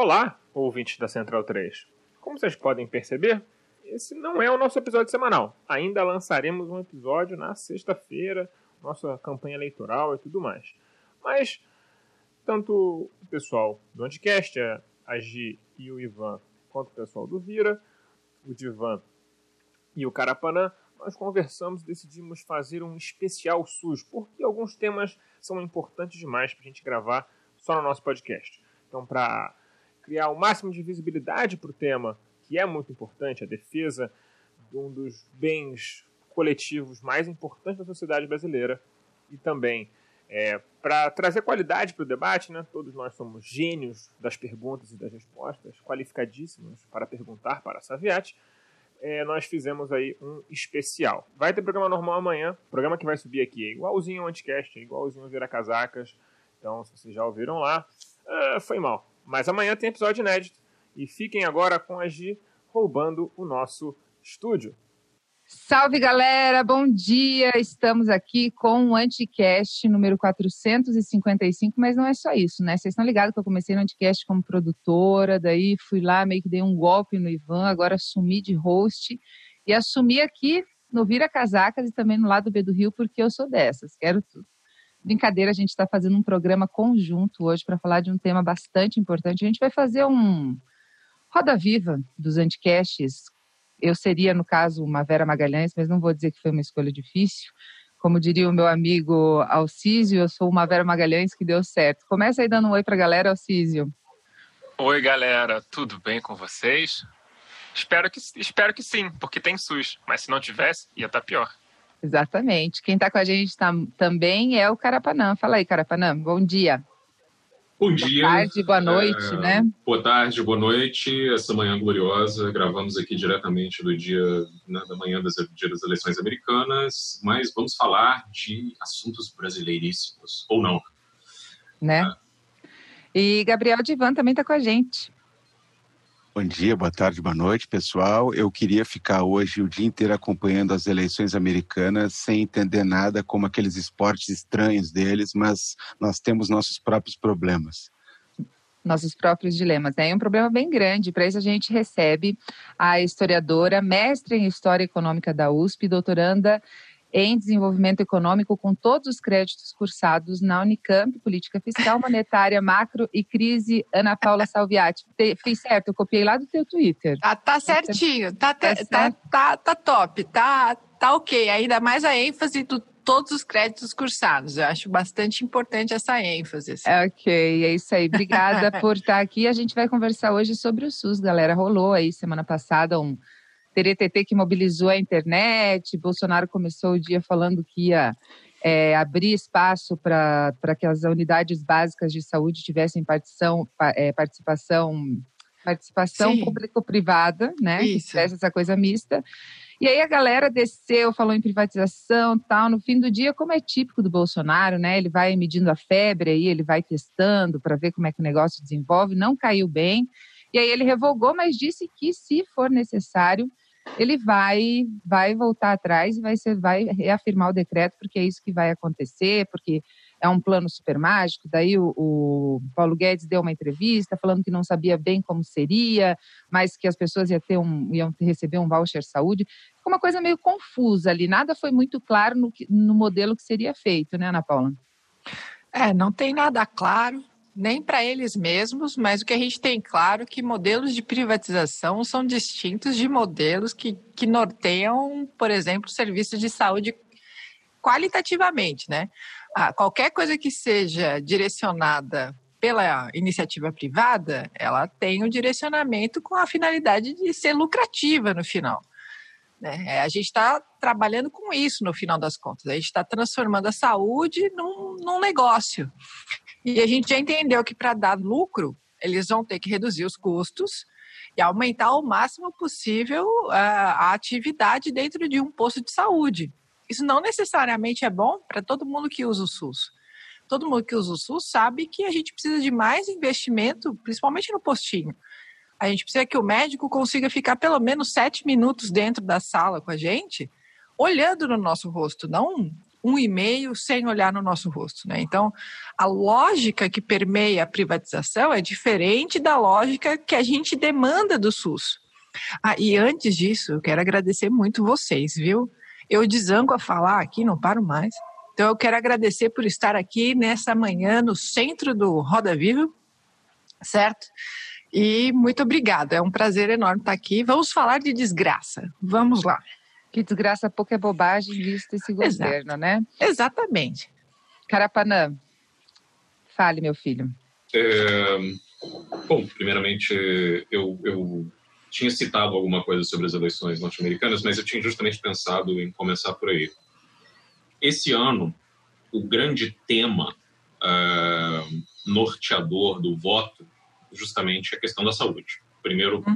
Olá, ouvintes da Central 3. Como vocês podem perceber, esse não é o nosso episódio semanal. Ainda lançaremos um episódio na sexta-feira, nossa campanha eleitoral e tudo mais. Mas tanto o pessoal do Anticast, a Gi e o Ivan, quanto o pessoal do Vira, o Divan e o Carapanã, nós conversamos e decidimos fazer um especial SUS, porque alguns temas são importantes demais para a gente gravar só no nosso podcast. Então, para criar o máximo de visibilidade para o tema, que é muito importante, a defesa de um dos bens coletivos mais importantes da sociedade brasileira, e também é, para trazer qualidade para o debate, né? todos nós somos gênios das perguntas e das respostas, qualificadíssimos para perguntar para a Saviati, é, nós fizemos aí um especial. Vai ter programa normal amanhã, programa que vai subir aqui é igualzinho ao Anticast, é igualzinho ao Vira Casacas, então se vocês já ouviram lá, uh, foi mal. Mas amanhã tem episódio inédito, e fiquem agora com a Gi roubando o nosso estúdio. Salve galera, bom dia! Estamos aqui com o Anticast número 455, mas não é só isso, né? Vocês estão ligados que eu comecei no Anticast como produtora, daí fui lá, meio que dei um golpe no Ivan, agora assumi de host e assumi aqui no Vira Casacas e também no lado B do Rio, porque eu sou dessas, quero tudo. Brincadeira, a gente está fazendo um programa conjunto hoje para falar de um tema bastante importante. A gente vai fazer um Roda Viva dos Anticasts eu seria, no caso, uma Vera Magalhães, mas não vou dizer que foi uma escolha difícil. Como diria o meu amigo Alcísio, eu sou uma Vera Magalhães que deu certo. Começa aí dando um oi para a galera, Alcísio. Oi, galera, tudo bem com vocês? Espero que, espero que sim, porque tem SUS, mas se não tivesse, ia estar tá pior. Exatamente. Quem está com a gente tá, também é o Carapanã. Fala aí, Carapanã, bom dia. Bom dia. Boa tarde, boa noite, é, né? Boa tarde, boa noite. Essa manhã gloriosa, gravamos aqui diretamente do dia né, da manhã das, dia das eleições americanas, mas vamos falar de assuntos brasileiríssimos, ou não. Né? É. E Gabriel Divan também está com a gente. Bom dia, boa tarde, boa noite, pessoal. Eu queria ficar hoje o dia inteiro acompanhando as eleições americanas sem entender nada como aqueles esportes estranhos deles, mas nós temos nossos próprios problemas. Nossos próprios dilemas. Né? É um problema bem grande. Para isso, a gente recebe a historiadora, mestre em História Econômica da USP, doutoranda em desenvolvimento econômico com todos os créditos cursados na Unicamp, política fiscal, monetária, macro e crise, Ana Paula Salviati. Fiz certo, eu copiei lá do teu Twitter. Ah, tá certinho, tá, tá, tá, tá, tá top, tá, tá ok. Ainda mais a ênfase do todos os créditos cursados. Eu acho bastante importante essa ênfase. Assim. Ok, é isso aí. Obrigada por estar aqui. A gente vai conversar hoje sobre o SUS, galera. Rolou aí semana passada um TTT que mobilizou a internet, Bolsonaro começou o dia falando que ia é, abrir espaço para que as unidades básicas de saúde tivessem participação, é, participação, participação público-privada, né? Isso. Que tivesse essa coisa mista. E aí a galera desceu, falou em privatização tal. No fim do dia, como é típico do Bolsonaro, né? Ele vai medindo a febre aí, ele vai testando para ver como é que o negócio desenvolve. Não caiu bem. E aí ele revogou, mas disse que, se for necessário, ele vai vai voltar atrás e vai ser vai reafirmar o decreto porque é isso que vai acontecer porque é um plano super mágico. Daí o, o, Paulo Guedes deu uma entrevista falando que não sabia bem como seria, mas que as pessoas iam, ter um, iam receber um voucher saúde. Ficou uma coisa meio confusa ali. Nada foi muito claro no, no modelo que seria feito, né, Ana Paula? É, não tem nada claro nem para eles mesmos, mas o que a gente tem claro é que modelos de privatização são distintos de modelos que, que norteiam, por exemplo, serviços de saúde qualitativamente, né? Ah, qualquer coisa que seja direcionada pela iniciativa privada, ela tem um direcionamento com a finalidade de ser lucrativa no final. Né? É, a gente está trabalhando com isso no final das contas. A gente está transformando a saúde num, num negócio. E a gente já entendeu que para dar lucro, eles vão ter que reduzir os custos e aumentar o máximo possível a, a atividade dentro de um posto de saúde. Isso não necessariamente é bom para todo mundo que usa o SUS. Todo mundo que usa o SUS sabe que a gente precisa de mais investimento, principalmente no postinho. A gente precisa que o médico consiga ficar pelo menos sete minutos dentro da sala com a gente, olhando no nosso rosto, não um e-mail sem olhar no nosso rosto. Né? Então, a lógica que permeia a privatização é diferente da lógica que a gente demanda do SUS. Ah, e antes disso, eu quero agradecer muito vocês, viu? Eu desanco a falar aqui, não paro mais. Então, eu quero agradecer por estar aqui nessa manhã no centro do Roda Viva, certo? E muito obrigada, é um prazer enorme estar aqui. Vamos falar de desgraça. Vamos lá. Que desgraça pouca é bobagem visto esse governo, Exato. né? Exatamente. Carapanã, fale, meu filho. É, bom, primeiramente, eu, eu tinha citado alguma coisa sobre as eleições norte-americanas, mas eu tinha justamente pensado em começar por aí. Esse ano, o grande tema uh, norteador do voto justamente a questão da saúde. Primeiro, hum.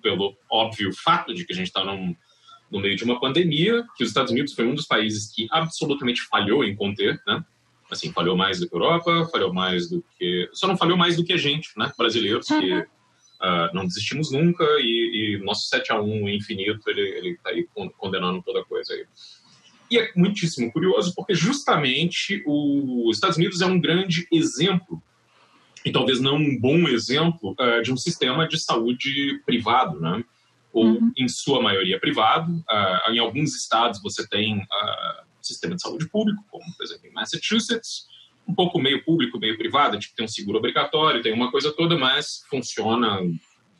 pelo óbvio fato de que a gente está no meio de uma pandemia, que os Estados Unidos foi um dos países que absolutamente falhou em conter, né? Assim, falhou mais do que a Europa, falhou mais do que... Só não falhou mais do que a gente, né? Brasileiros, uhum. que uh, não desistimos nunca e, e nosso 7 a 1 infinito, ele está aí condenando toda coisa aí. E é muitíssimo curioso porque justamente os Estados Unidos é um grande exemplo e talvez não um bom exemplo uh, de um sistema de saúde privado, né? Ou uhum. em sua maioria privado. Uh, em alguns estados você tem uh, sistema de saúde público, como por exemplo em Massachusetts, um pouco meio público, meio privado, tipo tem um seguro obrigatório, tem uma coisa toda, mas funciona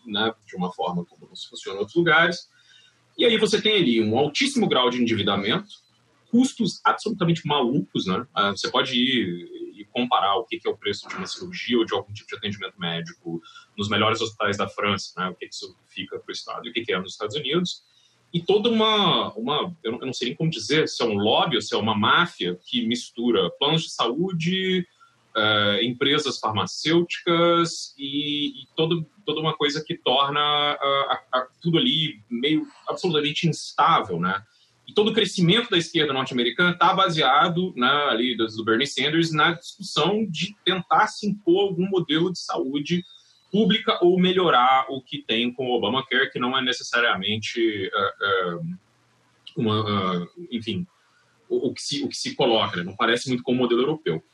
né, de uma forma como não se funciona em outros lugares. E aí você tem ali um altíssimo grau de endividamento, custos absolutamente malucos, né? Uh, você pode ir e comparar o que é o preço de uma cirurgia ou de algum tipo de atendimento médico nos melhores hospitais da França, né? o que isso fica para o Estado e o que é nos Estados Unidos. E toda uma, uma eu não, eu não sei nem como dizer, se é um lobby ou se é uma máfia que mistura planos de saúde, uh, empresas farmacêuticas e, e todo, toda uma coisa que torna uh, a, a, tudo ali meio absolutamente instável, né? E todo o crescimento da esquerda norte-americana está baseado na, ali do Bernie Sanders na discussão de tentar se impor algum modelo de saúde pública ou melhorar o que tem com o Obamacare, que não é necessariamente uh, uh, uma, uh, enfim, o, o, que se, o que se coloca, né? não parece muito com o modelo europeu.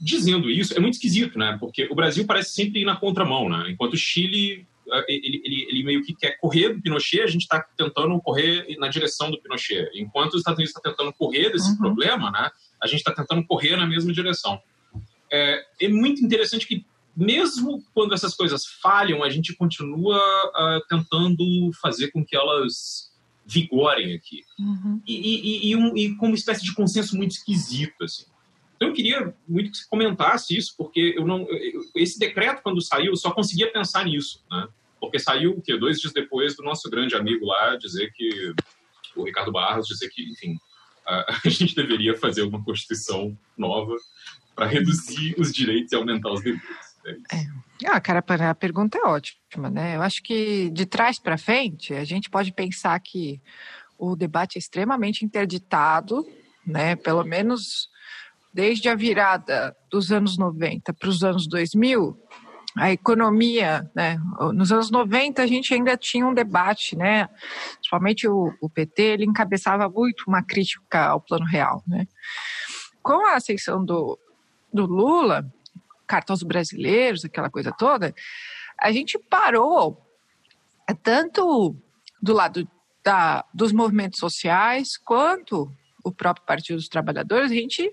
Dizendo isso, é muito esquisito, né? Porque o Brasil parece sempre ir na contramão, né? Enquanto o Chile ele, ele, ele, meio que quer correr do Pinochet, a gente está tentando correr na direção do Pinochet. Enquanto os Estados Unidos estão tá tentando correr desse uhum. problema, né, a gente está tentando correr na mesma direção. É, é, muito interessante que, mesmo quando essas coisas falham, a gente continua uh, tentando fazer com que elas vigorem aqui. Uhum. E, e, e, um, e, com uma espécie de consenso muito esquisito, assim. Então, eu queria muito que você comentasse isso, porque eu não, eu, esse decreto, quando saiu, eu só conseguia pensar nisso, né? Porque saiu o quê? Dois dias depois do nosso grande amigo lá dizer que. O Ricardo Barros dizer que, enfim, a, gente deveria fazer uma Constituição nova para reduzir os direitos e aumentar os deveres. É, é. Ah, cara, a pergunta é ótima, né? Eu acho que de trás para frente a gente pode pensar que o debate é extremamente interditado, né? Pelo menos desde a virada dos anos 90 para os anos 2000, a economia, né? Nos anos 90 a gente ainda tinha um debate, né? Principalmente o, o PT, ele encabeçava muito uma crítica ao plano real, né? Com a ascensão do, do Lula, carta aos brasileiros, aquela coisa toda, a gente parou tanto do lado da, dos movimentos sociais quanto o próprio Partido dos Trabalhadores, a gente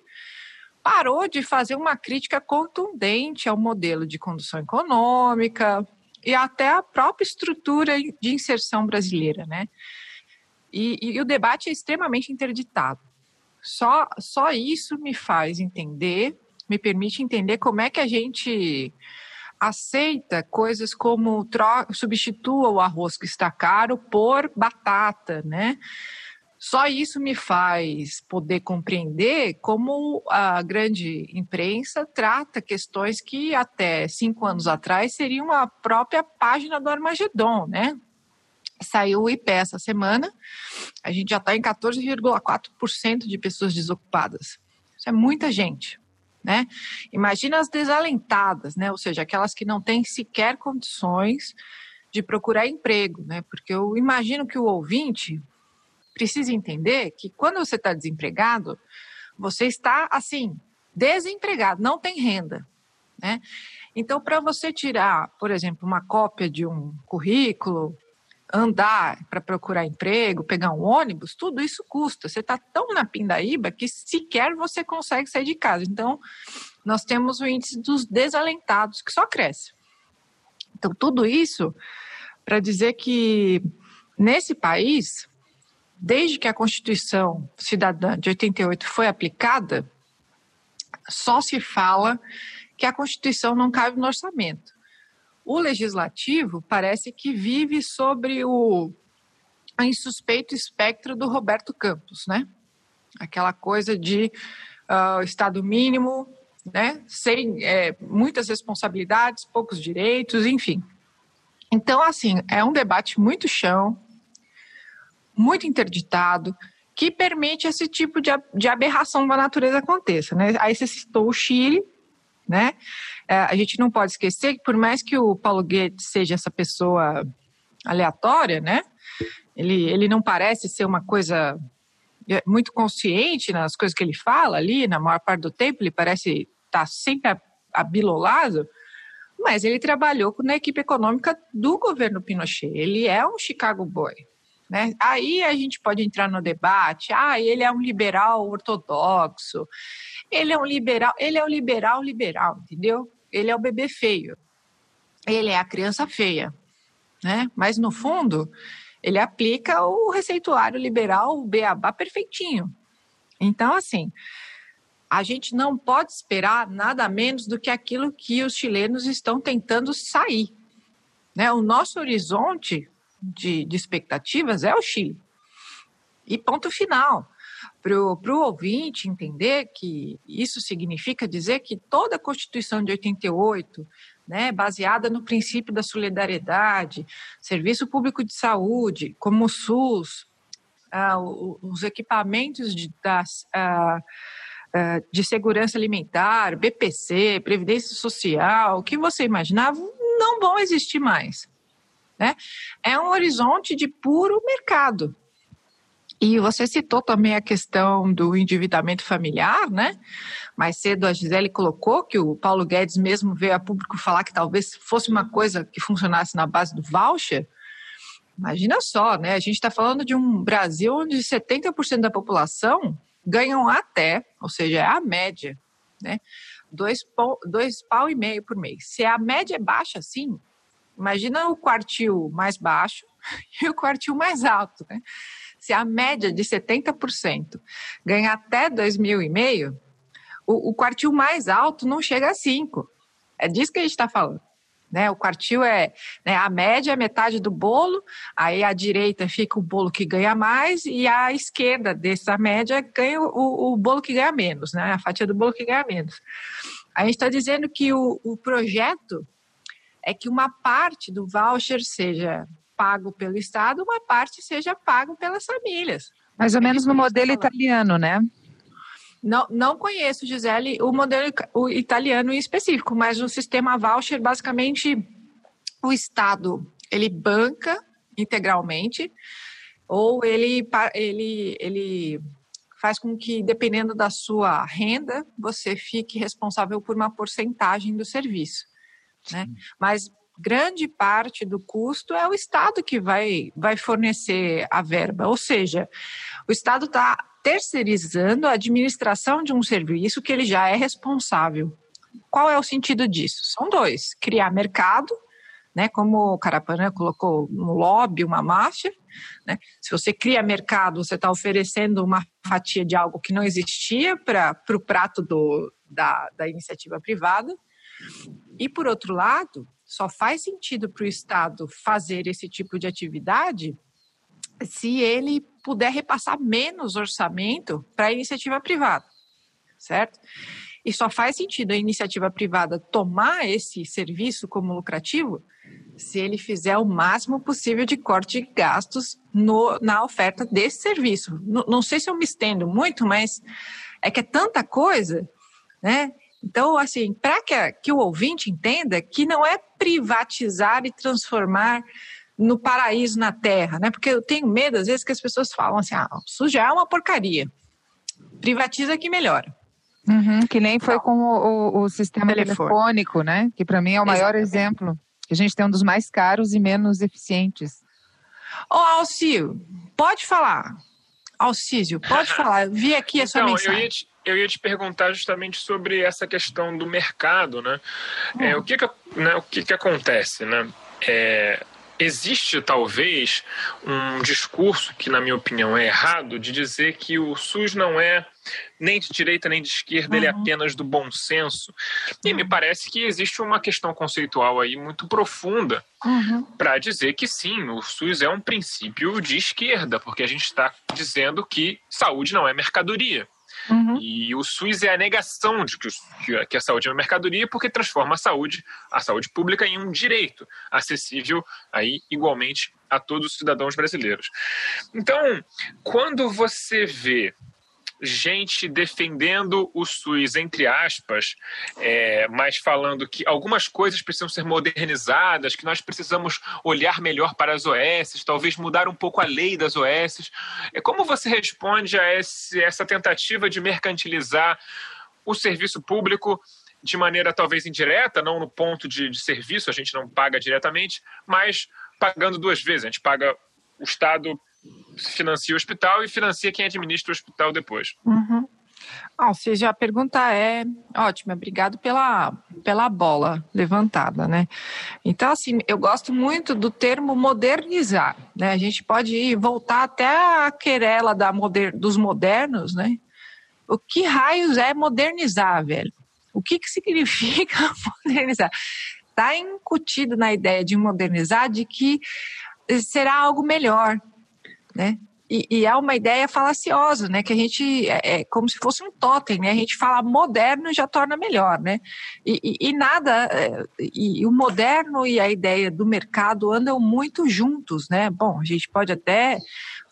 parou de fazer uma crítica contundente ao modelo de condução econômica e até a própria estrutura de inserção brasileira, né? E, e o debate é extremamente interditado. Só, só isso me faz entender, me permite entender como é que a gente aceita coisas como substitua o arroz que está caro por batata, né? Só isso me faz poder compreender como a grande imprensa trata questões que até cinco anos atrás seriam a própria página do Armagedon, né? Saiu o IP essa semana, a gente já está em 14,4% de pessoas desocupadas. Isso é muita gente, né? Imagina as desalentadas, né? Ou seja, aquelas que não têm sequer condições de procurar emprego, né? Porque eu imagino que o ouvinte precisa entender que quando você está desempregado, você está assim, desempregado, não tem renda, né? Então, para você tirar, por exemplo, uma cópia de um currículo, andar para procurar emprego, pegar um ônibus, tudo isso custa. Você está tão na pindaíba que sequer você consegue sair de casa. Então, nós temos o índice dos desalentados, que só cresce. Então, tudo isso para dizer que nesse país, desde que a Constituição Cidadã de 88 foi aplicada, só se fala que a Constituição não cabe no orçamento. O legislativo parece que vive sobre o insuspeito espectro do Roberto Campos, né? Aquela coisa de uh, Estado mínimo, né? Sem é, muitas responsabilidades, poucos direitos, enfim. Então, assim, é um debate muito chão, muito interditado, que permite esse tipo de, aberração da natureza aconteça. Né? Aí você citou o Chile, né? É, a gente não pode esquecer que por mais que o Paulo Guedes seja essa pessoa aleatória, né? Ele, ele não parece ser uma coisa é, muito consciente nas coisas que ele fala ali, na maior parte do tempo, ele parece estar tá sempre abilolado, mas ele trabalhou na equipe econômica do governo Pinochet. Ele é um Chicago Boy. Né? Aí a gente pode entrar no debate, ah, ele é um liberal ortodoxo, ele é um liberal, ele é um liberal liberal, entendeu? Ele é o bebê feio, ele é a criança feia, né? Mas no fundo, ele aplica o receituário liberal, o beabá perfeitinho. Então, assim, a gente não pode esperar nada menos do que aquilo que os chilenos estão tentando sair. Né? O nosso horizonte de, de expectativas é o Chile. E ponto final. Para o ouvinte entender que isso significa dizer que toda a Constituição de 88, né, baseada no princípio da solidariedade, serviço público de saúde, como o SUS, ah, os equipamentos de, das, ah, ah, de segurança alimentar, BPC, Previdência Social, o que você imaginava, não vão existir mais. Né? É um horizonte de puro mercado. E você citou também a questão do endividamento familiar, né? Mais cedo a Gisele colocou que o Paulo Guedes mesmo veio a público falar que talvez fosse uma coisa que funcionasse na base do voucher. Imagina só, né? A gente está falando de um Brasil onde 70% da população ganham até, ou seja, é a média, né? Dois dois pau e meio por mês. Se a média é baixa assim, Imagina o quartil mais baixo e o quartil mais alto. Né? Se a média de 70% ganha até 2 mil e meio, o, o quartil mais alto não chega a 5. É disso que a gente está falando. Né, o quartil é né, a média é metade do bolo, aí à direita fica o bolo que ganha mais e à esquerda dessa média ganha o, o bolo que ganha menos, né, a fatia do bolo que ganha menos. A gente está dizendo que o, o projeto é que uma parte do voucher seja pago pelo Estado, uma parte seja pago pelas famílias. Mais ou menos no modelo italiano, né? Não, não conheço, Gisele, o modelo o italiano em específico, mas o sistema voucher, basicamente, o Estado, ele banca integralmente, ou ele, ele, ele faz com que, dependendo da sua renda, você fique responsável por uma porcentagem do serviço né? Mas grande parte do custo é o Estado que vai, vai fornecer a verba, ou seja, o Estado está terceirizando a administração de um serviço que ele já é responsável. Qual é o sentido disso? São dois: criar mercado, né, como o Carapanã colocou no lobby, uma máfia. Né? Se você cria mercado, você está oferecendo uma fatia de algo que não existia para o prato do, da, da iniciativa privada. E, por outro lado, só faz sentido para o Estado fazer esse tipo de atividade se ele puder repassar menos orçamento para a iniciativa privada, certo? E só faz sentido a iniciativa privada tomar esse serviço como lucrativo se ele fizer o máximo possível de corte de gastos no, na oferta desse serviço. Não, não sei se eu me estendo muito, mas é que é tanta coisa, né? Então, assim, para que, que o ouvinte entenda que não é privatizar e transformar no paraíso na terra, né? Porque eu tenho medo, às vezes, que as pessoas falam assim, ah, o SUS já é uma porcaria. Privatiza que melhora. Uhum, que nem foi com o, o, o sistema Telefone. telefônico, né? Que para mim é o maior Exatamente. exemplo. Que a gente tem um dos mais caros e menos eficientes. Ô, Alcio, pode falar. Alcísio, pode falar. Vi aqui a então, sua mensagem. Eu ia, te, eu ia te perguntar justamente sobre essa questão do mercado, né? Hum. É, o que que, né, o que que acontece, né? É, existe talvez um discurso que, na minha opinião, é errado de dizer que o SUS não é nem de direita nem de esquerda, uhum. ele é uhum. apenas do bom senso. E me parece que existe uma questão conceitual aí muito profunda uhum. para dizer que sim, o SUS é um princípio de esquerda, porque a gente está dizendo que saúde não é mercadoria. Uhum. E o SUS é a negação de que, que a saúde é uma mercadoria porque transforma a saúde, a saúde pública, em um direito acessível aí igualmente a todos os cidadãos brasileiros. Então, quando você vê gente defendendo o SUS, entre aspas, é, mas falando que algumas coisas precisam ser modernizadas, que nós precisamos olhar melhor para as OS, talvez mudar um pouco a lei das OS. É, como você responde a esse, essa tentativa de mercantilizar o serviço público de maneira talvez indireta, não no ponto de, de serviço, a gente não paga diretamente, mas pagando duas vezes. A gente paga o Estado financia o hospital e financia quem administra o hospital depois. Uhum. Ah, ou seja, a pergunta é ótima, obrigado pela, pela bola levantada, né? Então, assim, eu gosto muito do termo modernizar, né? A gente pode voltar até a querela da moder, dos modernos, né? O que raios é modernizar, velho? O que, que significa modernizar? Está incutido na ideia de modernizar de que será algo melhor, né? E, e, é uma ideia falaciosa, né? Que a gente é, é, como se fosse um totem, né? A gente fala moderno já torna melhor, né? E, e, e nada, é, e, o moderno e a ideia do mercado andam muito juntos, né? Bom, a gente pode até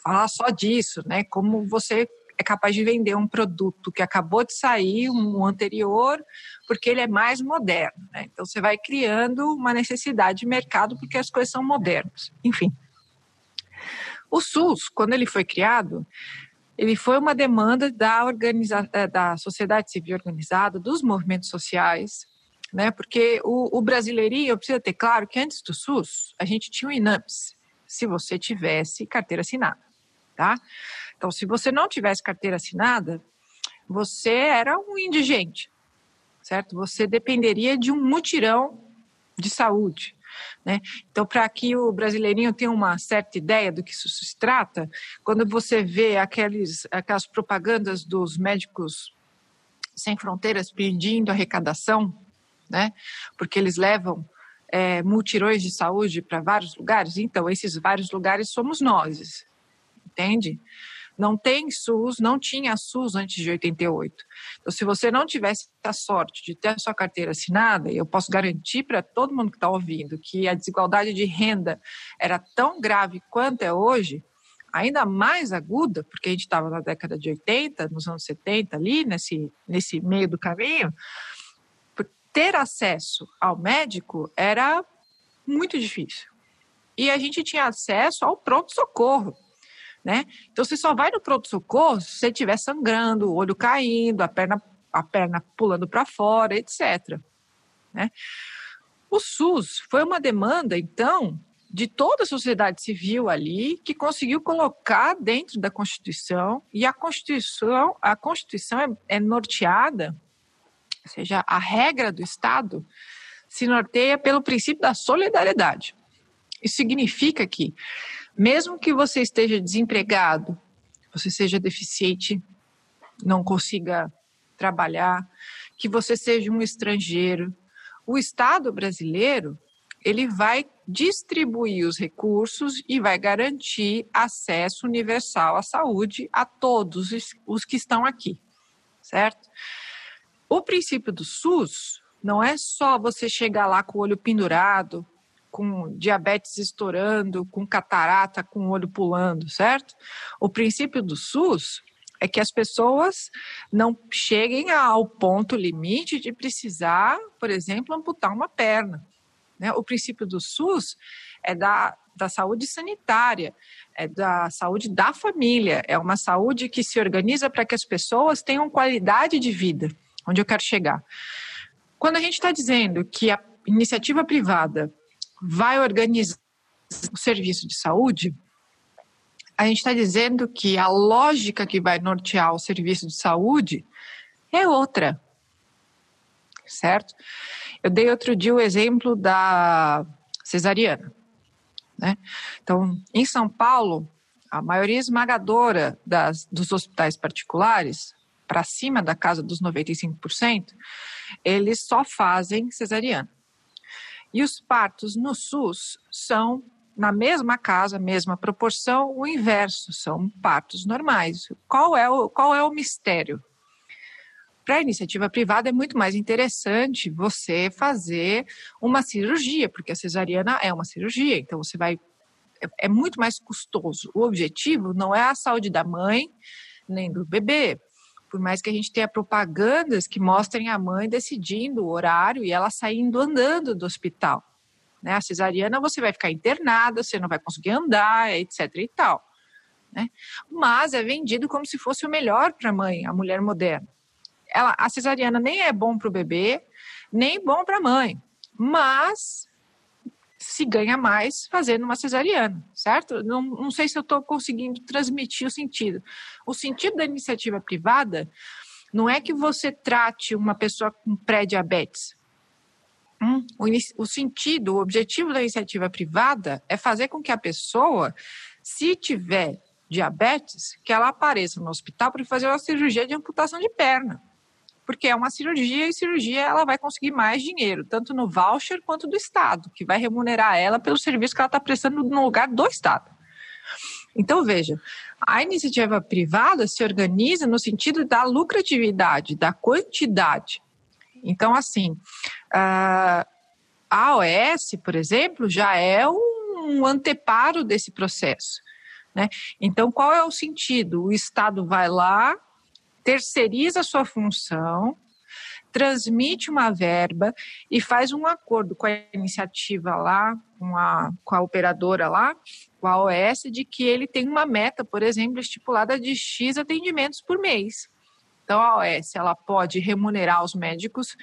falar só disso, né? Como você é capaz de vender um produto que acabou de sair, um anterior, porque ele é mais moderno, né? Então você vai criando uma necessidade de mercado porque as coisas são modernas. Enfim. O SUS, quando ele foi criado, ele foi uma demanda da, organiza eh, da sociedade civil organizada, dos movimentos sociais, né? Porque o, o brasileirinho precisa ter claro que antes do SUS a gente tinha o INAMPS, se você tivesse carteira assinada, tá? Então, se você não tivesse carteira assinada, você era um indigente, certo? Você dependeria de um mutirão de saúde. Né? Então, para que o brasileirinho tenha uma certa ideia do que isso se trata, quando você vê aqueles, aquelas propagandas dos médicos sem fronteiras pedindo arrecadação, né? porque eles levam é, multirões de saúde para vários lugares, então esses vários lugares somos nós, entende? Não tem SUS, não tinha SUS antes de 88. Então, se você não tivesse a sorte de ter a sua carteira assinada, eu posso garantir para todo mundo que está ouvindo que a desigualdade de renda era tão grave quanto é hoje, ainda mais aguda, porque a gente estava na década de 80, nos anos 70, ali, nesse, nesse meio do caminho, ter acesso ao médico era muito difícil. E a gente tinha acesso ao pronto-socorro né? Então você só vai no pronto-socorro se você estiver sangrando, o olho caindo, a perna, a perna pulando para fora, etc. Né? O SUS foi uma demanda, então, de toda a sociedade civil ali que conseguiu colocar dentro da Constituição e a Constituição a Constituição é, é norteada, ou seja, a regra do Estado se norteia pelo princípio da solidariedade. Isso significa que mesmo que você esteja desempregado, você seja deficiente, não consiga trabalhar, que você seja um estrangeiro, o Estado brasileiro ele vai distribuir os recursos e vai garantir acesso universal à saúde a todos os que estão aqui, certo? O princípio do SUS não é só você chegar lá com o olho pendurado, com diabetes estourando, com catarata, com olho pulando, certo? O princípio do SUS é que as pessoas não cheguem ao ponto limite de precisar, por exemplo, amputar uma perna. Né? O princípio do SUS é da, da saúde sanitária, é da saúde da família, é uma saúde que se organiza para que as pessoas tenham qualidade de vida. Onde eu quero chegar? Quando a gente está dizendo que a iniciativa privada vai organizar o serviço de saúde, a gente está dizendo que a lógica que vai nortear o serviço de saúde é outra. Certo? Eu dei outro dia o exemplo da cesariana. Né? Então, em São Paulo, a maioria esmagadora das, dos hospitais particulares, para cima da casa dos 95%, eles só fazem cesariana. E os partos no SUS são, na mesma casa, mesma proporção, o inverso, são partos normais. Qual é o, qual é o mistério? Para a iniciativa privada é muito mais interessante você fazer uma cirurgia, porque a cesariana é uma cirurgia, então você vai. É, é muito mais custoso. O objetivo não é a saúde da mãe nem do bebê. Por mais que a gente tenha propagandas que mostrem a mãe decidindo o horário e ela saindo andando do hospital. Né? A cesariana você vai ficar internada, você não vai conseguir andar, etc. e tal. Né? Mas é vendido como se fosse o melhor para a mãe, a mulher moderna ela, a cesariana nem é bom para o bebê, nem bom para a mãe, mas se ganha mais fazendo uma cesariana, certo? Não, não sei se eu estou conseguindo transmitir o sentido. O sentido da iniciativa privada não é que você trate uma pessoa com pré-diabetes. Hum, o, o sentido, o objetivo da iniciativa privada é fazer com que a pessoa, se tiver diabetes, que ela apareça no hospital para fazer uma cirurgia de amputação de perna porque é uma cirurgia e cirurgia ela vai conseguir mais dinheiro, tanto no voucher quanto do Estado, que vai remunerar ela pelo serviço que ela está prestando no lugar do Estado. Então, veja, a iniciativa privada se organiza no sentido da lucratividade, da quantidade. Então, assim, a OS, por exemplo, já é um anteparo desse processo. Né? Então, qual é o sentido? O Estado vai lá, terceiriza sua função, transmite uma verba e faz um acordo com a iniciativa lá, com a, com a operadora lá, com a OS, de que ele tem uma meta, por exemplo, estipulada de X atendimentos por mês. Então, a OS ela pode remunerar os médicos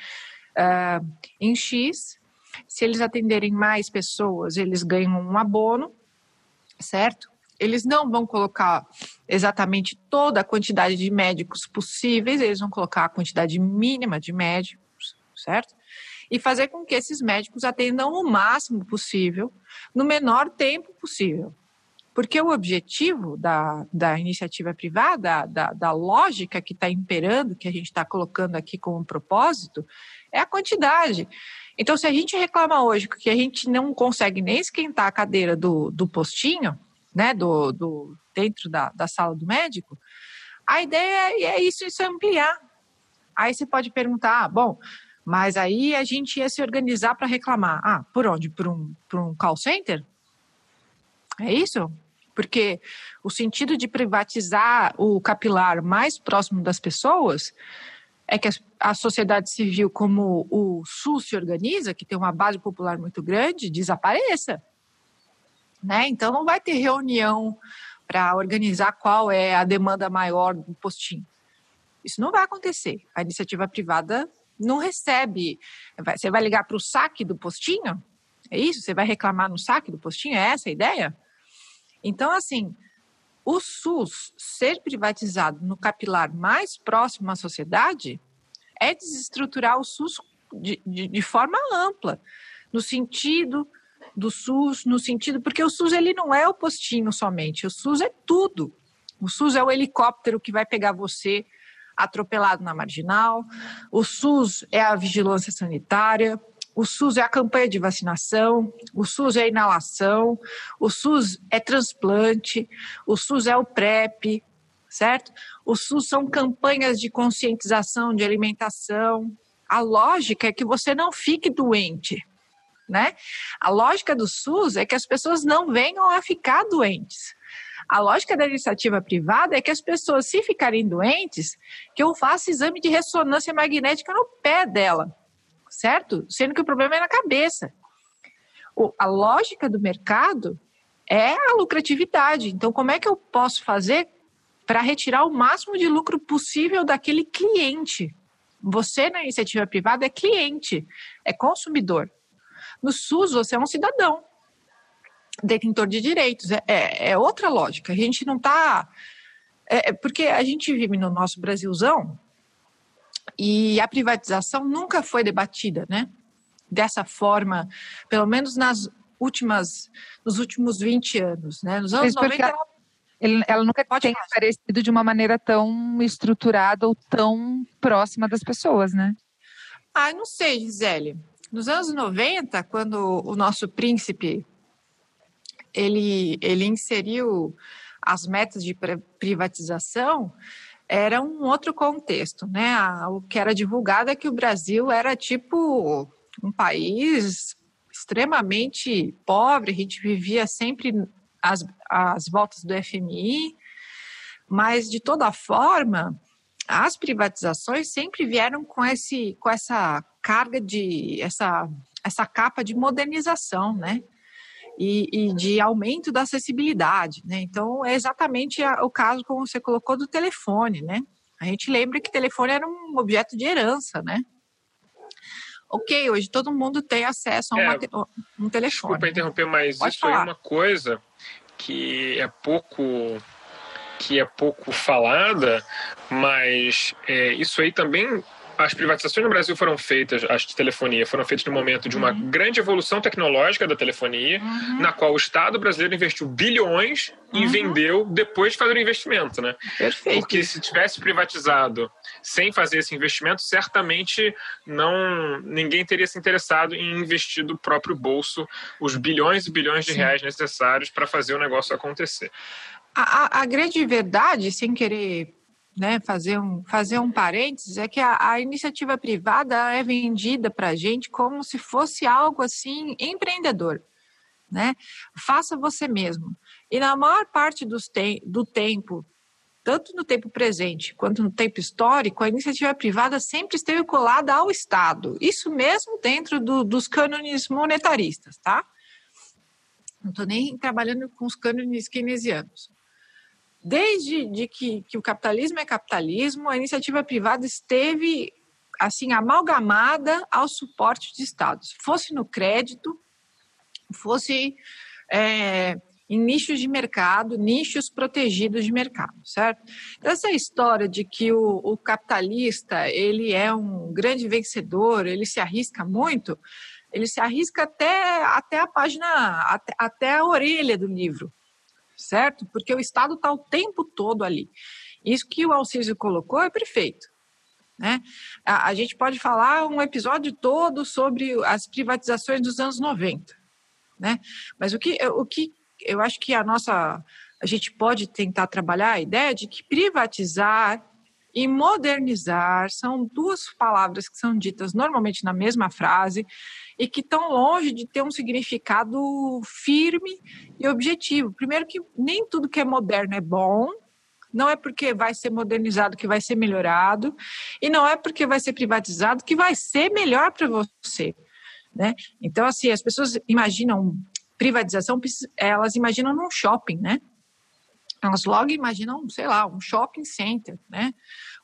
uh, em X. Se eles atenderem mais pessoas, eles ganham um abono, certo? Eles não vão colocar exatamente toda a quantidade de médicos possíveis, eles vão colocar a quantidade mínima de médicos, certo? E fazer com que esses médicos atendam o máximo possível, no menor tempo possível. Porque o objetivo da, da iniciativa privada, da, da lógica que está imperando, que a gente está colocando aqui como propósito, é a quantidade. Então, se a gente reclama hoje que a gente não consegue nem esquentar a cadeira do, do postinho, né, do, do dentro da, da sala do médico, a ideia é isso, isso é ampliar. Aí você pode perguntar, ah, bom, mas aí a gente ia se organizar para reclamar. Ah, por onde? Por um, por um call center? É isso? Porque o sentido de privatizar o capilar mais próximo das pessoas é que a sociedade civil, como o SUS se organiza, que tem uma base popular muito grande, desapareça né? Então não vai ter reunião para organizar qual é a demanda maior do postinho. Isso não vai acontecer. A iniciativa privada não recebe. Você vai ligar para o saque do postinho? É isso? Você vai reclamar no saque do postinho? É essa a ideia? Então, assim, o SUS ser privatizado no capilar mais próximo à sociedade é desestruturar o SUS de, de, de forma ampla, no sentido do SUS no sentido porque o SUS ele não é o postinho somente, o SUS é tudo. O SUS é o helicóptero que vai pegar você atropelado na marginal, o SUS é a vigilância sanitária, o SUS é a campanha de vacinação, o SUS é a inalação, o SUS é transplante, o SUS é o PrEP, certo? O SUS são campanhas de conscientização de alimentação. A lógica é que você não fique doente né? A lógica do SUS é que as pessoas não venham a ficar doentes. A lógica da iniciativa privada é que as pessoas, se ficarem doentes, que eu faça exame de ressonância magnética no pé dela, certo? Sendo que o problema é na cabeça. o, a lógica do mercado é a lucratividade. Então, como é que eu posso fazer para retirar o máximo de lucro possível daquele cliente? Você, na iniciativa privada, é cliente, é consumidor. No SUS, você é um cidadão, detentor de direitos. É, é, é outra lógica. A gente não está. É, é, porque a gente vive no nosso Brasilzão e a privatização nunca foi debatida, né? Dessa forma, pelo menos nas últimas, nos últimos 20 anos, né? Nos anos 90 ela, ela, ela nunca Pode tem aparecido de uma maneira tão estruturada ou tão próxima das pessoas, né? Ah, não sei, Gisele. Nos anos 90, quando o nosso príncipe ele, ele inseriu as metas de privatização, era um outro contexto, né? O que era divulgado é que o Brasil era tipo um país extremamente pobre, a gente vivia sempre as, as voltas do FMI, mas de toda forma, as privatizações sempre vieram com, esse, com essa carga de essa, essa capa de modernização, né? e, e, de aumento da acessibilidade, né? Então, é exatamente o caso como você colocou do telefone, né? A gente lembra que telefone era um objeto de herança, né? Ok, hoje todo mundo tem acesso a uma, é, um telefone. Desculpa interromper, mas Pode isso falar. é uma coisa que é pouco que é pouco falada, mas é, isso aí também as privatizações no Brasil foram feitas, as de telefonia, foram feitas no momento de uma uhum. grande evolução tecnológica da telefonia, uhum. na qual o Estado brasileiro investiu bilhões e uhum. vendeu depois de fazer o investimento, né? Perfeito. Porque se tivesse privatizado sem fazer esse investimento, certamente não ninguém teria se interessado em investir do próprio bolso os bilhões e bilhões de Sim. reais necessários para fazer o negócio acontecer. A, a, grande verdade, sem querer né, fazer, um, fazer um parênteses, é que a, a iniciativa privada é vendida para a gente como se fosse algo assim empreendedor. Né? Faça você mesmo. E na maior parte dos te do tempo, tanto no tempo presente quanto no tempo histórico, a iniciativa privada sempre esteve colada ao Estado. Isso mesmo dentro do, dos cânones monetaristas, tá? Não estou nem trabalhando com os cânones keynesianos. Desde de que, que o capitalismo é capitalismo, a iniciativa privada esteve assim amalgamada ao suporte de estados, fosse no crédito, fosse é, em nichos de mercado, nichos protegidos de mercado, certo? Então, essa história de que o, o, capitalista ele é um grande vencedor, ele se arrisca muito, ele se arrisca até, até a página, até, até a orelha do livro certo? Porque o Estado está o tempo todo ali. Isso que o Alcísio colocou é perfeito. Né? A, a, gente pode falar um episódio todo sobre as privatizações dos anos 90. Né? Mas o que, o que eu acho que a nossa. A gente pode tentar trabalhar a ideia de que privatizar e modernizar são duas palavras que são ditas normalmente na mesma frase e que estão longe de ter um significado firme e objetivo. Primeiro que nem tudo que é moderno é bom, não é porque vai ser modernizado que vai ser melhorado, e não é porque vai ser privatizado que vai ser melhor para você. Né? Então, assim, as pessoas imaginam privatização, elas imaginam num shopping, né? Elas logo imaginam, sei lá, um shopping center, né?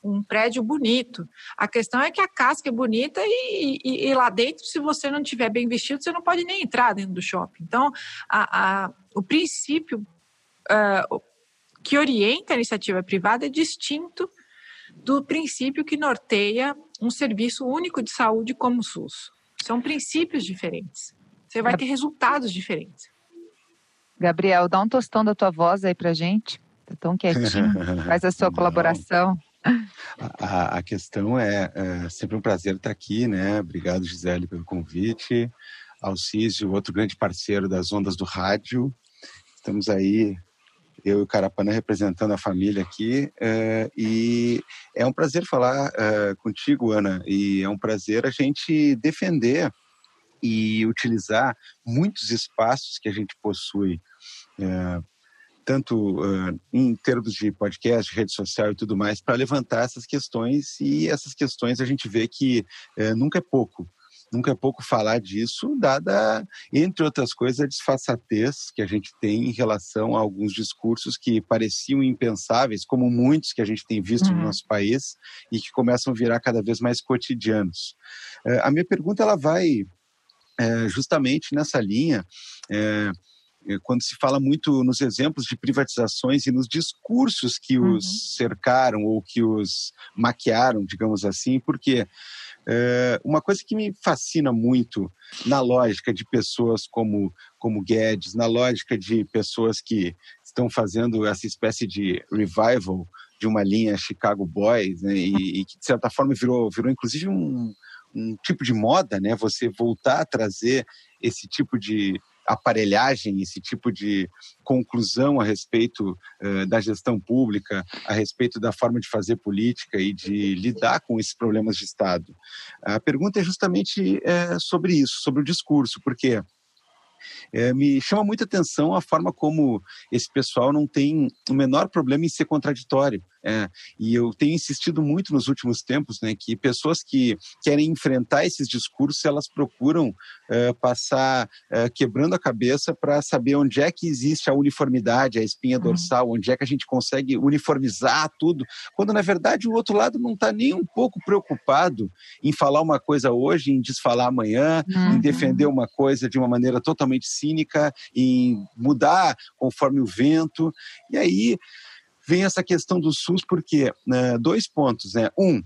um prédio bonito. A questão é que a casca é bonita e, e, e, lá dentro, se você não tiver bem vestido, você não pode nem entrar dentro do shopping. Então, a, a, o princípio uh, que orienta a iniciativa privada é distinto do princípio que norteia um serviço único de saúde como o SUS. São princípios diferentes. Você vai ter resultados diferentes. Gabriel, dá um tostão da tua voz aí pra gente. Tá tão quietinho. Faz a sua Não. colaboração. A, a, questão é, é, sempre um prazer estar aqui, né? Obrigado, Gisele, pelo convite. Alcísio, outro grande parceiro das ondas do rádio. Estamos aí, eu e o Carapana representando a família aqui. É, e é um prazer falar é, contigo, Ana, e é um prazer a gente defender e utilizar muitos espaços que a gente possui, é, tanto uh, em termos de podcast, rede social e tudo mais, para levantar essas questões e essas questões a gente vê que uh, nunca é pouco. nunca é pouco falar disso, dada, entre outras coisas, a disfarçatez que a gente tem em relação a alguns discursos que pareciam impensáveis, como muitos que a gente tem visto uhum. no nosso país e que começam a virar cada vez mais cotidianos. A minha pergunta ela vai uh, justamente nessa linha. Uh, quando se fala muito nos exemplos de privatizações e nos discursos que os uhum. cercaram ou que os maquiaram, digamos assim, porque é, uma coisa que me fascina muito na lógica de pessoas como, como Guedes, na lógica de pessoas que estão fazendo essa espécie de revival de uma linha Chicago Boys, né, e, e, que de certa forma virou, virou inclusive um, um tipo de moda, né? Você voltar a trazer esse tipo de aparelhagem, esse tipo de conclusão a respeito uh, da gestão pública, a respeito da forma de fazer política e de lidar com esses problemas de Estado. A pergunta é justamente é, sobre isso, sobre o discurso, porque é, me chama muita atenção a forma como esse pessoal não tem o menor problema em ser contraditório. É, e eu tenho insistido muito nos últimos tempos né, que pessoas que querem enfrentar esses discursos, elas procuram é, passar é, quebrando a cabeça para saber onde é que existe a uniformidade, a espinha uhum. dorsal, onde é que a gente consegue uniformizar tudo, quando na verdade o outro lado não está nem um pouco preocupado em falar uma coisa hoje, em desfalar amanhã, uhum. em defender uma coisa de uma maneira totalmente cínica, em mudar conforme o vento. E aí vem essa questão do SUS, porque né, dois pontos, né? Um,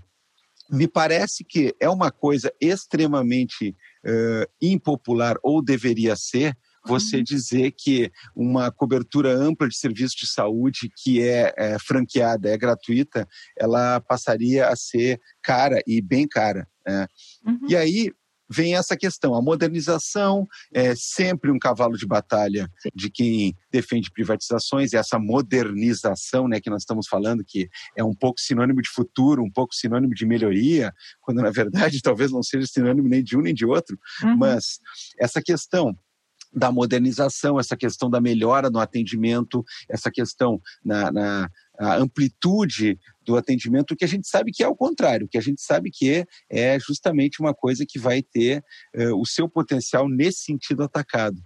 me parece que é uma coisa extremamente uh, impopular, ou deveria ser, você uhum. dizer que uma cobertura ampla de serviços de saúde que é, é, franqueada, é gratuita, ela passaria a ser cara e bem cara. Né? Uhum. E aí vem essa questão. A modernização é sempre um cavalo de batalha Sim. de quem defende privatizações, e essa modernização né, que nós estamos falando, que é um pouco sinônimo de futuro, um pouco sinônimo de melhoria, quando na verdade talvez não seja sinônimo nem de um nem de outro, uhum. mas essa questão da modernização, essa questão da melhora no atendimento, essa questão na, na amplitude do atendimento, que a gente sabe que é o contrário, que a gente sabe que é, é justamente uma coisa que vai ter uh, o seu potencial nesse sentido atacado.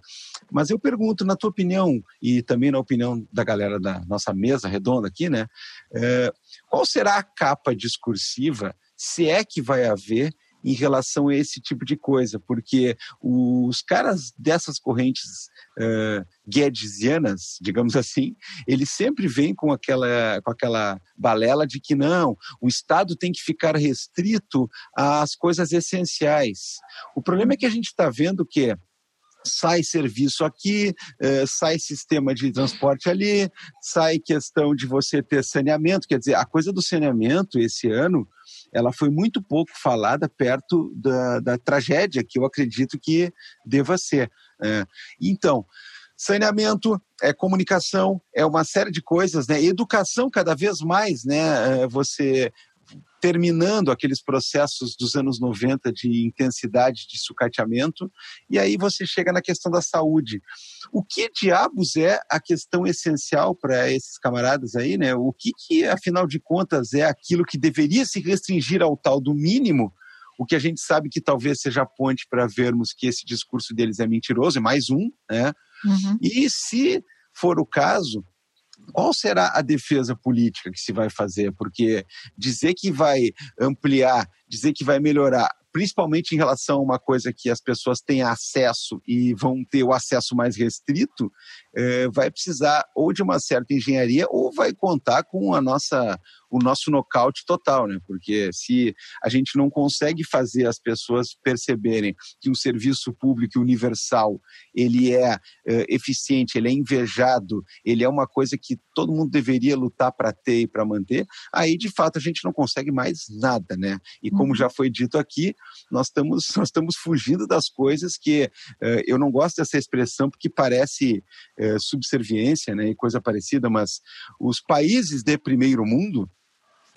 Mas eu pergunto, na tua opinião, e também na opinião da galera da nossa mesa redonda aqui, né, uh, qual será a capa discursiva, se é que vai haver, em relação a esse tipo de coisa, porque os caras dessas correntes uh, guedesianas, digamos assim, eles sempre vêm com aquela, com aquela balela de que não, o Estado tem que ficar restrito às coisas essenciais. O problema é que a gente está vendo que sai serviço aqui, sai sistema de transporte ali, sai questão de você ter saneamento. Quer dizer, a coisa do saneamento esse ano ela foi muito pouco falada perto da, da tragédia que eu acredito que deva ser. É. Então, saneamento, é comunicação, é uma série de coisas, né? Educação cada vez mais, né? É, você terminando aqueles processos dos anos 90 de intensidade de sucateamento, e aí você chega na questão da saúde. O que diabos é a questão essencial para esses camaradas aí, né? O que, que, afinal de contas, é aquilo que deveria se restringir ao tal do mínimo? O que a gente sabe que talvez seja a ponte para vermos que esse discurso deles é mentiroso, é mais um, né? Uhum. E se for o caso, qual será a defesa política que se vai fazer? Porque dizer que vai ampliar, dizer que vai melhorar principalmente em relação a uma coisa que as pessoas têm acesso e vão ter o acesso mais restrito, é, vai precisar ou de uma certa engenharia ou vai contar com a nossa o nosso nocaute total, né? Porque se a gente não consegue fazer as pessoas perceberem que um serviço público universal ele é, é eficiente, ele é invejado, ele é uma coisa que todo mundo deveria lutar para ter e para manter, aí de fato a gente não consegue mais nada, né? E como uhum. já foi dito aqui, nós estamos nós estamos fugindo das coisas que é, eu não gosto dessa expressão porque parece é, subserviência, né? E coisa parecida, mas os países de primeiro mundo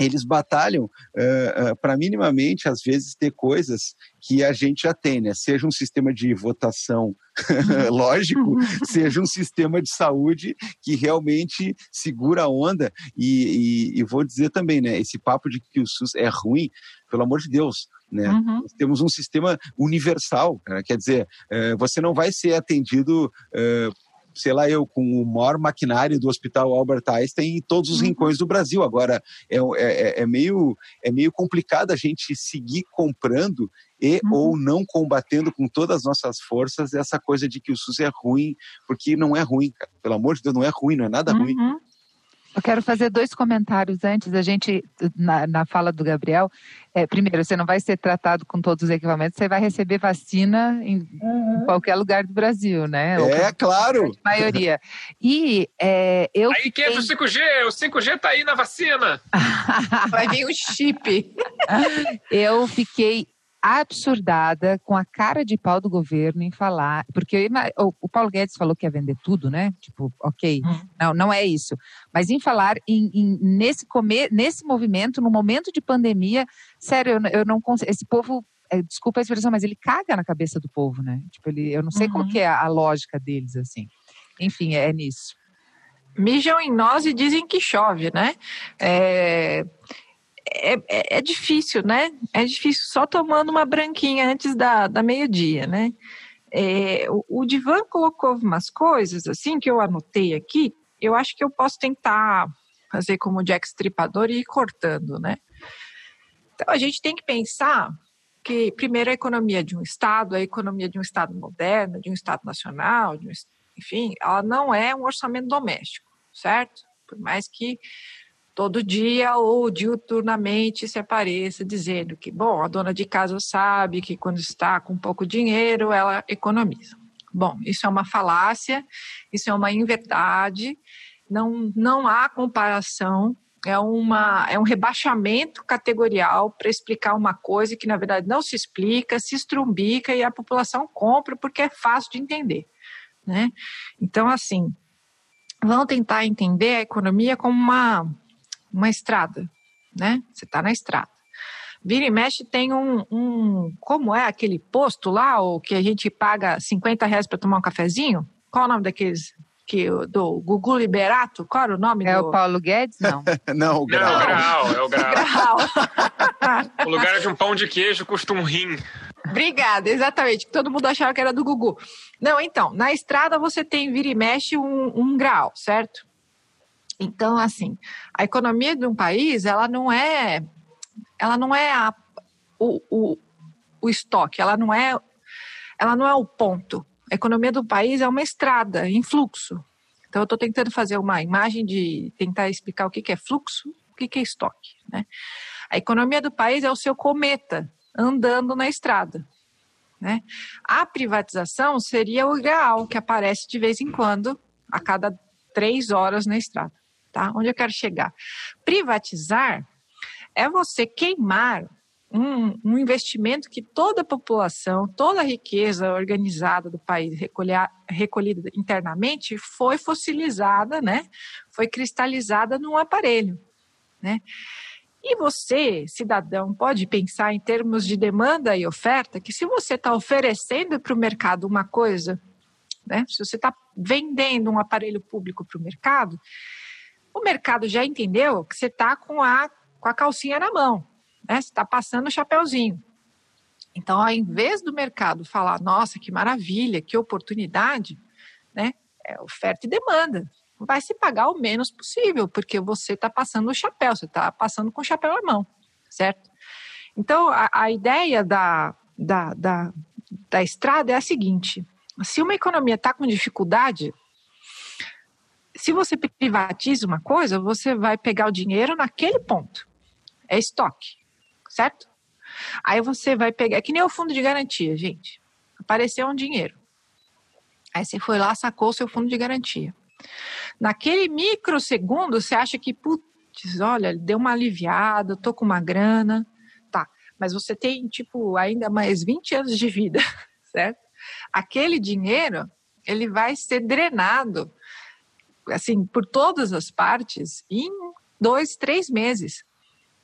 eles batalham uh, uh, para minimamente, às vezes, ter coisas que a gente já tem, né? Seja um sistema de votação lógico, seja um sistema de saúde que realmente segura a onda. E, e, e, vou dizer também, né? Esse papo de que o SUS é ruim, pelo amor de Deus, né? Uhum. Temos um sistema universal, né? quer dizer, uh, você não vai ser atendido sei lá eu, com o maior maquinário do Hospital Albert Einstein em todos os uhum. rincões do Brasil. Agora, é, é, é, meio, é meio complicado a gente seguir comprando e uhum. ou não combatendo com todas as nossas forças essa coisa de que o SUS é ruim, porque não é ruim, cara. Pelo amor de Deus, não é ruim, não é nada uhum. ruim. Eu quero fazer dois comentários antes da gente, na, na fala do Gabriel. É, primeiro, você não vai ser tratado com todos os equipamentos, você vai receber vacina em, uhum. em qualquer lugar do Brasil, né? É, claro. A maioria. E é, eu. Aí quem é do 5G? O 5G tá aí na vacina. vai vir o chip. eu fiquei absurdada com a cara de pau do governo em falar, porque o, Paulo Guedes falou que ia vender tudo, né? Tipo, ok, hum. não, não é isso. Mas em falar em, em, nesse, comer, nesse movimento, no momento de pandemia, sério, eu, eu não consigo. Esse povo é, desculpa a expressão, mas ele caga na cabeça do povo, né? Tipo, ele, eu não sei uhum. qual que é a, a, lógica deles, assim. Enfim, é, é nisso. Mijam em nós e dizem que chove, né? É, é, é, é, difícil, né? É difícil só tomando uma branquinha antes da, da meio-dia, né? É, o, o Divan colocou umas coisas assim que eu anotei aqui. Eu acho que eu posso tentar fazer como o Jack Stripador e ir cortando, né? Então a gente tem que pensar que primeiro a economia de um estado, a economia de um estado moderno, de um estado nacional, um, enfim, ela não é um orçamento doméstico, certo? Por mais que todo dia ou diuturnamente se apareça dizendo que, bom, a dona de casa sabe que quando está com pouco dinheiro, ela economiza. Bom, isso é uma falácia, isso é uma inverdade, não, não há comparação, é, uma, é um rebaixamento categorial para explicar uma coisa que, na verdade, não se explica, se estrumbica e a população compra porque é fácil de entender. Né? Então, assim, vão tentar entender a economia como uma uma estrada, né? Você está na estrada. Vira e mexe tem um, um, Como é aquele posto lá, o que a gente paga 50 reais para tomar um cafezinho? Qual é o nome daqueles. Que, do Gugu Liberato? Qual era o nome? É do... o Paulo Guedes? Não. não, o Grau. Não, o Grau, é o Grau. grau. o lugar de um pão de queijo custa um rim. Obrigada, exatamente. Todo mundo achava que era do Gugu. Não, então, na estrada você tem vira e mexe um, um grau, certo? Então, assim, a economia de um país, ela não é, ela não é a, o, o, o estoque, ela não é, ela não é o ponto. A economia do país é uma estrada em fluxo. Então, eu estou tentando fazer uma imagem de tentar explicar o que, que é fluxo, o que, que é estoque. Né? A economia do país é o seu cometa andando na estrada. Né? A privatização seria o real que aparece de vez em quando, a cada três horas na estrada tá? Onde eu quero chegar? Privatizar é você queimar um, um, investimento que toda a população, toda a riqueza organizada do país recolher, recolhida internamente foi fossilizada, né? Foi cristalizada num aparelho, né? E você, cidadão, pode pensar em termos de demanda e oferta, que se você está oferecendo para o mercado uma coisa, né? Se você está vendendo um aparelho público para o mercado, o mercado já entendeu que você está com a, com a calcinha na mão, né? Você está passando o chapéuzinho. Então, ao invés do mercado falar, nossa, que maravilha, que oportunidade, né? É oferta e demanda. Vai se pagar o menos possível, porque você está passando o chapéu, você está passando com o chapéu na mão, certo? Então, a, a ideia da, da, da, da estrada é a seguinte: se uma economia está com dificuldade, se você privatiza uma coisa, você vai pegar o dinheiro naquele ponto. É estoque, certo? Aí você vai pegar, é que nem o fundo de garantia, gente. Apareceu um dinheiro. Aí você foi lá, sacou o seu fundo de garantia. Naquele microsegundo, você acha que, putz, olha, deu uma aliviada, tô com uma grana. Tá, mas você tem, tipo, ainda mais 20 anos de vida, certo? Aquele dinheiro, ele vai ser drenado assim, por todas as partes em dois, três meses.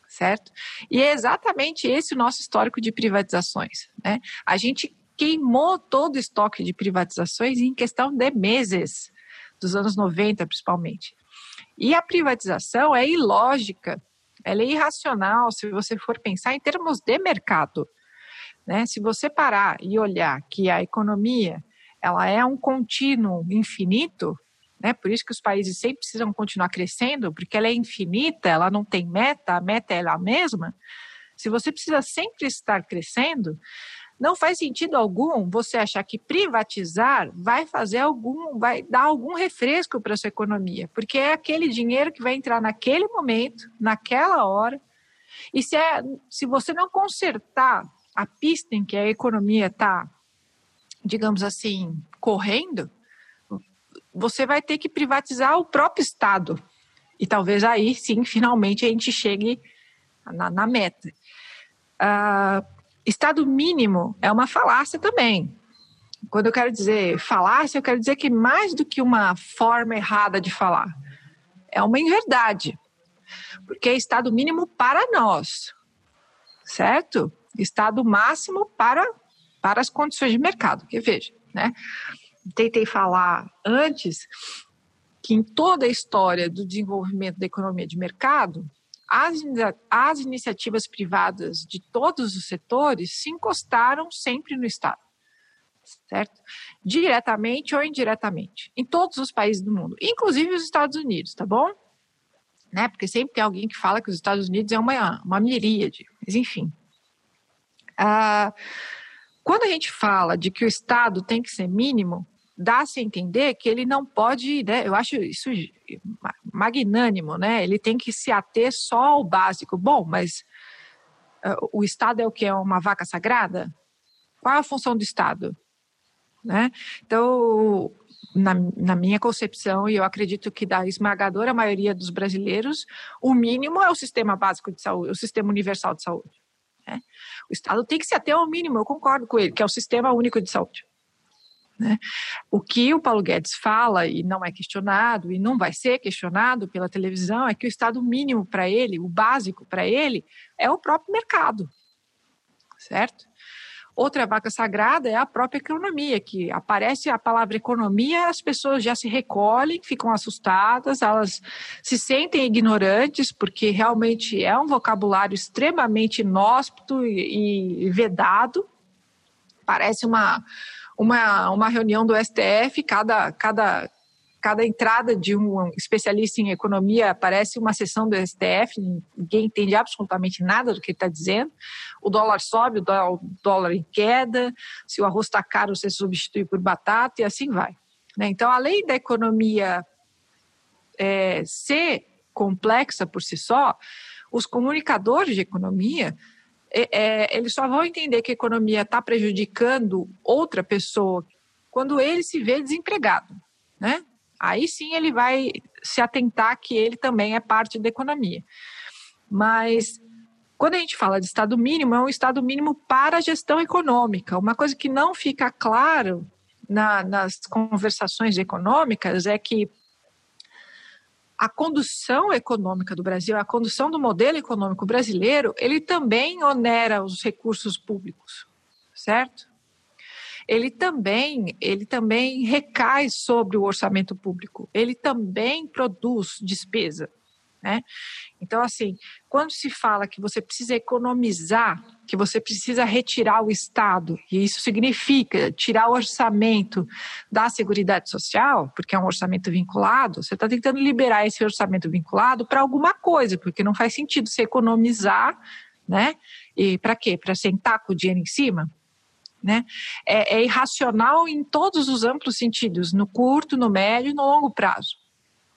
certo? E é exatamente esse o nosso histórico de privatizações. Né? A gente queimou todo o estoque de privatizações em questão de meses, dos anos 90 principalmente. E a privatização é ilógica, ela é irracional se você for pensar em termos de mercado. Né? Se você parar e olhar que a economia ela é um contínuo infinito, né? Por isso que os países sempre precisam continuar crescendo, porque ela é infinita, ela não tem meta, a meta é ela mesma. Se você precisa sempre estar crescendo, não faz sentido algum você achar que privatizar vai fazer algum, vai dar algum refresco para sua economia, porque é aquele dinheiro que vai entrar naquele momento, naquela hora. E se, é, se você não consertar a pista em que a economia está, digamos assim, correndo, você vai ter que privatizar o próprio Estado. E talvez aí sim, finalmente, a gente chegue na, na meta. Uh, estado mínimo é uma falácia também. Quando eu quero dizer falácia, eu quero dizer que mais do que uma forma errada de falar, é uma inverdade. Porque é estado mínimo para nós, certo? Estado máximo para, para as condições de mercado. Que veja, né? Tentei falar antes que em toda a história do desenvolvimento da economia de mercado, as, as iniciativas privadas de todos os setores se encostaram sempre no Estado, certo? Diretamente ou indiretamente, em todos os países do mundo, inclusive os Estados Unidos, tá bom? Né? Porque sempre tem alguém que fala que os Estados Unidos é uma, uma miríade, mas enfim. Ah, quando a gente fala de que o Estado tem que ser mínimo, dá-se a entender que ele não pode, né, eu acho isso magnânimo, né? Ele tem que se ater só ao básico. Bom, mas uh, o Estado é o que? É uma vaca sagrada? Qual é a função do Estado? Né? Então, na, na, minha concepção, e eu acredito que da esmagadora maioria dos brasileiros, o mínimo é o sistema básico de saúde, o sistema universal de saúde. Né? O Estado tem que se ater ao mínimo, eu concordo com ele, que é o sistema único de saúde. Né? O que o Paulo Guedes fala, e não é questionado, e não vai ser questionado pela televisão, é que o estado mínimo para ele, o básico para ele, é o próprio mercado. Certo? Outra vaca sagrada é a própria economia, que aparece a palavra economia, as pessoas já se recolhem, ficam assustadas, elas se sentem ignorantes, porque realmente é um vocabulário extremamente inóspito e, vedado. Parece uma, uma, uma reunião do STF, cada, cada, cada entrada de um especialista em economia parece uma sessão do STF, ninguém entende absolutamente nada do que ele está dizendo. O dólar sobe, o dólar em queda, se o arroz está caro, você substitui por batata e assim vai. Né? Então, além da economia é, ser complexa por si só, os comunicadores de economia é, é, eles só vão entender que a economia está prejudicando outra pessoa quando ele se vê desempregado, né? Aí sim ele vai se atentar que ele também é parte da economia. Mas quando a gente fala de Estado mínimo, é um Estado mínimo para a gestão econômica. Uma coisa que não fica claro na, nas conversações econômicas é que a condução econômica do Brasil, a condução do modelo econômico brasileiro, ele também onera os recursos públicos, certo? Ele também, ele também recai sobre o orçamento público. Ele também produz despesa. Né? Então, assim, quando se fala que você precisa economizar, que você precisa retirar o Estado, e isso significa tirar o orçamento da Seguridade Social, porque é um orçamento vinculado, você está tentando liberar esse orçamento vinculado para alguma coisa, porque não faz sentido você economizar, né? E para quê? Para sentar com o dinheiro em cima? Né? É, é irracional em todos os amplos sentidos, no curto, no médio e no longo prazo.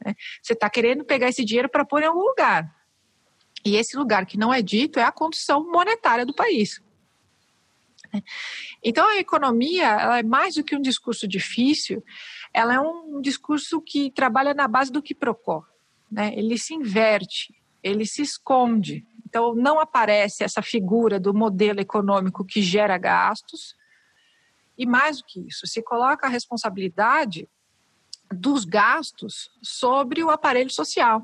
Né? Você está querendo pegar esse dinheiro para pôr em algum lugar. E esse lugar que não é dito é a condição monetária do país. Né? Então, a economia ela é mais do que um discurso difícil, ela é um discurso que trabalha na base do que procura. Né? Ele se inverte, ele se esconde. Então, não aparece essa figura do modelo econômico que gera gastos. E mais do que isso, se coloca a responsabilidade dos gastos sobre o aparelho social.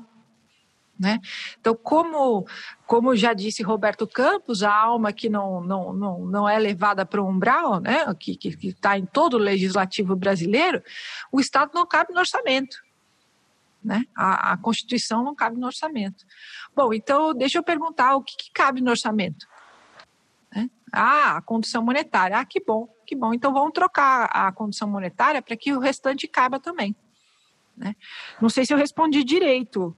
Né? Então, como, como já disse Roberto Campos, a alma que não, não, não, não é levada para o umbral, né? que está em todo o legislativo brasileiro, o Estado não cabe no orçamento. Né? A, a Constituição não cabe no orçamento. Bom, então deixa eu perguntar o que, que cabe no orçamento. Né? Ah, a condição monetária. Ah, que bom, que bom. Então vamos trocar a condição monetária para que o restante caiba também. Né? Não sei se eu respondi direito,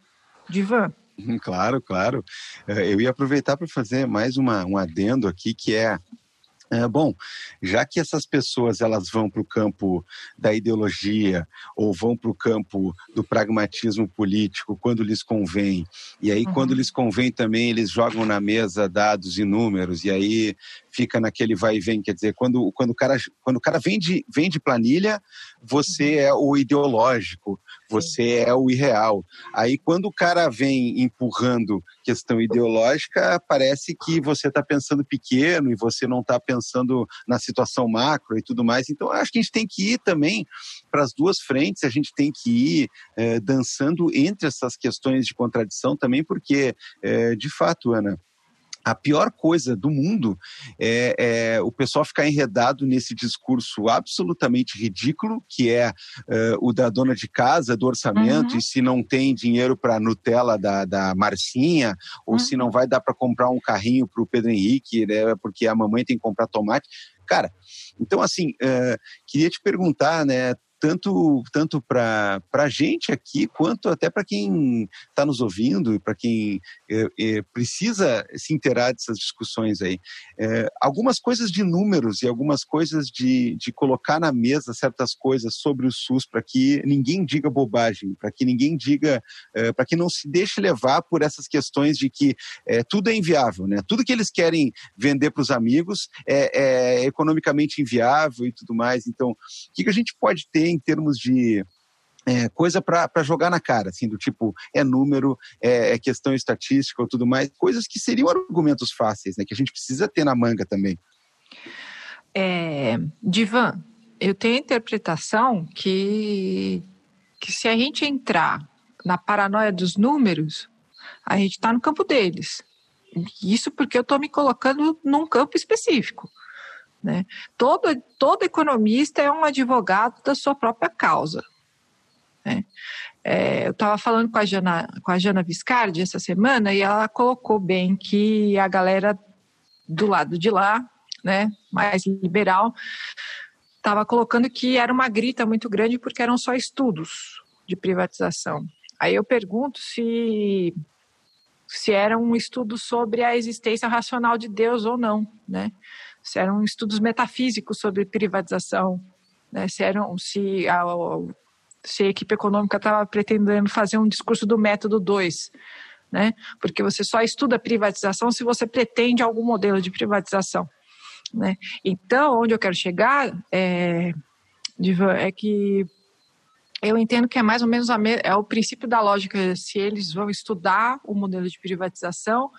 Divan. Claro, claro. É, eu ia aproveitar para fazer mais uma, um adendo aqui, que é é, bom, já que essas pessoas elas vão para o campo da ideologia ou vão para o campo do pragmatismo político quando lhes convém, e aí uhum. quando lhes convém também eles jogam na mesa dados e números, e aí fica naquele vai e vem, quer dizer, quando, quando, o, cara, quando o cara vende, vende planilha, você uhum. é o ideológico, você é o irreal. Aí quando o cara vem empurrando questão ideológica, parece que você está pensando pequeno e você não está pensando na situação macro e tudo mais. Então acho que a gente tem que ir também para as duas frentes, a gente tem que ir é, dançando entre essas questões de contradição também, porque, é, de fato, Ana, a pior coisa do mundo é, é, o pessoal ficar enredado nesse discurso absolutamente ridículo, que é uh, o da dona de casa, do orçamento, uhum. e se não tem dinheiro para Nutella da, da Marcinha, ou uhum. se não vai dar para comprar um carrinho para o Pedro Henrique, né, porque a mamãe tem que comprar tomate. Cara, então assim, uh, queria te perguntar, né, tanto, tanto para a gente aqui, quanto até para quem está nos ouvindo e para quem é, é, precisa se inteirar dessas discussões aí. É, algumas coisas de números e algumas coisas de, de colocar na mesa certas coisas sobre o SUS para que ninguém diga bobagem, para que ninguém diga, é, para que não se deixe levar por essas questões de que tudo é inviável, né? Tudo que eles querem vender para os amigos é, é economicamente inviável e tudo mais. Então, o que, que a gente pode ter em termos de é, coisa para jogar na cara, assim, do tipo, é número, é, é, questão estatística ou tudo mais, coisas que seriam argumentos fáceis, né, que a gente precisa ter na manga também. É, Divan, eu tenho a interpretação que, que se a gente entrar na paranoia dos números, a gente está no campo deles. Isso porque eu estou me colocando num campo específico. Né? Todo, todo economista é um advogado da sua própria causa. Né? É, eu estava falando com a, Jana, com a Jana Viscardi essa semana e ela colocou bem que a galera do lado de lá, né, mais liberal, estava colocando que era uma grita muito grande porque eram só estudos de privatização. Aí eu pergunto se se era um estudo sobre a existência racional de Deus ou não, né? Se eram estudos metafísicos sobre privatização, né? se, eram, se, a, se a equipe econômica estava pretendendo fazer um discurso do método 2, né? porque você só estuda privatização se você pretende algum modelo de privatização. Né? Então, onde eu quero chegar é, é que eu entendo que é mais ou menos a é o princípio da lógica. Se eles vão estudar o modelo de privatização,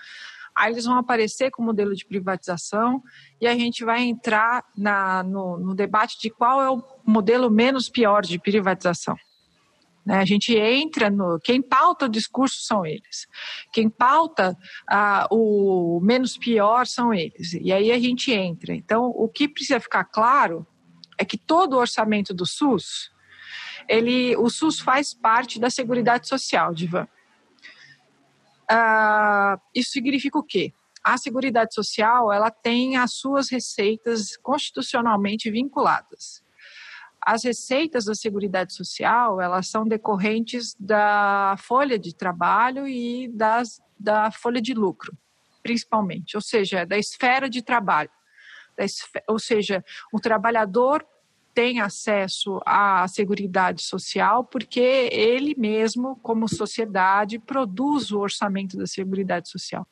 Aí eles vão aparecer com o modelo de privatização e a gente vai entrar na, no, no debate de qual é o modelo menos pior de privatização. Né? A gente entra no. Quem pauta o discurso são eles. Quem pauta ah, o menos pior são eles. E aí a gente entra. Então, o que precisa ficar claro é que todo o orçamento do SUS, ele, o SUS faz parte da Seguridade Social, Divan. Uh, isso significa o quê? A Seguridade Social ela tem as suas receitas constitucionalmente vinculadas. As receitas da Seguridade Social elas são decorrentes da folha de trabalho e das, da folha de lucro, principalmente, ou seja, da esfera de trabalho. Esfera, ou seja, o trabalhador tem acesso à Seguridade Social porque ele mesmo, como sociedade, produz o orçamento da Seguridade Social.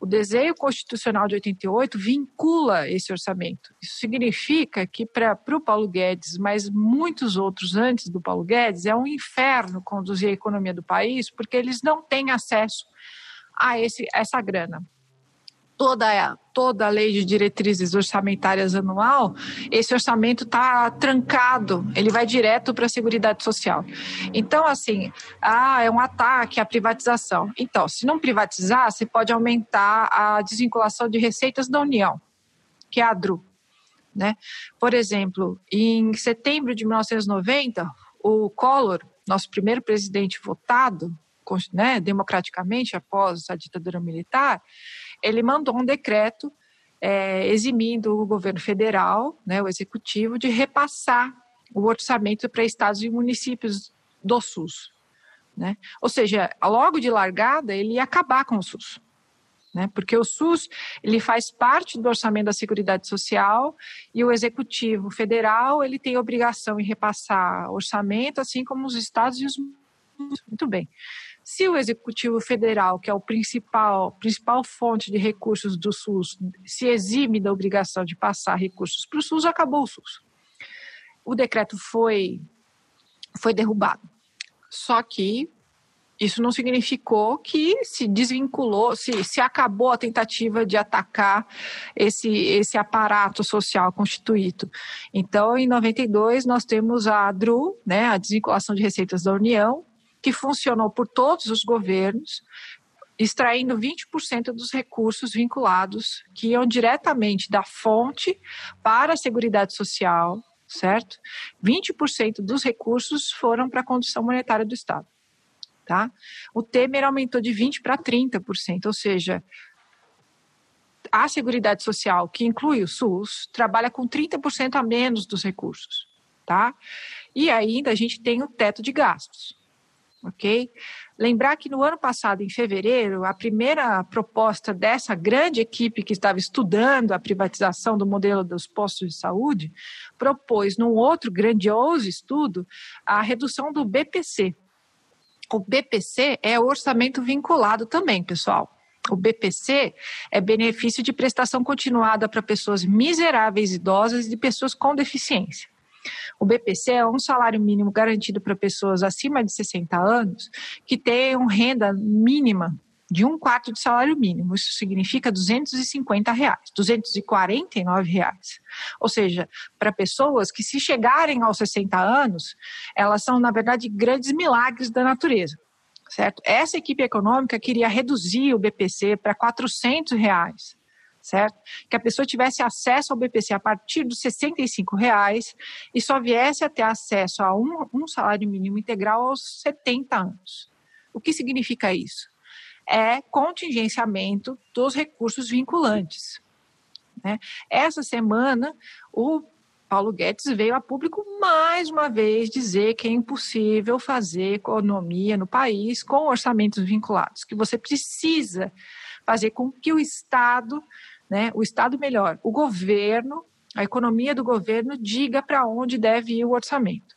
O desenho constitucional de 88 vincula esse orçamento. Isso significa que para o Paulo Guedes, mas muitos outros antes do Paulo Guedes, é um inferno conduzir a economia do país porque eles não têm acesso a esse, essa grana toda, toda a lei de diretrizes orçamentárias anual, esse orçamento está trancado, ele vai direto para a Seguridade Social. Então, assim, ah, é um ataque à privatização. Então, se não privatizar, você pode aumentar a desvinculação de receitas da União, que é a DRU. Né? Por exemplo, em setembro de 1990, o Collor, nosso primeiro presidente votado né, democraticamente após a ditadura militar, ele mandou um decreto é, eximindo o governo federal, né, o executivo, de repassar o orçamento para estados e municípios do SUS. Né? Ou seja, logo de largada, ele ia acabar com o SUS. Né? Porque o SUS ele faz parte do orçamento da Seguridade Social e o Executivo Federal ele tem obrigação em repassar orçamento, assim como os estados e os muito bem. Se o Executivo Federal, que é o principal, principal fonte de recursos do SUS, se exime da obrigação de passar recursos para o SUS, acabou o SUS. O decreto foi, foi derrubado. Só que isso não significou que se desvinculou, se, se acabou a tentativa de atacar esse, esse aparato social constituído. Então, em 92, nós temos a DRU, né, a desvinculação de receitas da União, que funcionou por todos os governos, extraindo 20% dos recursos vinculados que iam diretamente da fonte para a Seguridade Social, certo? 20% dos recursos foram para a condição monetária do Estado. Tá? O Temer aumentou de 20% para 30%, ou seja, a Seguridade Social, que inclui o SUS, trabalha com 30% a menos dos recursos. Tá? E ainda a gente tem o teto de gastos ok? Lembrar que no ano passado, em fevereiro, a primeira proposta dessa grande equipe que estava estudando a privatização do modelo dos postos de saúde propôs, num outro grandioso estudo, a redução do BPC. O BPC é orçamento vinculado também, pessoal. O BPC é benefício de prestação continuada para pessoas miseráveis idosas e pessoas com deficiência. O BPC é um salário mínimo garantido para pessoas acima de 60 anos que tenham renda mínima de um quarto de salário mínimo. Isso significa 250 reais, 249 reais. Ou seja, para pessoas que se chegarem aos 60 anos, elas são, na verdade, grandes milagres da natureza. Certo? Essa equipe econômica queria reduzir o BPC para 400 reais certo? Que a pessoa tivesse acesso ao BPC a partir dos 65 reais e só viesse a ter acesso a um, um salário mínimo integral aos 70 anos. O que significa isso? É contingenciamento dos recursos vinculantes. Né? Essa semana, o Paulo Guedes veio a público mais uma vez dizer que é impossível fazer economia no país com orçamentos vinculados, que você precisa fazer com que o Estado né, o Estado melhor, o governo, a economia do governo diga para onde deve ir o orçamento.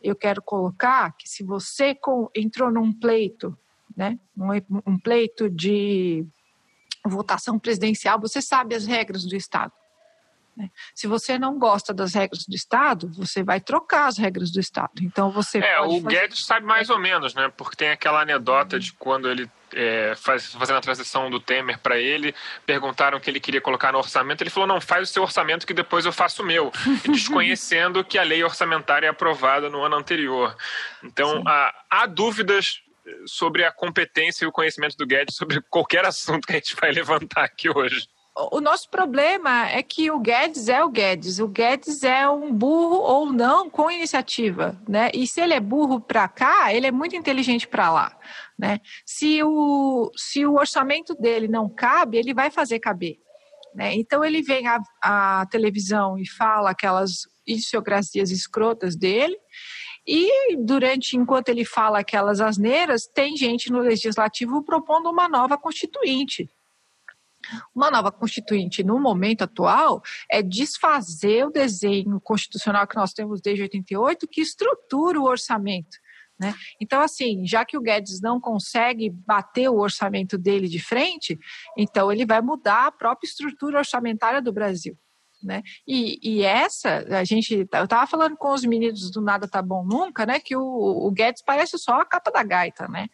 Eu quero colocar que se você com, entrou num pleito, né, um, um pleito de votação presidencial, você sabe as regras do Estado. Né? Se você não gosta das regras do Estado, você vai trocar as regras do Estado. Então você. É, o fazer... Guedes sabe mais ou menos, né? Porque tem aquela anedota de quando ele é, faz, fazendo a transição do Temer para ele, perguntaram o que ele queria colocar no orçamento, ele falou, não, faz o seu orçamento que depois eu faço o meu, desconhecendo que a lei orçamentária é aprovada no ano anterior. Então, há, há dúvidas sobre a competência e o conhecimento do Guedes sobre qualquer assunto que a gente vai levantar aqui hoje o nosso problema é que o Guedes é o Guedes. O Guedes é um burro ou não com iniciativa, né? E se ele é burro para cá, ele é muito inteligente para lá, né? Se o, se o orçamento dele não cabe, ele vai fazer caber. Né? Então ele vem à, à televisão e fala aquelas idiosincrasias escrotas dele, e durante, enquanto ele fala aquelas asneiras, tem gente no legislativo propondo uma nova constituinte. Uma nova constituinte, no momento atual, é desfazer o desenho constitucional que nós temos desde 88, que estrutura o orçamento. Né? Então, assim, já que o Guedes não consegue bater o orçamento dele de frente, então ele vai mudar a própria estrutura orçamentária do Brasil. Né? E, e essa, a gente, eu estava falando com os meninos do Nada Tá Bom Nunca, né? Que o, o Guedes parece só a capa da gaita, né?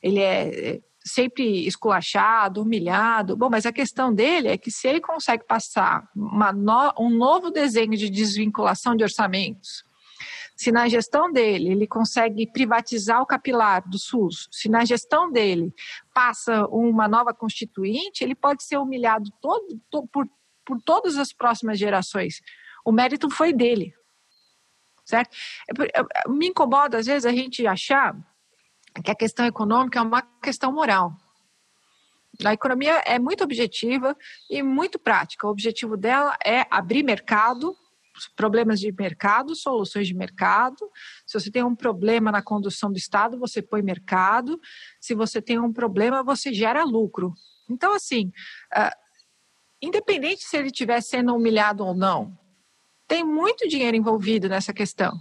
Ele é sempre esculachado, humilhado. Bom, mas a questão dele é que se ele consegue passar no, um novo desenho de desvinculação de orçamentos, se na gestão dele ele consegue privatizar o capilar do SUS, se na gestão dele passa uma nova constituinte, ele pode ser humilhado todo, todo, por, por todas as próximas gerações. O mérito foi dele. Certo? É é, me incomoda, às vezes, a gente achar que a questão econômica é uma questão moral. A economia é muito objetiva e muito prática. O objetivo dela é abrir mercado problemas de mercado, soluções de mercado. Se você tem um problema na condução do Estado, você põe mercado. Se você tem um problema, você gera lucro. Então, assim, uh, independente se ele estiver sendo humilhado ou não, tem muito dinheiro envolvido nessa questão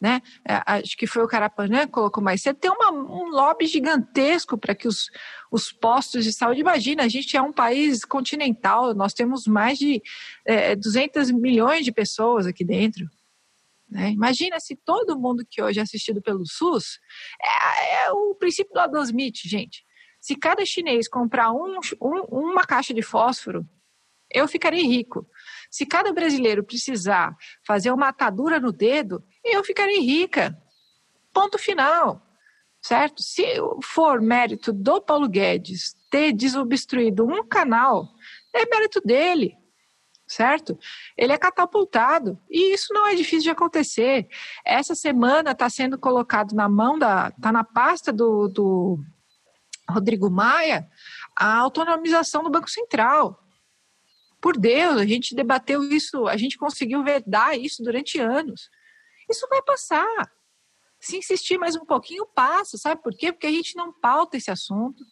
né? É, acho que foi o Carapanã que colocou mais cedo, tem uma, um lobby gigantesco para que os, os postos de saúde. Imagina, a gente é um país continental, nós temos mais de é, 200 milhões de pessoas aqui dentro. Né? Imagina se todo mundo que hoje é assistido pelo SUS é, é o princípio do Adam Smith, gente. Se cada chinês comprar um, um, uma caixa de fósforo, eu ficarei rico. Se cada brasileiro precisar fazer uma atadura no dedo, eu ficarei rica. Ponto final. Certo? Se for mérito do Paulo Guedes ter desobstruído um canal, é mérito dele. Certo? Ele é catapultado. E isso não é difícil de acontecer. Essa semana está sendo colocado na mão da. está na pasta do, do Rodrigo Maia a autonomização do Banco Central. Por Deus, a gente debateu isso, a gente conseguiu vedar isso durante anos. Isso vai passar. Se insistir mais um pouquinho, passa. Sabe por quê? Porque a gente não pauta esse assunto,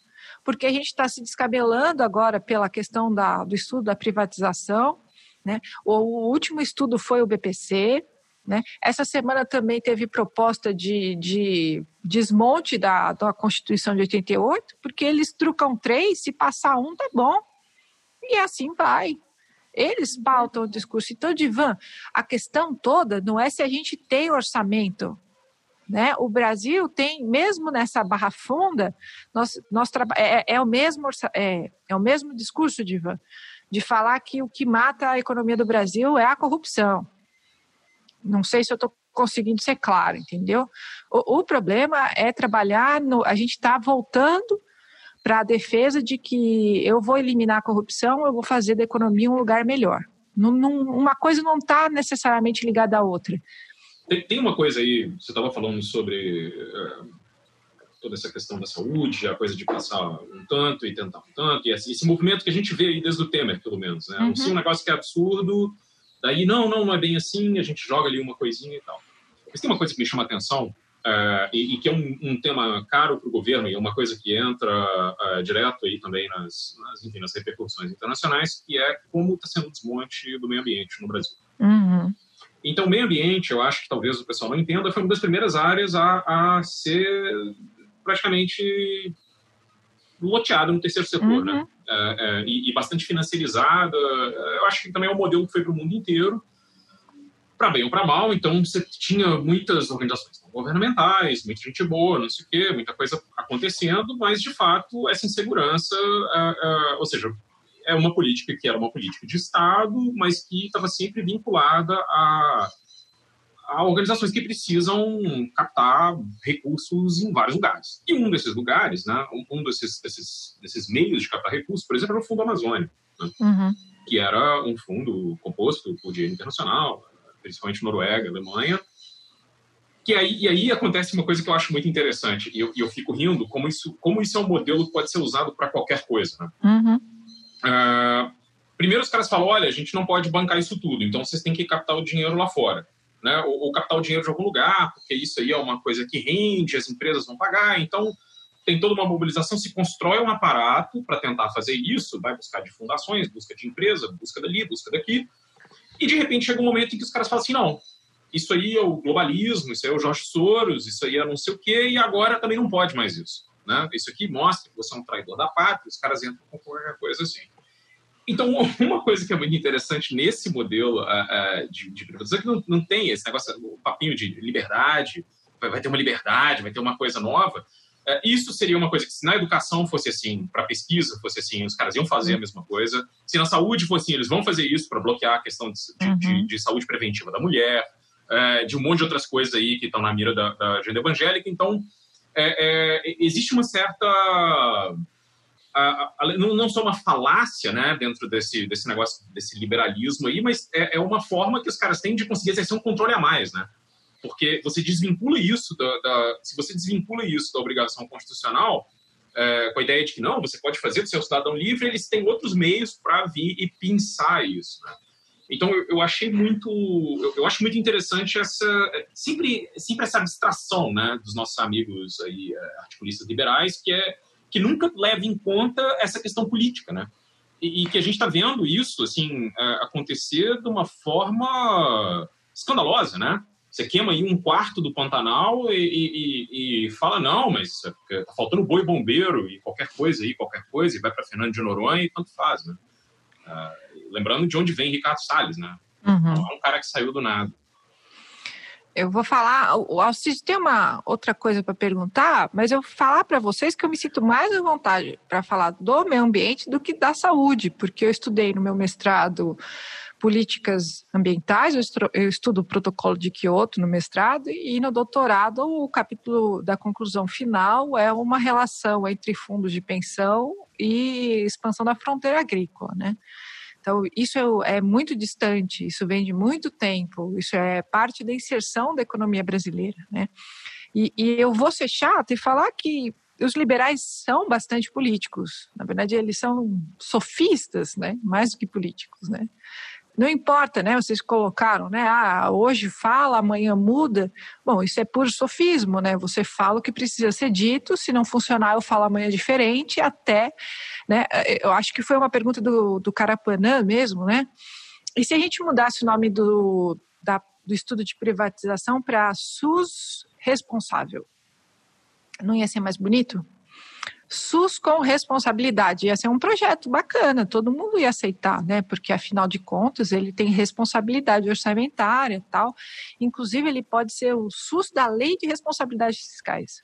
porque a gente está se descabelando agora pela questão da, do estudo da privatização. Né? O, último estudo foi o BPC. Né? Essa semana também teve proposta de, de desmonte da, da Constituição de 88, porque eles trucam três, se passar um, tá bom. E assim vai. Eles pautam o discurso. Então, Divan, a questão toda não é se a gente tem orçamento. Né? O Brasil tem, mesmo nessa barra funda, nós, nós é, é, o mesmo, é, é o mesmo discurso, Divan, de falar que o que mata a economia do Brasil é a corrupção. Não sei se eu estou conseguindo ser claro, entendeu? O, o problema é trabalhar no. A gente está voltando para a defesa de que eu vou eliminar a corrupção, eu vou fazer da economia um lugar melhor. Não, não, uma coisa não está necessariamente ligada à outra. Tem, tem, uma coisa aí, você estava falando sobre uh, toda essa questão da saúde, a coisa de passar um tanto e tentar um tanto, e esse, esse movimento que a gente vê aí desde o Temer, pelo menos. Né? Uhum. um negócio que é absurdo, daí não, não, não é bem assim, a gente joga ali uma coisinha e tal. Mas tem uma coisa que me chama a atenção, Uh, e, e, que é um, um tema caro para o governo e é uma coisa que entra uh, direto aí também nas, nas, enfim, nas repercussões internacionais, que é como está sendo o desmonte do meio ambiente no Brasil. Uhum. Então, meio ambiente, eu acho que talvez o pessoal não entenda, foi uma das primeiras áreas a, a ser praticamente loteado no terceiro setor, né? uhum. né? e, e, bastante financiarizada. Eu acho que também é um modelo que foi para o mundo inteiro para bem ou para mal, então você tinha muitas organizações governamentais, muita gente boa, não sei o quê, muita coisa acontecendo, mas de fato essa insegurança, uh, uh, ou seja, é uma política que era uma política de Estado, mas que estava sempre vinculada a, a organizações que precisam captar recursos em vários lugares. E um desses lugares, né, um desses, desses, desses meios de captar recursos, por exemplo, era o Fundo Amazônia, né, uhum. que era um fundo composto por dinheiro internacional, principalmente Noruega, Alemanha. Que aí, e aí acontece uma coisa que eu acho muito interessante, e eu, eu fico rindo, como isso, como isso é um modelo que pode ser usado para qualquer coisa. Né? Uhum. Uh, primeiro os caras falam, olha, a gente não pode bancar isso tudo, então vocês têm que captar o dinheiro lá fora. Né? Ou, ou captar o dinheiro de algum lugar, porque isso aí é uma coisa que rende, as empresas vão pagar, então tem toda uma mobilização, se constrói um aparato para tentar fazer isso, vai buscar de fundações, busca de empresa, busca dali, busca daqui, e de repente chega um momento em que os caras falam assim: não, isso aí é o globalismo, isso aí é o Jorge Soros, isso aí é não sei o quê, e agora também não pode mais isso. Né? Isso aqui mostra que você é um traidor da pátria, os caras entram com qualquer coisa assim. Então, uma coisa que é muito interessante nesse modelo uh, uh, de, de privatização é que não, não tem esse negócio, o papinho de liberdade, vai, vai ter uma liberdade, vai ter uma coisa nova, isso seria uma coisa que, se na educação fosse assim, para pesquisa fosse assim, os caras iam fazer a mesma coisa. Se na saúde fosse assim, eles vão fazer isso para bloquear a questão de, uhum. de, de, saúde preventiva da mulher, é, de um monte de outras coisas aí que estão na mira da, da, agenda evangélica. Então, é, é, existe uma certa. A, a, não, não só uma falácia né, dentro desse, desse negócio, desse liberalismo aí, mas é, é uma forma que os caras têm de conseguir exercer um controle a mais, né? Porque você desvincula isso da, da se você desvincula isso da obrigação constitucional é, com a ideia de que não, você pode fazer do seu cidadão livre, eles têm outros meios para vir e pensar isso. Né? Então eu, eu, achei muito, eu, eu, acho muito interessante essa sempre, sempre essa abstração, né, dos nossos amigos aí é, articulistas liberais, que é que nunca leva em conta essa questão política, né? E, e que a gente está vendo isso assim é, acontecer de uma forma escandalosa, né? Você queima aí um quarto do Pantanal e, e, e fala, não, mas tá faltando boi bombeiro e qualquer coisa aí, qualquer coisa, e vai para Fernando de Noronha e tanto faz, né? Uh, lembrando de onde vem Ricardo Salles, né? Uhum. Não é um cara que saiu do nada. Eu vou falar, o Alcides tem uma outra coisa para perguntar, mas eu vou falar para vocês que eu me sinto mais à vontade para falar do meio ambiente do que da saúde, porque eu estudei no meu mestrado políticas ambientais, eu estudo o protocolo de Kyoto no mestrado e no doutorado o capítulo da conclusão final é uma relação entre fundos de pensão e expansão da fronteira agrícola, né? Então, isso é muito distante, isso vem de muito tempo, isso é parte da inserção da economia brasileira, né? E, e eu vou ser chata e falar que os liberais são bastante políticos. Na verdade, eles são sofistas, né? Mais do que políticos, né? Não importa, né? Vocês colocaram, né? Ah, hoje fala, amanhã muda. Bom, isso é puro sofismo, né? Você fala o que precisa ser dito, se não funcionar, eu falo amanhã diferente, até, né? Eu acho que foi uma pergunta do, do Carapanã mesmo, né? E se a gente mudasse o nome do, da, do estudo de privatização para SUS responsável? Não ia ser mais bonito? SUS com responsabilidade. Ia ser um projeto bacana, todo mundo ia aceitar, né? Porque afinal de contas ele tem responsabilidade orçamentária e tal. Inclusive, ele pode ser o SUS da lei de responsabilidades fiscais.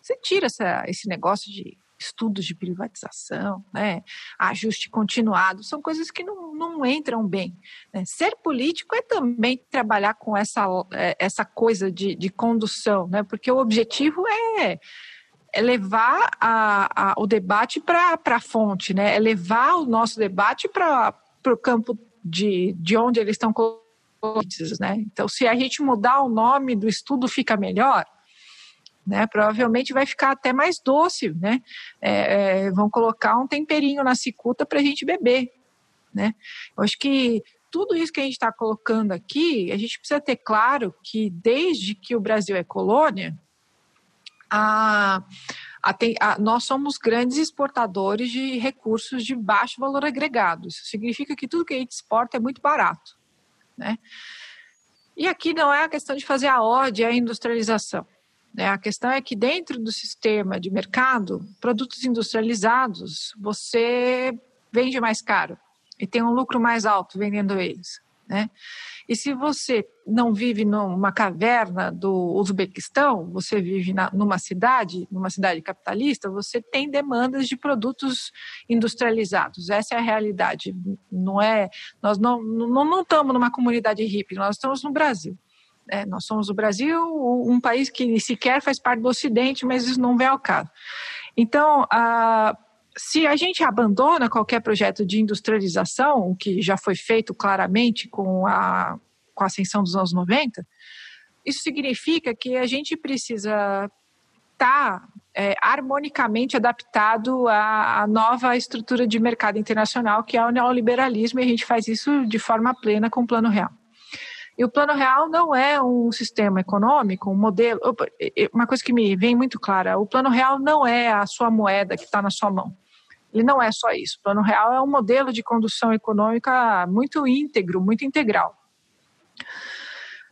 Você tira essa, esse negócio de estudos de privatização, né? ajuste continuado, são coisas que não, não entram bem. Né? Ser político é também trabalhar com essa, é, essa coisa de, de condução, né? porque o objetivo é é levar a, a, o debate para a fonte, né? é levar o nosso debate para o campo de, de onde eles estão colocados. Né? Então, se a gente mudar o nome do estudo, fica melhor. Né, provavelmente vai ficar até mais doce, né? É, é, vão colocar um temperinho na cicuta para a gente beber, né? Eu acho que tudo isso que a gente está colocando aqui, a gente precisa ter claro que desde que o Brasil é colônia, a, a, a, nós somos grandes exportadores de recursos de baixo valor agregado. Isso significa que tudo que a gente exporta é muito barato. Né? E aqui não é a questão de fazer a ordem, a industrialização. Né? A questão é que dentro do sistema de mercado, produtos industrializados, você vende mais caro e tem um lucro mais alto vendendo eles. Né? E se você não vive numa caverna do Uzbequistão, você vive na, numa cidade, numa cidade capitalista, você tem demandas de produtos industrializados. Essa é a realidade. Não é, nós não, não, não estamos numa comunidade hippie, nós estamos no Brasil. É, nós somos o Brasil, um país que sequer faz parte do Ocidente, mas isso não vem ao caso. Então, a se a gente abandona qualquer projeto de industrialização, o que já foi feito claramente com a, com a ascensão dos anos 90, isso significa que a gente precisa estar tá, é, harmonicamente adaptado à, à, nova estrutura de mercado internacional, que é o neoliberalismo, e a gente faz isso de forma plena com o Plano Real. E o Plano Real não é um sistema econômico, um modelo. Uma coisa que me vem muito clara: o Plano Real não é a sua moeda que está na sua mão. Ele não é só isso. O Plano Real é um modelo de condução econômica muito íntegro, muito integral.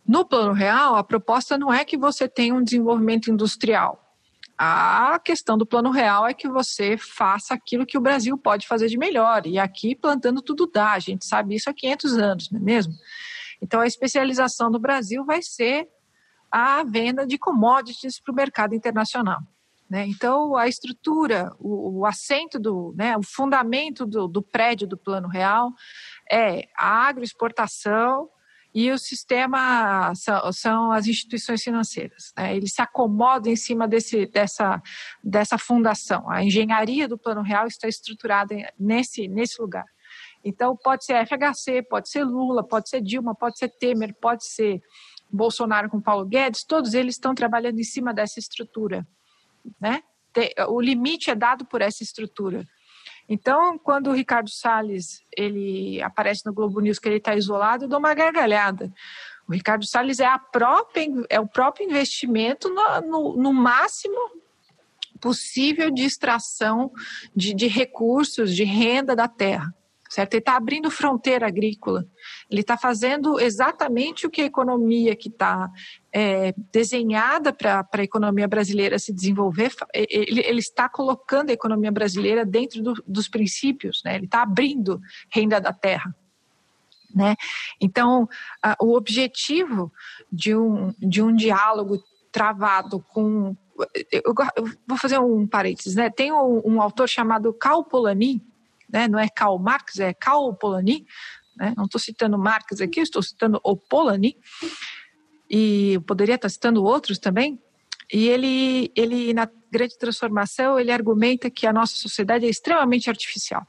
No Plano Real, a proposta não é que você tenha um desenvolvimento industrial. A questão do Plano Real é que você faça aquilo que o Brasil pode fazer de melhor. E aqui, plantando tudo dá. A gente sabe isso há 500 anos, não é mesmo? Então, a especialização do Brasil vai ser a venda de commodities para o mercado internacional. Né? Então, a estrutura, o, o assento, do, né, o fundamento do, do prédio do Plano Real é a agroexportação e o sistema são, são as instituições financeiras. Né? Eles se acomodam em cima desse, dessa, dessa fundação. A engenharia do Plano Real está estruturada nesse, nesse lugar. Então, pode ser FHC, pode ser Lula, pode ser Dilma, pode ser Temer, pode ser Bolsonaro com Paulo Guedes, todos eles estão trabalhando em cima dessa estrutura. Né? O limite é dado por essa estrutura. Então, quando o Ricardo Salles ele aparece no Globo News que ele está isolado, eu dou uma gargalhada. O Ricardo Salles é, a própria, é o próprio investimento no, no, no máximo possível de extração de, de recursos, de renda da terra certo? Ele está abrindo fronteira agrícola. Ele está fazendo exatamente o que a economia que está é, desenhada para a economia brasileira se desenvolver, ele, ele, está colocando a economia brasileira dentro do, dos princípios, né? ele está abrindo renda da terra. Né? Então, a, o objetivo de um, de um diálogo travado com. Eu, eu vou fazer um parênteses, né? Tem um, um autor chamado Cal Polanyi, né? não é Karl Marx, é Karl Polanyi, né? não estou citando Marx aqui, estou citando o Polanyi, e poderia estar citando outros também, e ele, ele, na grande transformação, ele argumenta que a nossa sociedade é extremamente artificial.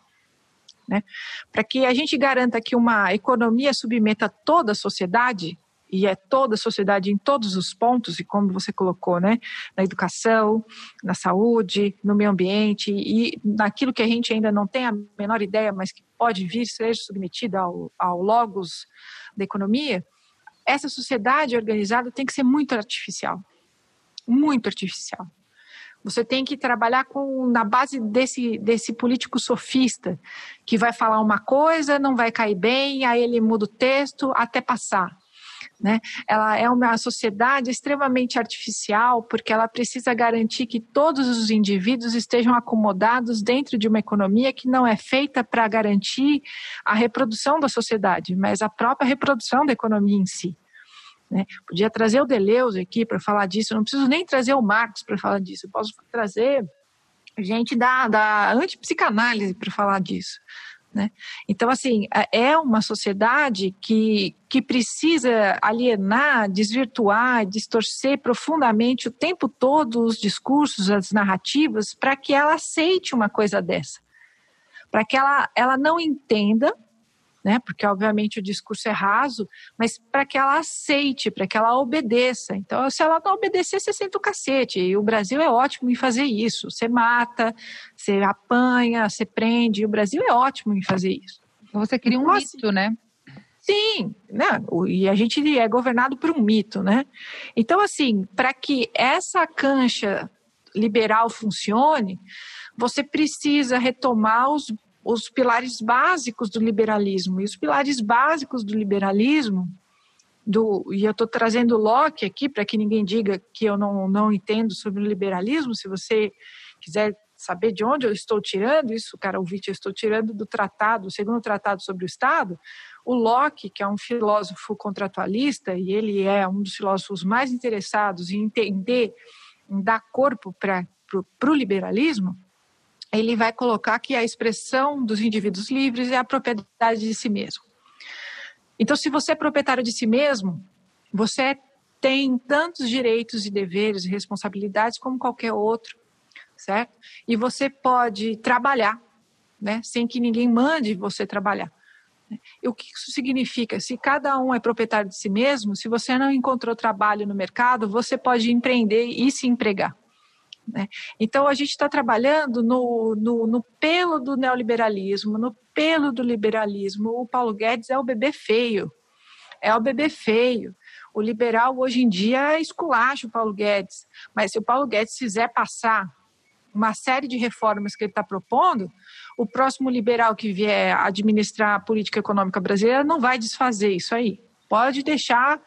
Né? Para que a gente garanta que uma economia submeta toda a sociedade, e é toda a sociedade em todos os pontos, e como você colocou, né, na educação, na saúde, no meio ambiente e naquilo que a gente ainda não tem a menor ideia, mas que pode vir seja submetida ao, ao logos da economia, essa sociedade organizada tem que ser muito artificial, muito artificial. Você tem que trabalhar com na base desse, desse político sofista que vai falar uma coisa, não vai cair bem, aí ele muda o texto até passar. Né? Ela é uma sociedade extremamente artificial porque ela precisa garantir que todos os indivíduos estejam acomodados dentro de uma economia que não é feita para garantir a reprodução da sociedade, mas a própria reprodução da economia em si. Né? Podia trazer o Deleuze aqui para falar disso, não preciso nem trazer o Marx para falar disso, eu posso trazer gente da, da antipsicanálise para falar disso. Né? Então, assim, é, é uma sociedade que, que precisa alienar, desvirtuar, distorcer profundamente o tempo todo os discursos, as narrativas, para que ela aceite uma coisa dessa. Para que ela, ela não entenda né? Porque obviamente o discurso é raso, mas para que ela aceite, para que ela obedeça. Então, se ela não obedecer, você senta o cacete. E o Brasil é ótimo em fazer isso. Você mata, você apanha, você prende. O Brasil é ótimo em fazer isso. Você cria um então, assim, mito, né? Sim, né? e a gente é governado por um mito, né? Então, assim, para que essa cancha liberal funcione, você precisa retomar os os pilares básicos do liberalismo. E os pilares básicos do liberalismo, do, e eu estou trazendo Locke aqui para que ninguém diga que eu não, não entendo sobre o liberalismo. Se você quiser saber de onde eu estou tirando isso, cara, ouvinte, eu estou tirando do tratado, o segundo tratado sobre o Estado. O Locke, que é um filósofo contratualista, e ele é um dos filósofos mais interessados em entender, em dar corpo para o liberalismo, ele vai colocar que a expressão dos indivíduos livres é a propriedade de si mesmo. Então, se você é proprietário de si mesmo, você tem tantos direitos e deveres e responsabilidades como qualquer outro, certo? E você pode trabalhar, né, sem que ninguém mande você trabalhar. E o que isso significa? Se cada um é proprietário de si mesmo, se você não encontrou trabalho no mercado, você pode empreender e se empregar. Né? Então, a gente está trabalhando no, no, no, pelo do neoliberalismo, no pelo do liberalismo. O Paulo Guedes é o bebê feio. É o bebê feio. O liberal, hoje em dia, esculacha o Paulo Guedes. Mas se o Paulo Guedes fizer passar uma série de reformas que ele está propondo, o próximo liberal que vier administrar a política econômica brasileira não vai desfazer isso aí. Pode deixar,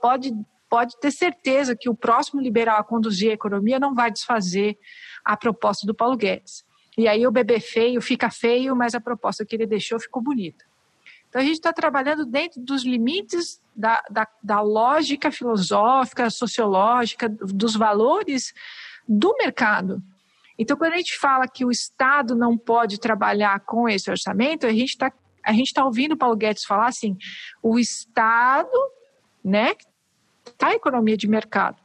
pode pode ter certeza que o próximo liberal a conduzir a economia não vai desfazer a proposta do Paulo Guedes. E aí o bebê feio fica feio, mas a proposta que ele deixou ficou bonita. Então a gente está trabalhando dentro dos limites da, da, da, lógica filosófica, sociológica, dos valores do mercado. Então, quando a gente fala que o Estado não pode trabalhar com esse orçamento, a gente está a gente está ouvindo o Paulo Guedes falar assim, o Estado, né, tá a economia de mercado.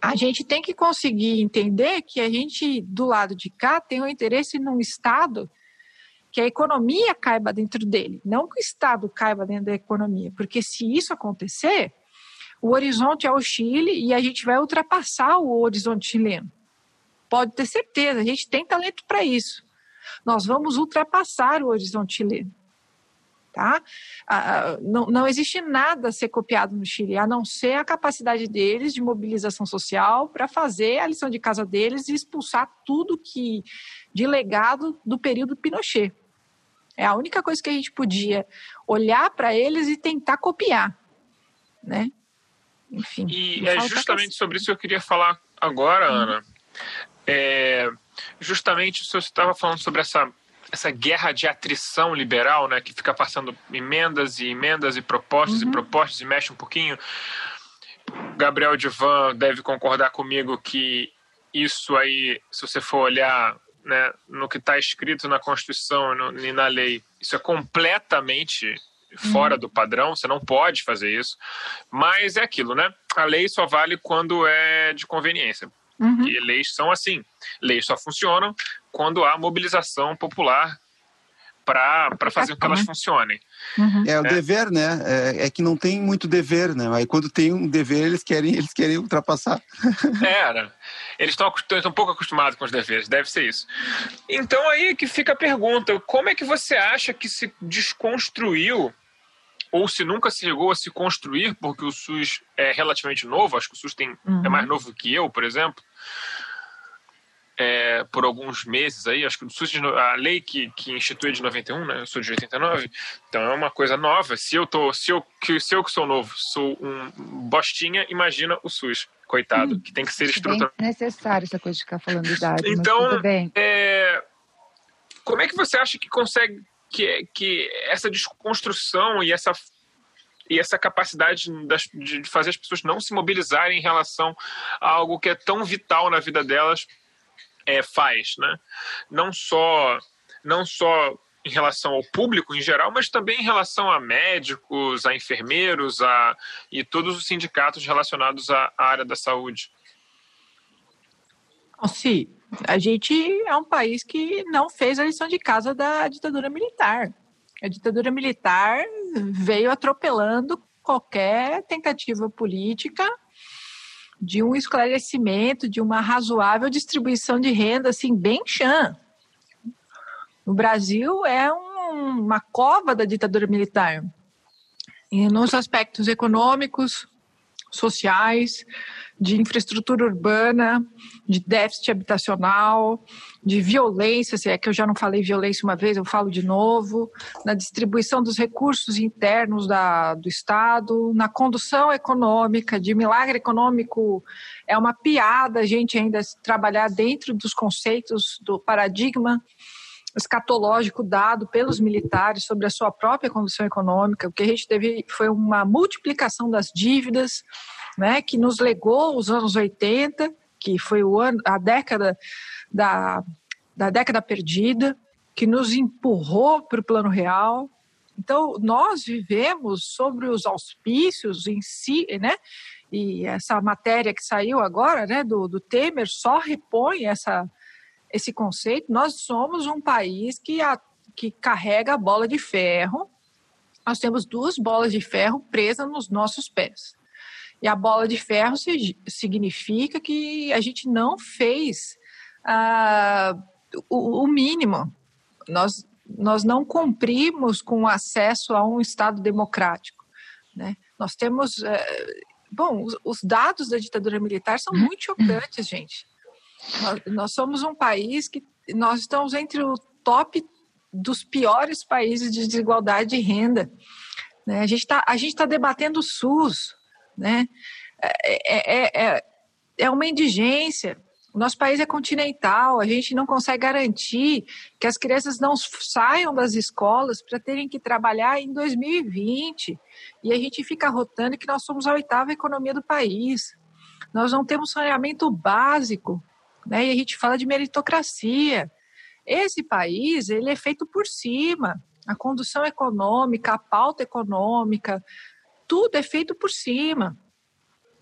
A gente tem que conseguir entender que a gente, do lado de cá, tem um interesse num Estado que a economia caiba dentro dele, não que o Estado caiba dentro da economia, porque se isso acontecer, o horizonte é o Chile e a gente vai ultrapassar o horizonte chileno. Pode ter certeza, a gente tem talento para isso. Nós vamos ultrapassar o horizonte chileno. Tá? Ah, não, não existe nada a ser copiado no Chile, a não ser a capacidade deles de mobilização social para fazer a lição de casa deles e expulsar tudo que de legado do período Pinochet. É a única coisa que a gente podia olhar para eles e tentar copiar, né? Enfim. E é justamente sobre isso que eu queria falar agora, uhum. Ana. É, justamente você estava falando sobre essa essa guerra de atrição liberal, né, que fica passando emendas e emendas e propostas uhum. e propostas e mexe um pouquinho. Gabriel Divan deve concordar comigo que isso aí, se você for olhar né, no que está escrito na Constituição no, e na lei, isso é completamente fora uhum. do padrão, você não pode fazer isso. Mas é aquilo, né? A lei só vale quando é de conveniência. Uhum. E leis são assim. Leis só funcionam quando há mobilização popular para fazer com que elas funcionem. Uhum. É o é. dever, né? É, é, que não tem muito dever, né? Aí quando tem um dever, eles querem, eles querem ultrapassar. Era. Eles estão um pouco acostumados com os deveres, deve ser isso. Então aí que fica a pergunta: como é que você acha que se desconstruiu ou se nunca se chegou a se construir, porque o SUS é relativamente novo, acho que o SUS tem, uhum. é mais novo que eu, por exemplo, é, por alguns meses aí, acho que o SUS, a lei que, que institui de 91, né, eu sou de 89, então é uma coisa nova. Se eu tô, se eu que, se eu que sou novo sou um bostinha, imagina o SUS, coitado, hum, que tem que ser estruturado. É necessário essa coisa de ficar falando de idade, então, é, como é que você acha que consegue que, que essa desconstrução e essa e essa capacidade de fazer as pessoas não se mobilizarem em relação a algo que é tão vital na vida delas é, faz, né? Não só, não só em relação ao público em geral, mas também em relação a médicos, a enfermeiros, a, e todos os sindicatos relacionados à, à área da saúde. Sim, a gente é um país que não fez a lição de casa da ditadura militar. A ditadura militar veio atropelando qualquer tentativa política de um esclarecimento, de uma razoável distribuição de renda, assim, bem chã. No Brasil é um, uma cova da ditadura militar. E nos aspectos econômicos, sociais, de infraestrutura urbana, de déficit habitacional, de violência, se é que eu já não falei violência uma vez, eu falo de novo, na distribuição dos recursos internos da, do Estado, na condução econômica, de milagre econômico, é uma piada a gente ainda trabalhar dentro dos conceitos do paradigma escatológico dado pelos militares sobre a sua própria condição econômica. O que a gente teve foi uma multiplicação das dívidas, né, que nos legou os anos 80, que foi o ano, a década da, da década perdida, que nos empurrou para o plano real. Então, nós vivemos sobre os auspícios em si, né? E essa matéria que saiu agora, né, do, do Temer, só repõe essa, esse conceito. Nós somos um país que, a, que carrega a bola de ferro. Nós temos duas bolas de ferro presas nos nossos pés. E a bola de ferro significa que a gente não fez ah, o, o, mínimo. Nós, nós não cumprimos com o acesso a um Estado democrático. Né? Nós temos. Eh, bom, os, os dados da ditadura militar são muito chocantes, gente. Nós, nós somos um país que nós estamos entre o top dos piores países de desigualdade de renda. Né? A gente está tá debatendo o SUS, né? É, é, é, é uma indigência. O nosso país é continental, a gente não consegue garantir que as crianças não saiam das escolas para terem que trabalhar em 2020. E a gente fica rotando que nós somos a oitava economia do país. nós não temos saneamento básico, né? E a gente fala de meritocracia. Esse país, ele é feito por cima. A condução econômica, a pauta econômica, tudo é feito por cima.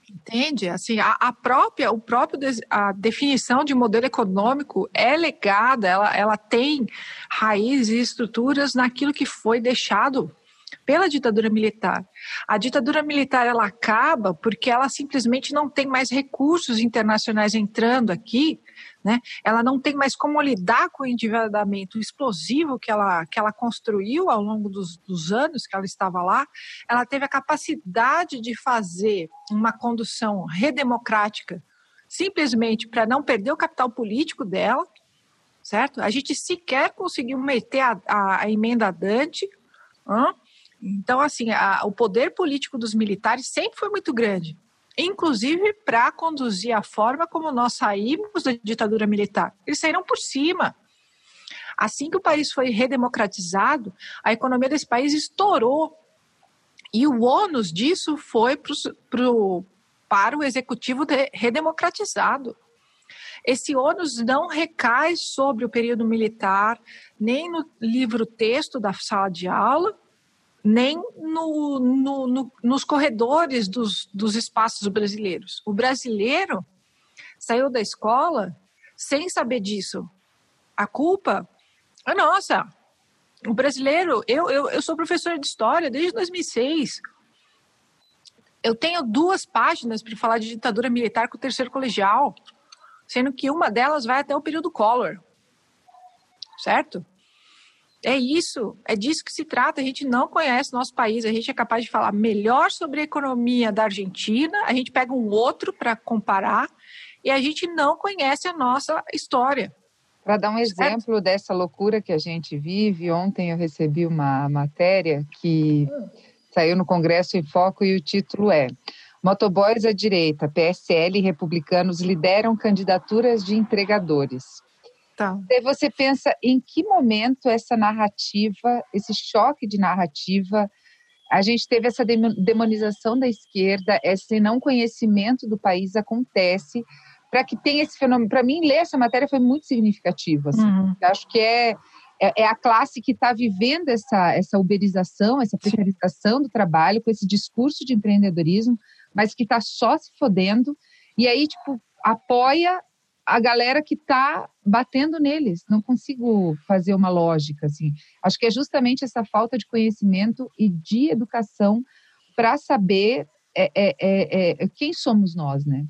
Entende? Assim, a, a, própria, o próprio a definição de modelo econômico é legada, ela, ela tem raízes e estruturas naquilo que foi deixado pela ditadura militar. A ditadura militar ela acaba porque ela simplesmente não tem mais recursos internacionais entrando aqui, né? Ela não tem mais como lidar com o endividamento explosivo que ela, que ela construiu ao longo dos, dos anos que ela estava lá. Ela teve a capacidade de fazer uma condução redemocrática simplesmente para não perder o capital político dela, certo? A gente sequer conseguiu meter a, a, a emenda Dante? Então, assim, a, o poder político dos militares sempre foi muito grande, inclusive para conduzir a forma como nós saímos da ditadura militar. Eles saíram por cima. Assim que o país foi redemocratizado, a economia desse país estourou. E o ônus disso foi pro, pro, para o executivo de, redemocratizado. Esse ônus não recai sobre o período militar, nem no livro-texto da sala de aula, nem no, no, no, nos corredores dos, dos espaços brasileiros. O brasileiro saiu da escola sem saber disso. A culpa é nossa. O brasileiro, eu, eu, eu sou professora de história desde 2006. Eu tenho duas páginas para falar de ditadura militar com o terceiro colegial, sendo que uma delas vai até o período Collor. Certo? É isso, é disso que se trata. A gente não conhece nosso país, a gente é capaz de falar melhor sobre a economia da Argentina, a gente pega um outro para comparar e a gente não conhece a nossa história. Para dar um exemplo certo? dessa loucura que a gente vive, ontem eu recebi uma matéria que saiu no Congresso em Foco e o título é Motoboys à direita, PSL e republicanos lideram candidaturas de entregadores. Tá. Daí você pensa em que momento essa narrativa, esse choque de narrativa, a gente teve essa demonização da esquerda, esse não conhecimento do país acontece para que tenha esse fenômeno. Para mim, ler essa matéria foi muito significativo. Assim. Uhum. Acho que é, é, é, a classe que está vivendo essa, essa uberização, essa precarização do trabalho, com esse discurso de empreendedorismo, mas que está só se fodendo. E aí, tipo, apoia a galera que está batendo neles. Não consigo fazer uma lógica assim. Acho que é justamente essa falta de conhecimento e de educação para saber é, é, é, é, quem somos nós, né?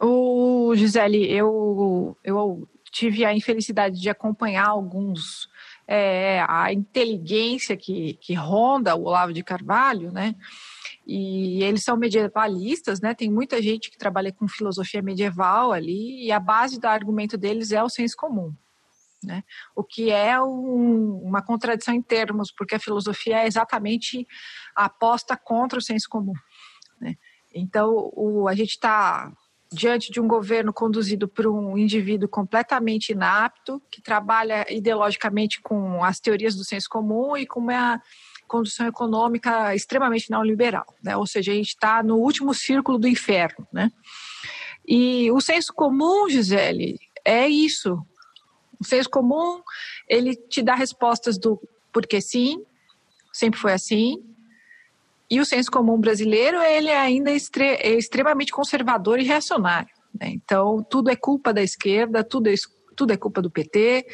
O Gisele, eu, eu tive a infelicidade de acompanhar alguns é, a inteligência que, que ronda o Olavo de Carvalho, né? E eles são medievalistas, né? Tem muita gente que trabalha com filosofia medieval ali, e a base do argumento deles é o senso comum. Né? O que é um, uma contradição em termos, porque a filosofia é exatamente aposta contra o senso comum. Né? Então, o, a gente está diante de um governo conduzido por um indivíduo completamente inapto, que trabalha ideologicamente com as teorias do senso comum e com uma condução econômica extremamente neoliberal, né? ou seja, a gente está no último círculo do inferno. Né? E o senso comum, Gisele, é isso. O senso comum, ele te dá respostas do porque sim, sempre foi assim, e o senso comum brasileiro, ele ainda é, é extremamente conservador e reacionário. Né? Então, tudo é culpa da esquerda, tudo é, tudo é culpa do PT,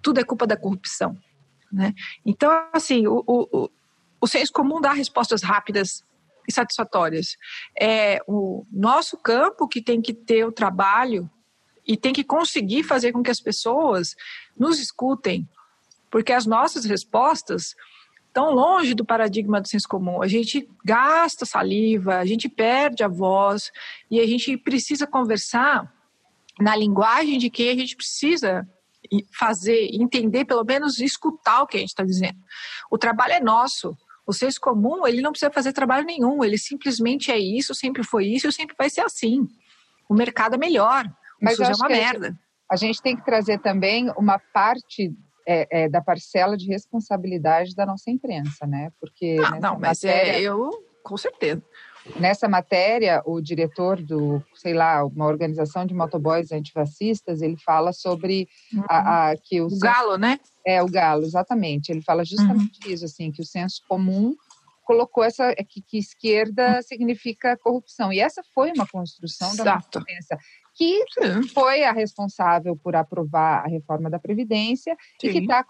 tudo é culpa da corrupção. Né? Então, assim, o, o, o senso comum dá respostas rápidas e satisfatórias. É o nosso campo que tem que ter o trabalho e tem que conseguir fazer com que as pessoas nos escutem, porque as nossas respostas estão longe do paradigma do senso comum. A gente gasta saliva, a gente perde a voz e a gente precisa conversar na linguagem de quem a gente precisa fazer, entender, pelo menos escutar o que a gente está dizendo. O trabalho é nosso. O senso comum, ele não precisa fazer trabalho nenhum, ele simplesmente é isso, sempre foi isso e sempre vai ser assim. O mercado é melhor, Mas isso é uma merda. A gente tem que trazer também uma parte é, é, da parcela de responsabilidade da nossa imprensa, né? Porque ah, não, mas é, matéria... é, eu com certeza. Nessa matéria, o diretor do, sei lá, uma organização de motoboys antifascistas, ele fala sobre a, a que o, o galo, né? É, o galo, exatamente. Ele fala justamente uhum. isso, assim, que o senso comum colocou essa que, que, esquerda significa corrupção e essa foi uma construção Exato. da diferença que Sim. foi a responsável por aprovar a reforma da previdência Sim. e que está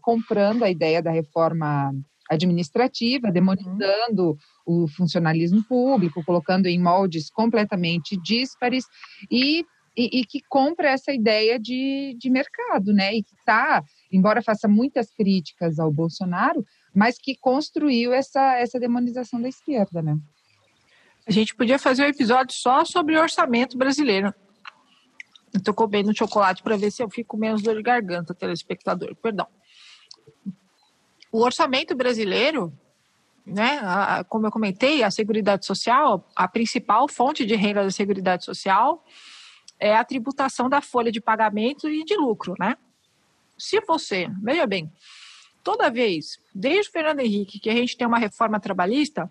comprando a ideia da reforma administrativa, demonizando uhum. o funcionalismo público, colocando em moldes completamente díspares e, e, e que compra essa ideia de, de mercado, né? E que está, embora faça muitas críticas ao Bolsonaro, mas que construiu essa, essa demonização da esquerda, né? A gente podia fazer um episódio só sobre o orçamento brasileiro. Tô comendo chocolate para ver se eu fico menos dor de garganta, telespectador. Perdão o orçamento brasileiro, né, a, como eu comentei, a Seguridade Social, a principal fonte de renda da Seguridade Social é a tributação da folha de pagamento e de lucro, né? Se você, veja bem, toda vez, desde o Fernando Henrique, que a gente tem uma reforma trabalhista,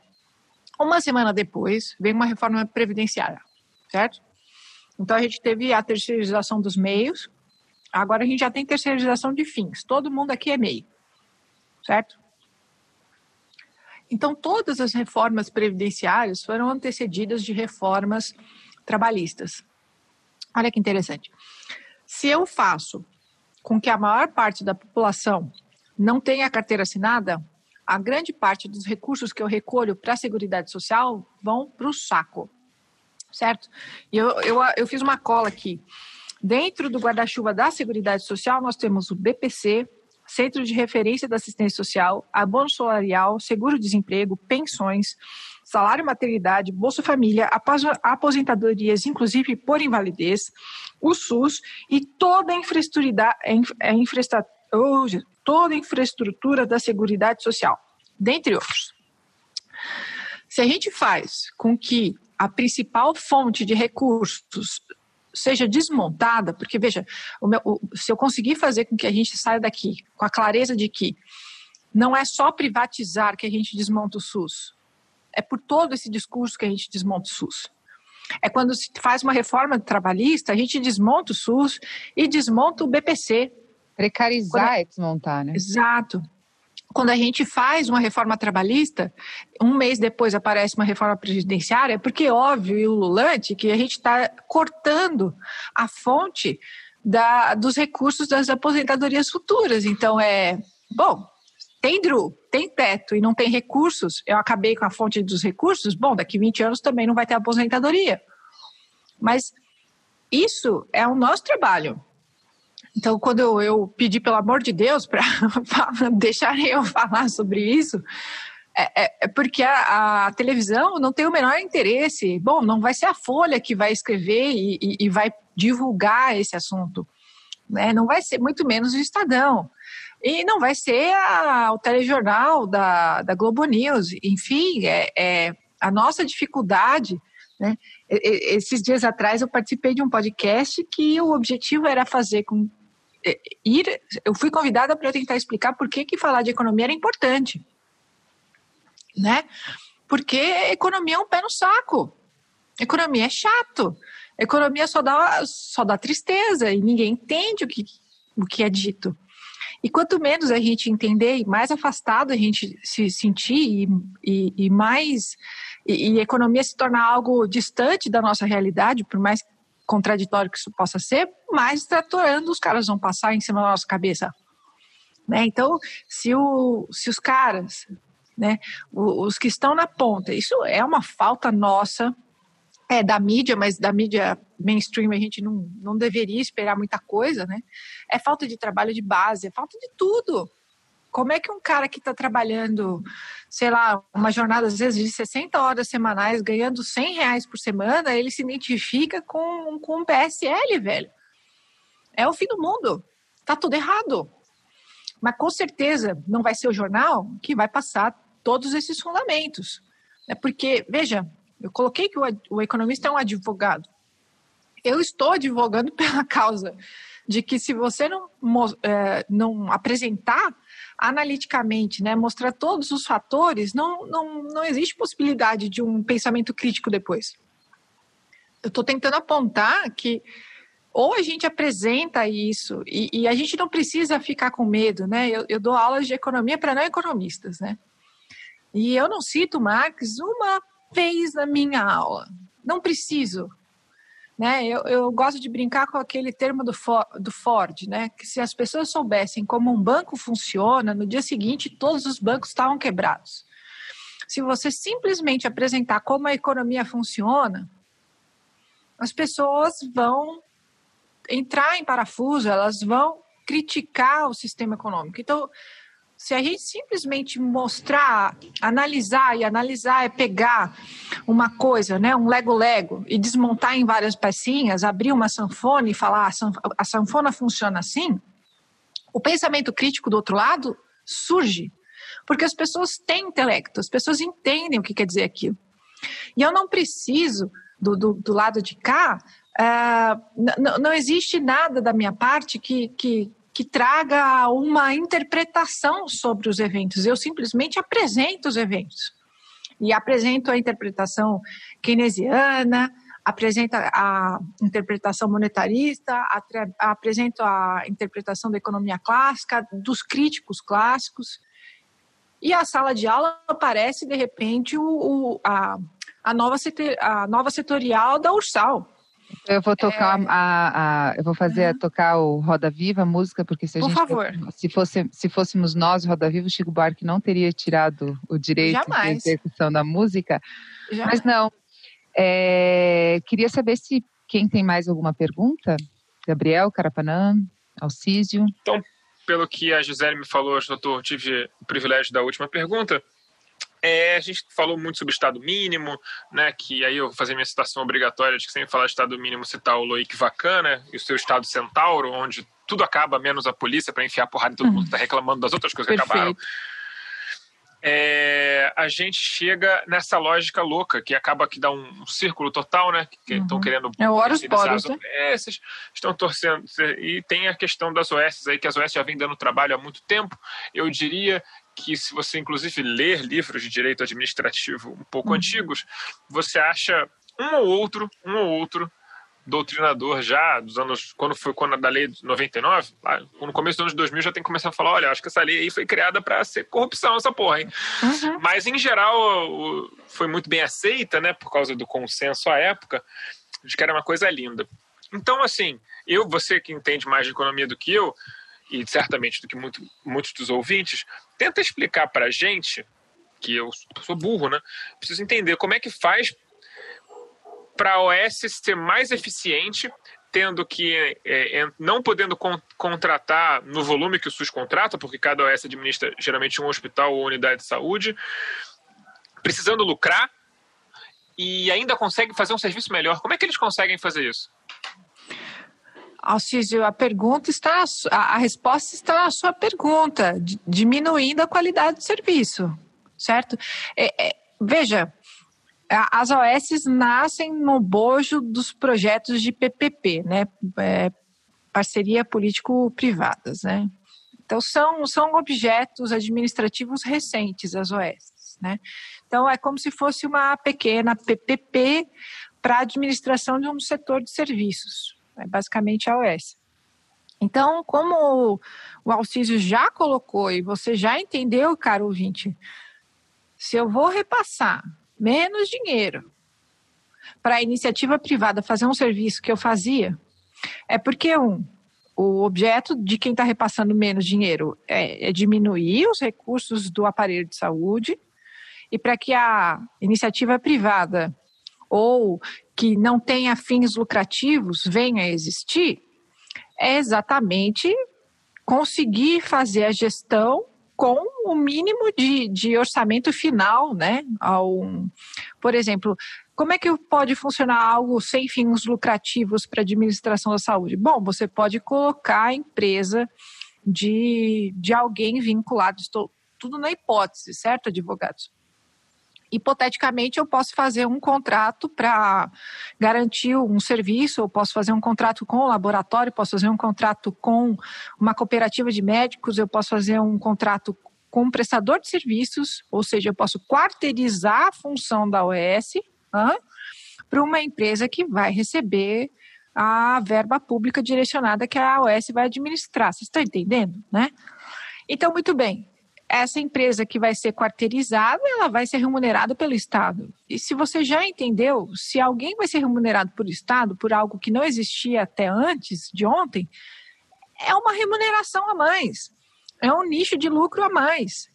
uma semana depois vem uma reforma previdenciária, certo? Então a gente teve a terceirização dos meios, agora a gente já tem terceirização de fins. Todo mundo aqui é meio certo? Então, todas as reformas previdenciárias foram antecedidas de reformas trabalhistas. Olha que interessante. Se eu faço com que a maior parte da população não tenha carteira assinada, a grande parte dos recursos que eu recolho para a Seguridade Social vão para o saco, certo? E eu, eu, eu fiz uma cola aqui. Dentro do guarda-chuva da Seguridade Social, nós temos o BPC, Centro de Referência da Assistência Social, abono salarial, seguro-desemprego, pensões, salário maternidade, Bolsa Família, aposentadorias, inclusive por invalidez, o SUS e toda a infraestrutura, toda a infraestrutura da Seguridade Social, dentre outros. Se a gente faz com que a principal fonte de recursos seja desmontada, porque veja, o meu, o, se eu conseguir fazer com que a gente saia daqui com a clareza de que não é só privatizar que a gente desmonta o SUS, é por todo esse discurso que a gente desmonta o SUS. É quando se faz uma reforma trabalhista, a gente desmonta o SUS e desmonta o BPC. Precarizar é desmontar, né? Exato quando a gente faz uma reforma trabalhista, um mês depois aparece uma reforma previdenciária, porque é óbvio e ululante que a gente está cortando a fonte da, dos recursos das aposentadorias futuras. Então, é, bom, tem DRU, tem teto e não tem recursos, eu acabei com a fonte dos recursos, bom, daqui 20 anos também não vai ter aposentadoria. Mas isso é o nosso trabalho. Então, quando eu, eu pedi, pelo amor de Deus, para deixarem eu falar sobre isso, é, é, é porque a, a, televisão não tem o menor interesse. Bom, não vai ser a Folha que vai escrever e, e, e vai divulgar esse assunto. Né? Não vai ser, muito menos o Estadão. E não vai ser a, o telejornal da, da Globo News. Enfim, é, é a nossa dificuldade. Né? Esses dias atrás eu participei de um podcast que o objetivo era fazer com ir, eu fui convidada para tentar explicar por que, que falar de economia era importante, né? Porque economia é um pé no saco. Economia é chato. Economia só dá, só dá tristeza e ninguém entende o que, o que é dito. E quanto menos a gente entender e mais afastado a gente se sentir e, e, e mais e, e economia se tornar algo distante da nossa realidade, por mais contraditório que isso possa ser, mais tratorando os caras vão passar em cima da nossa cabeça. Né? Então, se, o, se os caras, né, os que estão na ponta, isso é uma falta nossa, é da mídia, mas da mídia mainstream a gente não, não deveria esperar muita coisa, né? É falta de trabalho de base, é falta de tudo. Como é que um cara que está trabalhando, sei lá, uma jornada às vezes de 60 horas semanais, ganhando 100 reais por semana, ele se identifica com, com um PSL, velho? É o fim do mundo. Tá tudo errado. Mas com certeza não vai ser o jornal que vai passar todos esses fundamentos. É porque, veja, eu coloquei que o, o economista é um advogado. Eu estou advogando pela causa de que se você não, é, não apresentar analiticamente, né, mostrar todos os fatores, não, não, não existe possibilidade de um pensamento crítico depois. Eu estou tentando apontar que ou a gente apresenta isso e, e, a gente não precisa ficar com medo, né? Eu, eu dou aulas de economia para não economistas, né? E eu não cito Marx uma vez na minha aula. Não preciso. Né? Eu, eu gosto de brincar com aquele termo do, For, do Ford, né? que se as pessoas soubessem como um banco funciona, no dia seguinte todos os bancos estavam quebrados. Se você simplesmente apresentar como a economia funciona, as pessoas vão entrar em parafuso, elas vão criticar o sistema econômico. Então, se a gente simplesmente mostrar, analisar, e analisar é pegar uma coisa, né, um lego-lego, e desmontar em várias pecinhas, abrir uma sanfona e falar ah, a sanfona funciona assim, o pensamento crítico do outro lado surge. Porque as pessoas têm intelecto, as pessoas entendem o que quer dizer aquilo. E eu não preciso, do, do, do lado de cá, uh, não existe nada da minha parte que, que, que traga uma interpretação sobre os eventos. Eu simplesmente apresento os eventos. E apresento a interpretação keynesiana, apresento a interpretação monetarista, apresento a interpretação da economia clássica, dos críticos clássicos. E a sala de aula aparece, de repente, o, o a, a, nova a nova setorial da Ursal eu vou tocar é... a, a, eu vou fazer uhum. tocar o Roda Viva a música porque se a Por gente favor. se fosse se fôssemos nós Roda Viva o Chico Buarque não teria tirado o direito Jamais. de execução da música. Jamais. Mas não. É, queria saber se quem tem mais alguma pergunta? Gabriel, Carapanã, Alcísio. Então, pelo que a Gisele me falou, doutor, tive o privilégio da última pergunta. É, a gente falou muito sobre Estado mínimo, né? Que aí eu vou fazer minha citação obrigatória de que sempre falar de Estado mínimo citar o Loic Vacana e o seu Estado Centauro, onde tudo acaba menos a polícia para enfiar porrada em todo mundo que está reclamando das outras coisas Perfeito. que acabaram. É, a gente chega nessa lógica louca que acaba que dá um, um círculo total, né? Que estão uhum. querendo. É o Horus Boros, né? Esses estão torcendo. E tem a questão das OS aí, que as OS já vem dando trabalho há muito tempo. Eu diria que se você inclusive ler livros de direito administrativo um pouco uhum. antigos, você acha um ou outro, um ou outro doutrinador já dos anos quando foi quando da lei de 99, lá, no começo dos anos 2000 já tem que começar a falar, olha, acho que essa lei aí foi criada para ser corrupção essa porra, hein? Uhum. Mas em geral foi muito bem aceita, né, por causa do consenso à época, de que era uma coisa linda. Então, assim, eu, você que entende mais de economia do que eu, e certamente do que muito, muitos dos ouvintes, tenta explicar para a gente, que eu sou burro, né? Preciso entender como é que faz para a OS ser mais eficiente, tendo que, é, é, não podendo con contratar no volume que o SUS contrata, porque cada OS administra geralmente um hospital ou unidade de saúde, precisando lucrar e ainda consegue fazer um serviço melhor. Como é que eles conseguem fazer isso? Alcísio, a pergunta está, a, resposta está na sua pergunta, diminuindo a qualidade do serviço, certo? É, é, veja, as OS nascem no bojo dos projetos de PPP, né? É, parceria político-privadas, né? Então, são, são objetos administrativos recentes, as OS, né? Então, é como se fosse uma pequena PPP para a administração de um setor de serviços, é basicamente a OS. Então, como o Alcísio já colocou e você já entendeu, caro ouvinte, se eu vou repassar menos dinheiro para a iniciativa privada fazer um serviço que eu fazia, é porque, um, o objeto de quem está repassando menos dinheiro é, é, diminuir os recursos do aparelho de saúde, e para que a iniciativa privada ou que não tenha fins lucrativos venha a existir, é exatamente conseguir fazer a gestão com o mínimo de, de orçamento final, né? Ao, por exemplo, como é que pode funcionar algo sem fins lucrativos para a administração da saúde? Bom, você pode colocar a empresa de, de alguém vinculado, estou tudo na hipótese, certo, advogados? Hipoteticamente eu posso fazer um contrato para garantir um serviço, eu posso fazer um contrato com o laboratório, posso fazer um contrato com uma cooperativa de médicos, eu posso fazer um contrato com um prestador de serviços, ou seja, eu posso quarteirizar a função da OS para uma empresa que vai receber a verba pública direcionada que a OS vai administrar. Vocês estão entendendo, né? Então, muito bem essa empresa que vai ser quarteirizada, ela vai ser remunerada pelo Estado. E se você já entendeu, se alguém vai ser remunerado por Estado por algo que não existia até antes de ontem, é uma remuneração a mais. É um nicho de lucro a mais.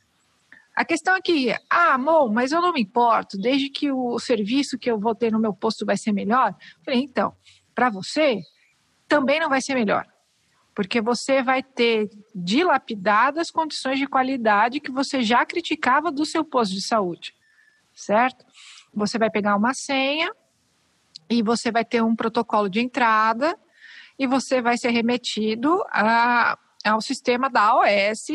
A questão é que, ah, amor, mas eu não me importo, desde que o serviço que eu vou ter no meu posto vai ser melhor. Falei, então, para você, também não vai ser melhor porque você vai ter dilapidado as condições de qualidade que você já criticava do seu posto de saúde, certo? Você vai pegar uma senha e você vai ter um protocolo de entrada e você vai ser remetido a, ao sistema da OS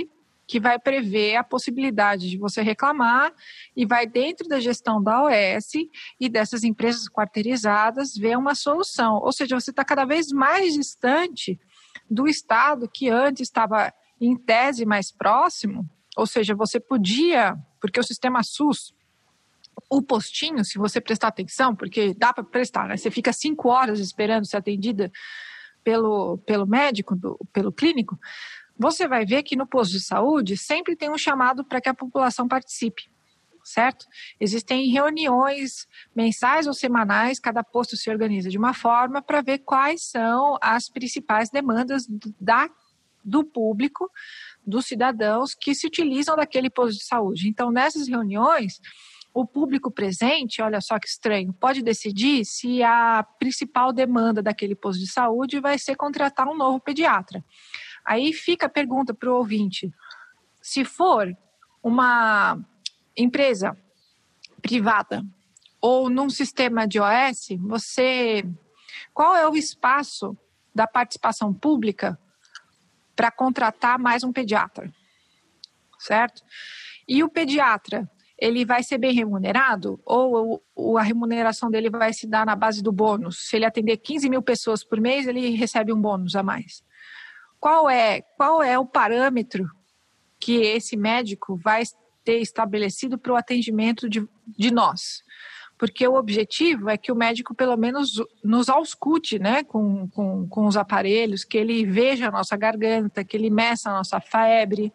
que vai prever a possibilidade de você reclamar e vai dentro da gestão da OS e dessas empresas quarteirizadas ver uma solução. Ou seja, você está cada vez mais distante do Estado que antes estava em tese mais próximo, ou seja, você podia, porque o sistema SUS, o postinho, se você prestar atenção, porque dá para prestar, né? Você fica cinco horas esperando ser atendida pelo, pelo médico, do, pelo clínico, você vai ver que no posto de saúde sempre tem um chamado para que a população participe certo? Existem reuniões mensais ou semanais, cada posto se organiza de uma forma para ver quais são as principais demandas da, do público, dos cidadãos que se utilizam daquele posto de saúde. Então, nessas reuniões, o público presente, olha só que estranho, pode decidir se a principal demanda daquele posto de saúde vai ser contratar um novo pediatra. Aí fica a pergunta para o ouvinte: se for uma empresa privada ou num sistema de OS, você qual é o espaço da participação pública para contratar mais um pediatra? Certo? E o pediatra, ele vai ser bem remunerado ou, a remuneração dele vai se dar na base do bônus? Se ele atender 15 mil pessoas por mês, ele recebe um bônus a mais. Qual é, qual é o parâmetro que esse médico vai ter estabelecido para o atendimento de, de nós. Porque o objetivo é que o médico, pelo menos, nos auscute né, com, com, com os aparelhos, que ele veja a nossa garganta, que ele meça a nossa febre,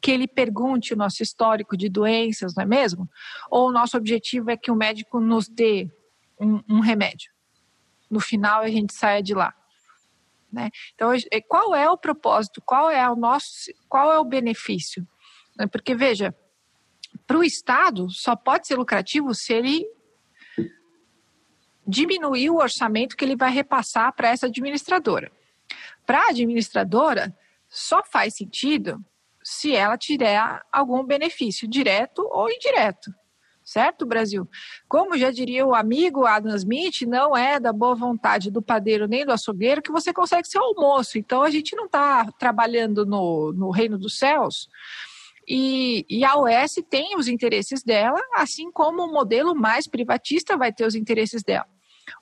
que ele pergunte o nosso histórico de doenças, não é mesmo? Ou o nosso objetivo é que o médico nos dê um, um remédio. No final, a gente saia de lá. Né? Então, qual é o propósito? Qual é o nosso? Qual é o benefício? Porque veja, para o Estado, só pode ser lucrativo se ele diminuir o orçamento que ele vai repassar para essa administradora. Para a administradora, só faz sentido se ela tiver algum benefício direto ou indireto. Certo, Brasil? Como já diria o amigo Adam Smith, não é da boa vontade do padeiro nem do açougueiro que você consegue ser almoço. Então, a gente não está trabalhando no, no reino dos céus e, e, a OS tem os interesses dela, assim como o modelo mais privatista vai ter os interesses dela.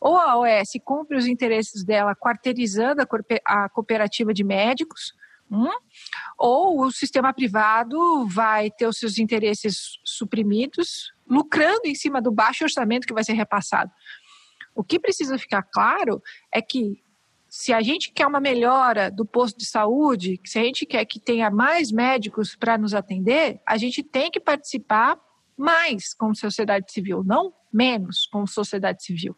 Ou a OS cumpre os interesses dela quarteirizando a cooperativa de médicos, hum, ou o sistema privado vai ter os seus interesses suprimidos, lucrando em cima do baixo orçamento que vai ser repassado. O que precisa ficar claro é que se a gente quer uma melhora do posto de saúde, se a gente quer que tenha mais médicos para nos atender, a gente tem que participar mais como sociedade civil, não menos como sociedade civil.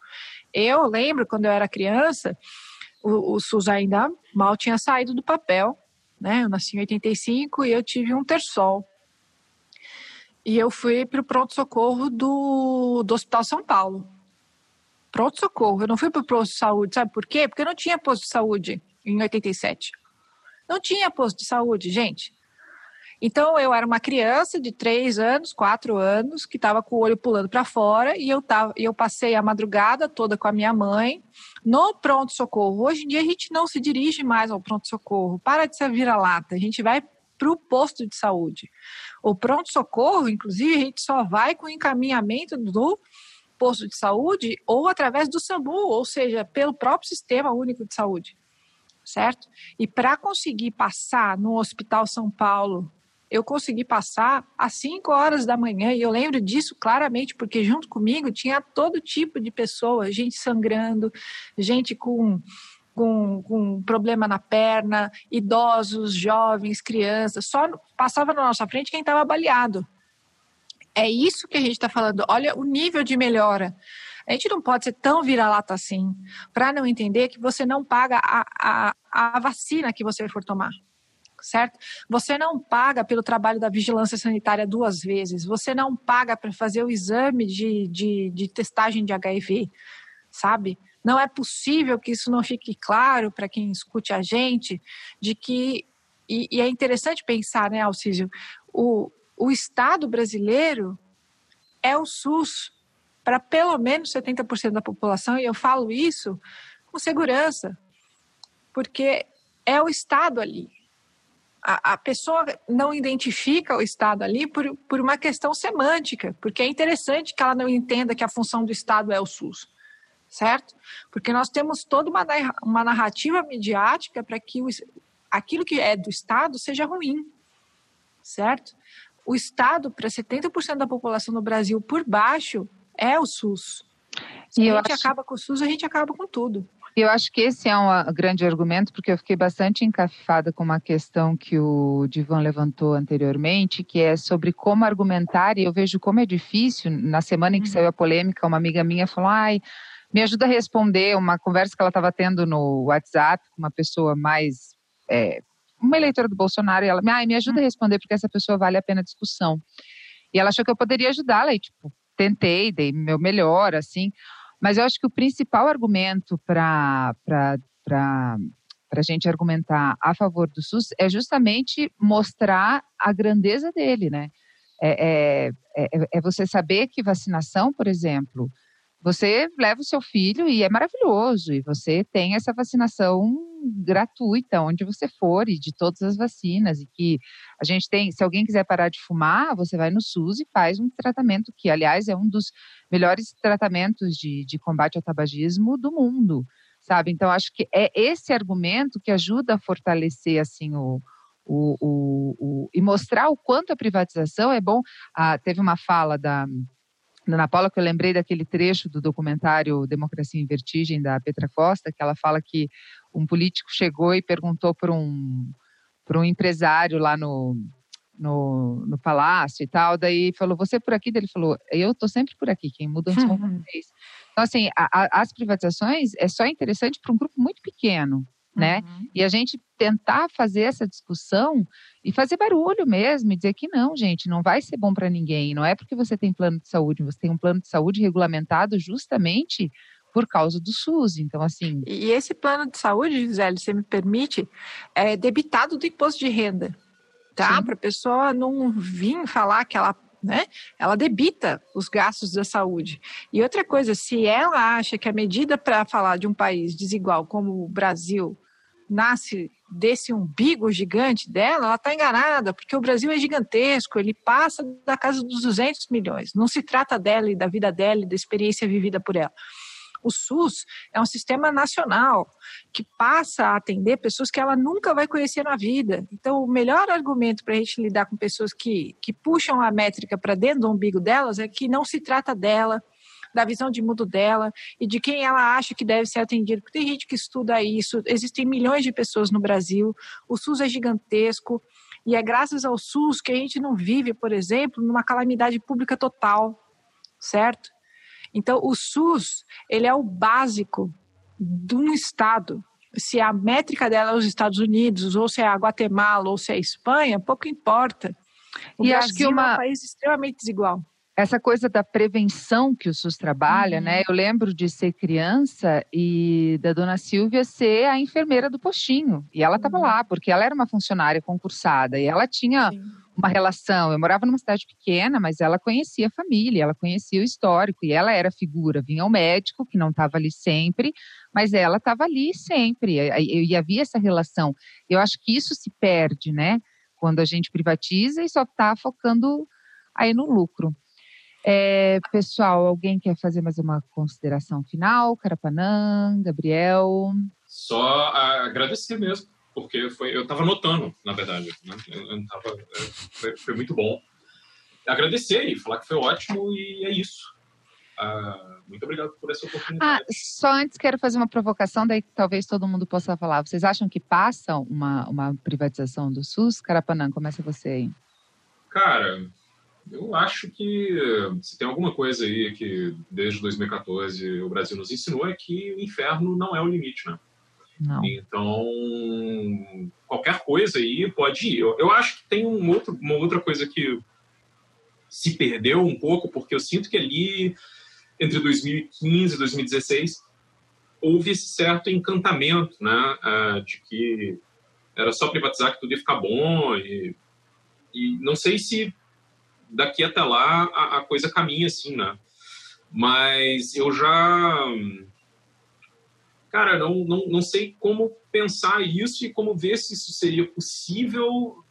Eu lembro quando eu era criança, o, o SUS ainda mal tinha saído do papel, né? Eu nasci em 85 e eu tive um terçol. E eu fui para o pronto-socorro do, do Hospital São Paulo pronto-socorro. Eu não fui para o posto de saúde. Sabe por quê? Porque não tinha posto de saúde em 87. Não tinha posto de saúde, gente. Então, eu era uma criança de três anos, quatro anos, que estava com o olho pulando para fora, e eu, tava, eu passei a madrugada toda com a minha mãe no pronto-socorro. Hoje em dia, a gente não se dirige mais ao pronto-socorro. Para de ser vira-lata. A gente vai para o posto de saúde. O pronto-socorro, inclusive, a gente só vai com encaminhamento do posto de saúde ou através do SAMU, ou seja, pelo próprio Sistema Único de Saúde, certo? E para conseguir passar no Hospital São Paulo, eu consegui passar às 5 horas da manhã, e eu lembro disso claramente, porque junto comigo tinha todo tipo de pessoas, gente sangrando, gente com com, com problema na perna, idosos, jovens, crianças, só passava na nossa frente quem estava baleado. É isso que a gente está falando. Olha o nível de melhora. A gente não pode ser tão vira-lata assim para não entender que você não paga a, a, a vacina que você for tomar certo? Você não paga pelo trabalho da vigilância sanitária duas vezes, você não paga para fazer o exame de, de, de, testagem de HIV, sabe? Não é possível que isso não fique claro para quem escute a gente, de que, e, e é interessante pensar, né, Alcísio, o, o Estado brasileiro é o SUS para pelo menos 70% da população, e eu falo isso com segurança, porque é o Estado ali. A, a, pessoa não identifica o Estado ali por, por uma questão semântica, porque é interessante que ela não entenda que a função do Estado é o SUS certo? Porque nós temos toda uma, uma narrativa midiática para que o, aquilo que é do Estado seja ruim, certo? O Estado, para 70% da população no Brasil por baixo, é o SUS. Se e a gente acho... acaba com o SUS, a gente acaba com tudo. Eu acho que esse é um grande argumento, porque eu fiquei bastante encafifada com uma questão que o Divan levantou anteriormente, que é sobre como argumentar, e eu vejo como é difícil. Na semana em que uhum. saiu a polêmica, uma amiga minha falou: ai me ajuda a responder uma conversa que ela estava tendo no WhatsApp com uma pessoa mais. É, uma eleitora do Bolsonaro, e ela ah, me ajuda a responder porque essa pessoa vale a pena a discussão. E ela achou que eu poderia ajudá-la, e tipo, tentei, dei meu melhor, assim. Mas eu acho que o principal argumento para a gente argumentar a favor do SUS é justamente mostrar a grandeza dele, né? É, é, é, é você saber que vacinação, por exemplo, você leva o seu filho e é maravilhoso, e você tem essa vacinação gratuita onde você for e de todas as vacinas e que a gente tem, se alguém quiser parar de fumar, você vai no SUS e faz um tratamento que, aliás, é um dos melhores tratamentos de, de combate ao tabagismo do mundo, sabe? Então, acho que é esse argumento que ajuda a fortalecer, assim, o, o, o, o e mostrar o quanto a privatização é bom. Ah, teve uma fala da Ana Paula, que eu lembrei daquele trecho do documentário Democracia em Vertigem, da Petra Costa, que ela fala que um político chegou e perguntou para um, para um empresário lá no, no, no, palácio e tal, daí falou, você é por aqui? Daí ele falou, eu estou sempre por aqui, quem muda são vocês. Então, assim, a, a, as privatizações é só interessante para um grupo muito pequeno, né? Uhum. E a gente tentar fazer essa discussão e fazer barulho mesmo e dizer que não, gente, não vai ser bom para ninguém. Não é porque você tem plano de saúde, você tem um plano de saúde regulamentado justamente por causa do SUS. Então, assim. E esse plano de saúde, Gisele, você me permite, é debitado do imposto de renda. Tá? Para a pessoa não vir falar que ela né? Ela debita os gastos da saúde. E outra coisa, se ela acha que a medida para falar de um país desigual como o Brasil nasce desse umbigo gigante dela, ela está enganada, porque o Brasil é gigantesco, ele passa da casa dos 200 milhões. Não se trata dela e da vida dela e da experiência vivida por ela. O SUS é um sistema nacional que passa a atender pessoas que ela nunca vai conhecer na vida. Então, o melhor argumento para a gente lidar com pessoas que, que puxam a métrica para dentro do umbigo delas é que não se trata dela, da visão de mundo dela e de quem ela acha que deve ser atendido. Porque tem gente que estuda isso, existem milhões de pessoas no Brasil, o SUS é gigantesco. E é graças ao SUS que a gente não vive, por exemplo, numa calamidade pública total, certo? Então, o SUS, ele é o básico de um Estado. Se a métrica dela é os Estados Unidos, ou se é a Guatemala, ou se é a Espanha, pouco importa. O e Brasil acho que uma... é um país extremamente desigual essa coisa da prevenção que o SUS trabalha, né? uhum. né? Eu lembro de ser criança e da dona Silvia ser a enfermeira do postinho. E ela estava uhum. lá, porque ela era uma funcionária concursada e ela tinha Sim. uma relação. Eu morava numa cidade pequena, mas ela conhecia a família, ela conhecia o histórico e ela era figura. Vinha o médico, que não estava ali sempre, mas ela estava ali sempre. E, e havia essa relação. Eu acho que isso se perde, né? quando a gente privatiza e só está focando aí no lucro. É, pessoal, alguém quer fazer mais uma consideração final? Carapanã, Gabriel? Só agradecer mesmo, porque foi, eu estava notando, na verdade. Né? Eu, eu tava, é, foi, foi, muito bom. Agradecer e falar que foi ótimo e é isso. Uh, muito obrigado por essa oportunidade. Ah, só antes quero fazer uma provocação, daí talvez todo mundo possa falar. Vocês acham que passa uma, uma privatização do SUS? Carapanã, começa você aí. Cara, eu acho que se tem alguma coisa aí que desde 2014 o Brasil nos ensinou é que o inferno não é o limite, né? Não. Então, qualquer coisa aí pode ir. Eu, eu acho que tem um outro, uma outra coisa que se perdeu um pouco, porque eu sinto que ali, entre 2015 e 2016, houve esse certo encantamento, né? Uh, de que era só privatizar que tudo ia ficar bom. E, e não sei se daqui até lá a, a coisa caminha assim, né? Mas eu já. Cara, não, não, não sei como pensar isso e como ver se isso seria possível,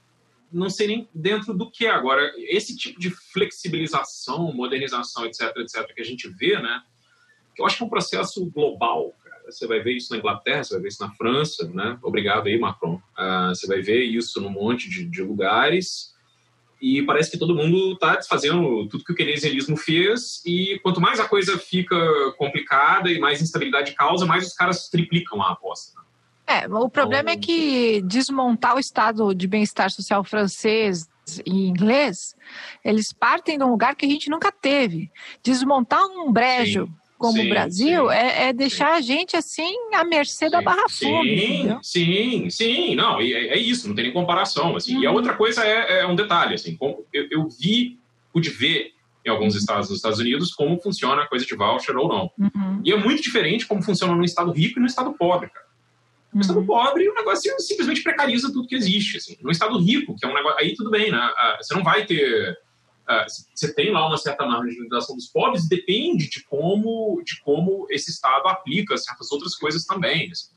não sei nem dentro do que agora. Esse tipo de flexibilização, modernização, etc, etc, que a gente vê, né? Eu acho que é um processo global. Você vai ver isso na Inglaterra, você vai ver isso na França, né? Obrigado aí, Macron. Uh, você vai ver isso num monte de, de lugares e parece que todo mundo está desfazendo tudo que o keynesianismo fez e quanto mais a coisa fica complicada e mais instabilidade causa, mais os caras triplicam a aposta. É, o problema então, é que desmontar o estado de bem-estar social francês e inglês, eles partem de um lugar que a gente nunca teve. Desmontar um brejo sim como sim, o Brasil sim, é, é, deixar sim. a gente assim à mercê da barra fome. Sim, sim, não, é, é, isso, não tem nem comparação. Assim. Uhum. E a uhum. outra coisa é, é um detalhe, assim, eu, eu, vi, pude ver em alguns estados dos Estados Unidos como funciona a coisa de voucher ou não. Uhum. E é muito diferente como funciona no estado rico e no estado pobre, cara. No estado uhum. pobre, o negócio simplesmente precariza tudo que existe. Assim. No estado rico, que é um negócio. Aí tudo bem, né? Ah, você não vai ter você tem lá uma certa marginalização dos pobres, depende de como, de como esse Estado aplica certas outras coisas também. Assim.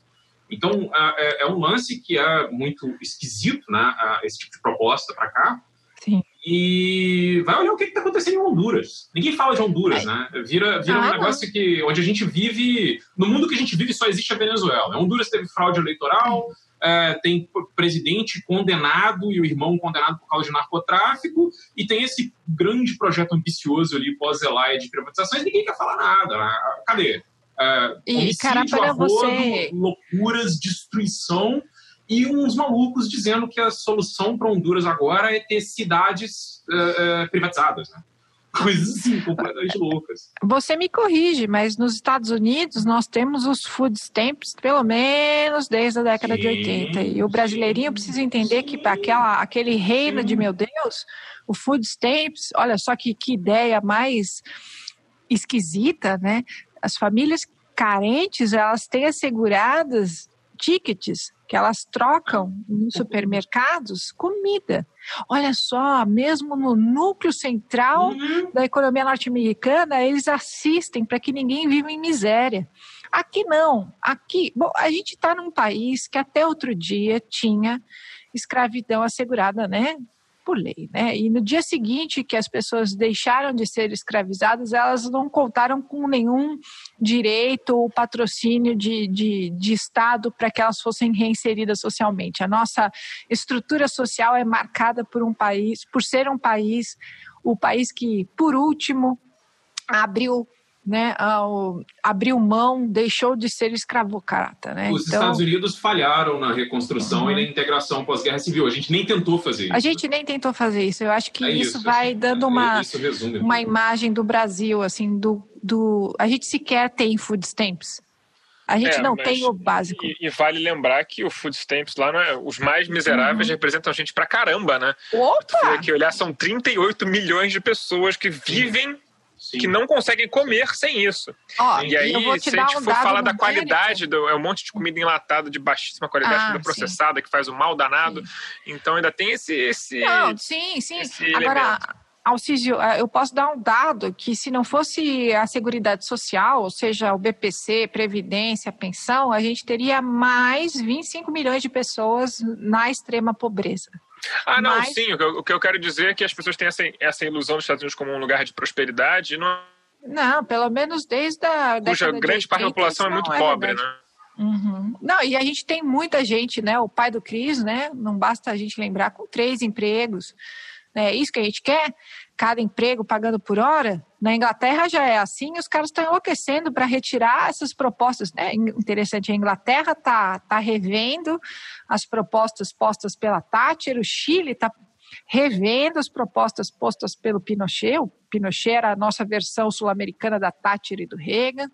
Então, é, é, um lance que é muito esquisito, né, esse tipo de proposta para cá. Sim. E vai olhar o que está acontecendo em Honduras. Ninguém fala de Honduras, né? Vira, vira ah, um negócio que, onde a gente vive. No mundo que a gente vive só existe a Venezuela. Honduras teve fraude eleitoral, é, tem presidente condenado e o irmão condenado por causa de narcotráfico, e tem esse grande projeto ambicioso ali pós-Zelaya de privatizações, ninguém quer falar nada. Né? Cadê? É, e, cara, para você... loucuras, destruição, e uns malucos dizendo que a solução para Honduras agora é ter cidades uh, uh, privatizadas, né? Coisas assim, completamente loucas. Você me corrige, mas nos Estados Unidos nós temos os food stamps pelo menos desde a década sim, de 80. E o brasileirinho sim, precisa entender sim, que aquela, aquele reino de meu Deus, o food stamps, olha só que, que ideia mais esquisita, né? As famílias carentes, elas têm asseguradas tickets que elas trocam nos supermercados comida. Olha só, mesmo no núcleo central uhum. da economia norte-americana, eles assistem para que ninguém viva em miséria. Aqui não. Aqui, bom, a gente está num país que até outro dia tinha escravidão assegurada, né? Por lei, né? E no dia seguinte que as pessoas deixaram de ser escravizadas, elas não contaram com nenhum direito ou patrocínio de, de, de Estado para que elas fossem reinseridas socialmente. A nossa estrutura social é marcada por um país, por ser um país, o país que, por último, abriu né, ao, abriu mão, deixou de ser escravocrata. Né? Os então, Estados Unidos falharam na reconstrução uhum. e na integração pós-guerra civil. A gente nem tentou fazer isso. A gente nem tentou fazer isso. Eu acho que é isso, isso, vai assim, dando uma, é uma imagem do Brasil, assim, do, do. A gente sequer tem food stamps. A gente é, não tem o básico. E, e, vale lembrar que o Food Stamps lá, é, os mais miseráveis uhum. representam a gente pra caramba, né? Opa! Que olhar, são 38 milhões de pessoas que vivem Sim. que não conseguem comer sem isso. Oh, e aí, se a gente um for falar da qualidade, do, é um monte de comida enlatada de baixíssima qualidade, ah, processada, sim. que faz um mal danado. Sim. Então ainda tem esse. esse não, sim, sim. Agora. Alcísio, é, eu posso dar um dado que se não fosse a Seguridade Social, ou seja, o BPC, Previdência, Pensão, a gente teria mais 25 milhões de pessoas na extrema pobreza. Ah, não, Mas... sim. O que, eu, o que, eu, quero dizer é que as pessoas têm essa, essa ilusão dos Estados Unidos como um lugar de prosperidade. Não, não pelo menos desde a. Cuja grande parte da população é muito é pobre, né? Uhum. Não, e a gente tem muita gente, né? O pai do Cris, né? Não basta a gente lembrar com três empregos. É isso que a gente quer? Cada emprego pagando por hora? Na Inglaterra já é assim, os caras estão enlouquecendo para retirar essas propostas. É interessante, a Inglaterra está tá revendo as propostas postas pela Thatcher, o Chile está revendo as propostas postas pelo Pinochet. O Pinochet era a nossa versão sul-americana da Thatcher e do Reagan.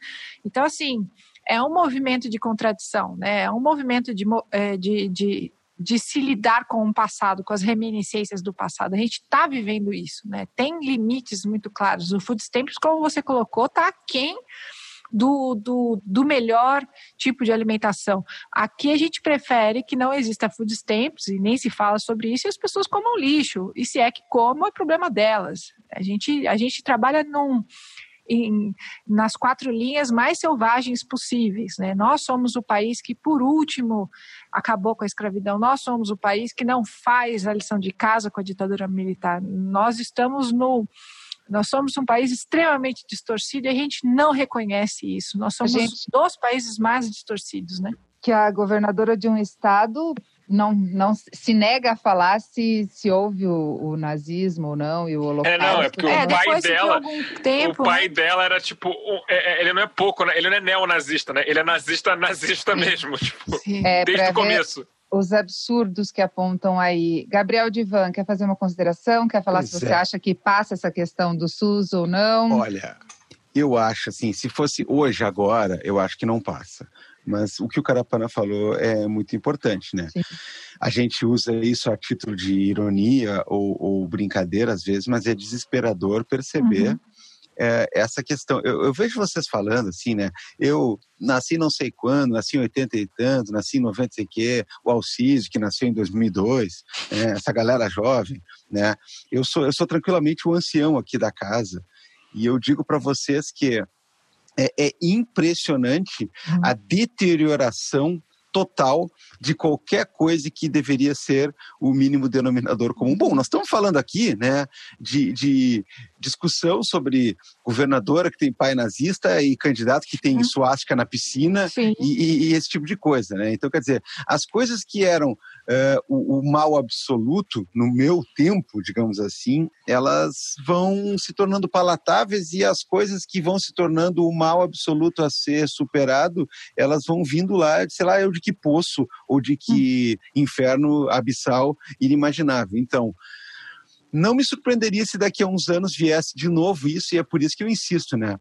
Então, assim, é um movimento de contradição, né? é um movimento de, é, de, de de se lidar com o passado, com as reminiscências do passado. A gente está vivendo isso, né? Tem limites muito claros. O Food Stamps, como você colocou, está aquém do, do, do melhor tipo de alimentação. Aqui a gente prefere que não exista food stamps e nem se fala sobre isso e as pessoas comam lixo. E se é que comam, é problema delas. A gente, a gente trabalha num, em, nas quatro linhas mais selvagens possíveis. Né? Nós somos o país que, por último, acabou com a escravidão. Nós somos o país que não faz a lição de casa com a ditadura militar. Nós estamos no. Nós somos um país extremamente distorcido e a gente não reconhece isso. Nós somos gente... dos países mais distorcidos, né? Que a governadora de um estado não, não se nega a falar se, se houve o, o nazismo ou não e o holocausto. É, não, é porque é, o pai dela, tempo, o pai né? dela era tipo, um, é, é, ele não é pouco, né? ele não é neonazista, né? Ele é nazista, nazista mesmo, tipo, é, desde o começo. Os absurdos que apontam aí. Gabriel Divan, quer fazer uma consideração? Quer falar pois se você é. acha que passa essa questão do SUS ou não? Olha, eu acho assim, se fosse hoje, agora, eu acho que não passa. Mas o que o Carapana falou é muito importante, né? Sim. A gente usa isso a título de ironia ou, ou brincadeira às vezes, mas é desesperador perceber uhum. é, essa questão. Eu, eu, vejo vocês falando assim, né? Eu nasci não sei quando, nasci em 80 e tanto, nasci em 90 e sei quê, o Alciso, que nasceu em 2002, né? essa galera jovem, né? Eu sou, eu sou tranquilamente o ancião aqui da casa. E eu digo para vocês que é, é impressionante uhum. a deterioração total de qualquer coisa que deveria ser o mínimo denominador comum. Bom, nós estamos falando aqui né, de, de discussão sobre governadora que tem pai nazista e candidato que tem uhum. suástica na piscina e, e, e, esse tipo de coisa. Né? Então, quer dizer, as coisas que eram uh, o, o mal absoluto no meu tempo, digamos assim, elas vão se tornando palatáveis e as coisas que vão se tornando o mal absoluto a ser superado, elas vão vindo lá, sei lá, eu de que poço ou de que hum. inferno abissal inimaginável. Então, não me surpreenderia se daqui a uns anos viesse de novo isso, e é por isso que eu insisto, né?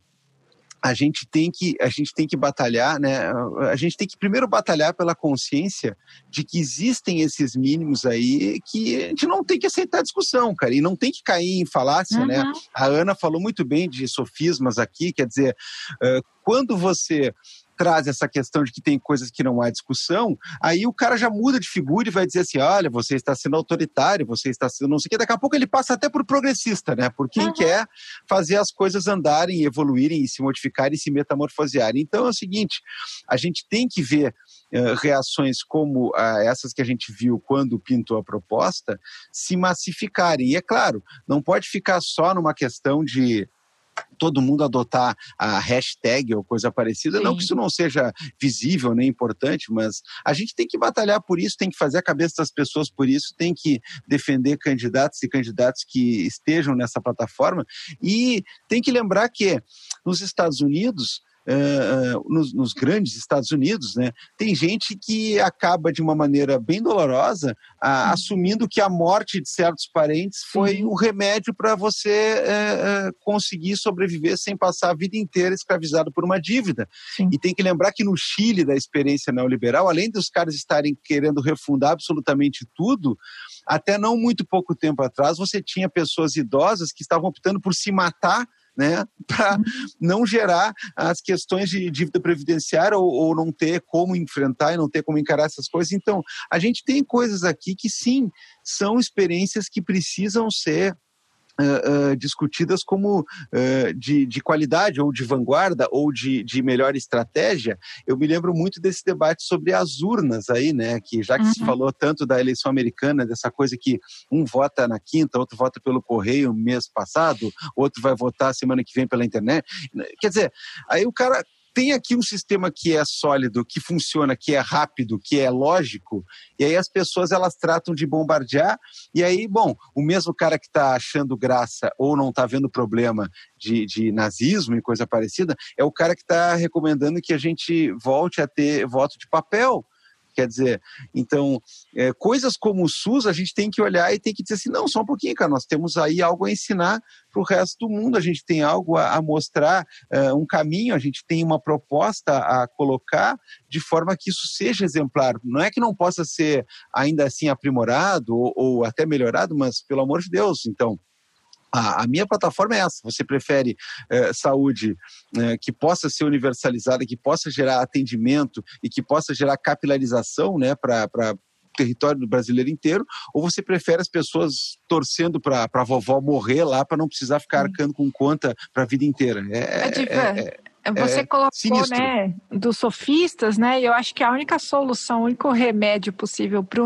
A gente tem que a gente tem que batalhar, né? A gente tem que primeiro batalhar pela consciência de que existem esses mínimos aí que a gente não tem que aceitar discussão, cara, e não tem que cair em falácia, né? uhum. né? A Ana falou muito bem de sofismas aqui, quer dizer, quando você traz essa questão de que tem coisas que não há discussão, aí o cara já muda de figura e vai dizer assim: olha, você está sendo autoritário, você está sendo não sei o que. Daqui a pouco ele passa até por progressista, né? Por quem uhum. quer fazer as coisas andarem, evoluírem e se modificarem e se metamorfosearem. Então é o seguinte: a gente tem que ver uh, reações como uh, essas que a gente viu quando pintou a proposta se massificarem. E é claro, não pode ficar só numa questão de todo mundo adotar a hashtag ou coisa parecida. Sim. Não que isso não seja visível nem importante, mas a gente tem que batalhar por isso, tem que fazer a cabeça das pessoas por isso, tem que defender candidatos e candidatos que estejam nessa plataforma. E tem que lembrar que nos Estados Unidos uh, nos, nos, grandes Estados Unidos, né, tem gente que acaba de uma maneira bem dolorosa uh, assumindo que a morte de certos parentes foi um remédio para você uh, conseguir sobreviver sem passar a vida inteira escravizado por uma dívida. Sim. E tem que lembrar que no Chile da experiência neoliberal, além dos caras estarem querendo refundar absolutamente tudo, até não muito pouco tempo atrás, você tinha pessoas idosas que estavam optando por se matar né, para uhum. não gerar as questões de dívida previdenciária ou, ou, não ter como enfrentar e não ter como encarar essas coisas. Então, a gente tem coisas aqui que sim são experiências que precisam ser Uh, uh, discutidas como uh, de, de, qualidade ou de vanguarda ou de, de, melhor estratégia. Eu me lembro muito desse debate sobre as urnas aí, né? Que já que uhum. se falou tanto da eleição americana, dessa coisa que um vota na quinta, outro vota pelo correio mês passado, outro vai votar semana que vem pela internet. Quer dizer, aí o cara tem aqui um sistema que é sólido, que funciona, que é rápido, que é lógico, e aí as pessoas elas tratam de bombardear, e aí, bom, o mesmo cara que está achando graça ou não está vendo problema de, de, nazismo e coisa parecida, é o cara que está recomendando que a gente volte a ter voto de papel. Quer dizer, então, é, coisas como o SUS, a gente tem que olhar e tem que dizer assim: não, só um pouquinho, cara, nós temos aí algo a ensinar para o resto do mundo, a gente tem algo a, a mostrar, uh, um caminho, a gente tem uma proposta a colocar de forma que isso seja exemplar. Não é que não possa ser ainda assim aprimorado ou, ou até melhorado, mas pelo amor de Deus, então a, a, minha plataforma é essa. Você prefere é, saúde é, que possa ser universalizada, que possa gerar atendimento e que possa gerar capilarização né, para território brasileiro inteiro, ou você prefere as pessoas torcendo para a vovó morrer lá para não precisar ficar arcando com conta para a vida inteira? É, é, é você é colocou, sinistro. né, dos sofistas, né? Eu acho que a única solução, o único remédio possível para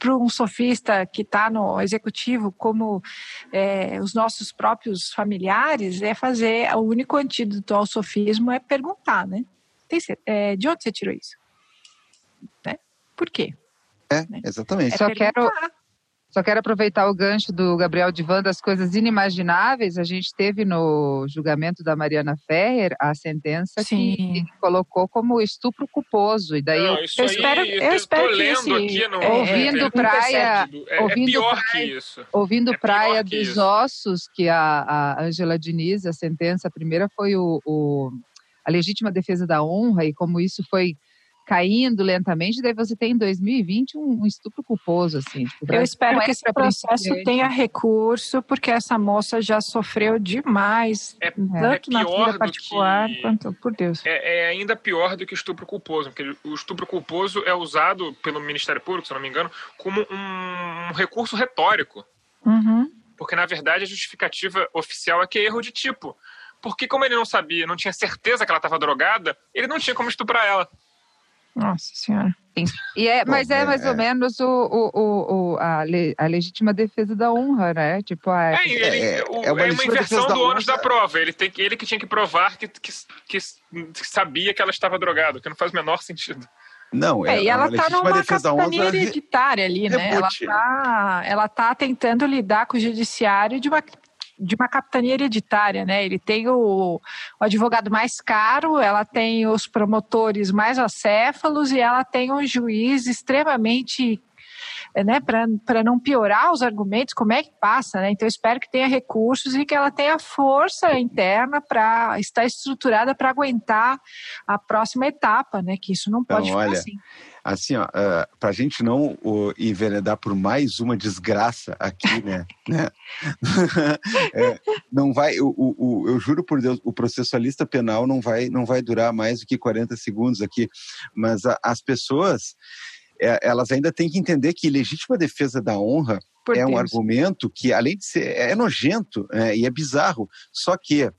para um sofista que está no executivo, como é, os nossos próprios familiares, é fazer o único antídoto ao sofismo é perguntar, né? É, de onde você tirou isso? Né? Por quê? É, né? exatamente. É Só quero só quero aproveitar o gancho do Gabriel Divan das coisas inimagináveis. A gente teve no julgamento da Mariana Ferrer a sentença Sim. que colocou como estupro culposo. E daí Não, eu, eu, espero, eu, eu espero que esse, aqui no, ouvindo é, praia, é, ouvindo é pior praia, que isso. Ouvindo é praia dos isso. ossos que a, a Angela Diniz, a sentença a primeira foi o, o a legítima defesa da honra e como isso foi caindo lentamente, daí você tem em 2020 um, um estupro culposo, assim. Tipo, Eu espero que esse processo tenha recurso, porque essa moça já sofreu demais, é, tanto é na vida particular que... quanto, por Deus. É, é, ainda pior do que o estupro culposo, porque o estupro culposo é usado pelo Ministério Público, se não me engano, como um, um recurso retórico. Uhum. Porque, na verdade, a justificativa oficial é que é erro de tipo. Porque, como ele não sabia, não tinha certeza que ela estava drogada, ele não tinha como estuprar ela. Nossa Senhora. Sim. E é, mas é, é mais ou é. menos o, o, o, a, le, a legítima defesa da honra, né? Tipo, a, é, ele, é, o, é, uma, é uma inversão do ônus da prova. Ele, tem, ele que tinha que provar que, que, que, sabia que ela estava drogada, que não faz o menor sentido. Não, é, é e ela está numa capitania hereditária ali, né? Ela está ela tá tentando lidar com o judiciário de uma de uma capitania hereditária, né? Ele tem o, o, advogado mais caro, ela tem os promotores mais acéfalos e ela tem um juiz extremamente né, para não piorar os argumentos, como é que passa, né? Então, espero que tenha recursos e que ela tenha força interna para estar estruturada para aguentar a próxima etapa, né? Que isso não pode então, ficar olha, assim assim, ó, uh, para a gente não uh, enveredar por mais uma desgraça aqui, né? né? é, não vai, o, o, eu juro por Deus, o processualista penal não vai, não vai durar mais do que 40 segundos aqui, mas a, as pessoas, é, elas ainda têm que entender que legítima defesa da honra por é Deus. um argumento que, além de ser, é nojento é, e é bizarro, só que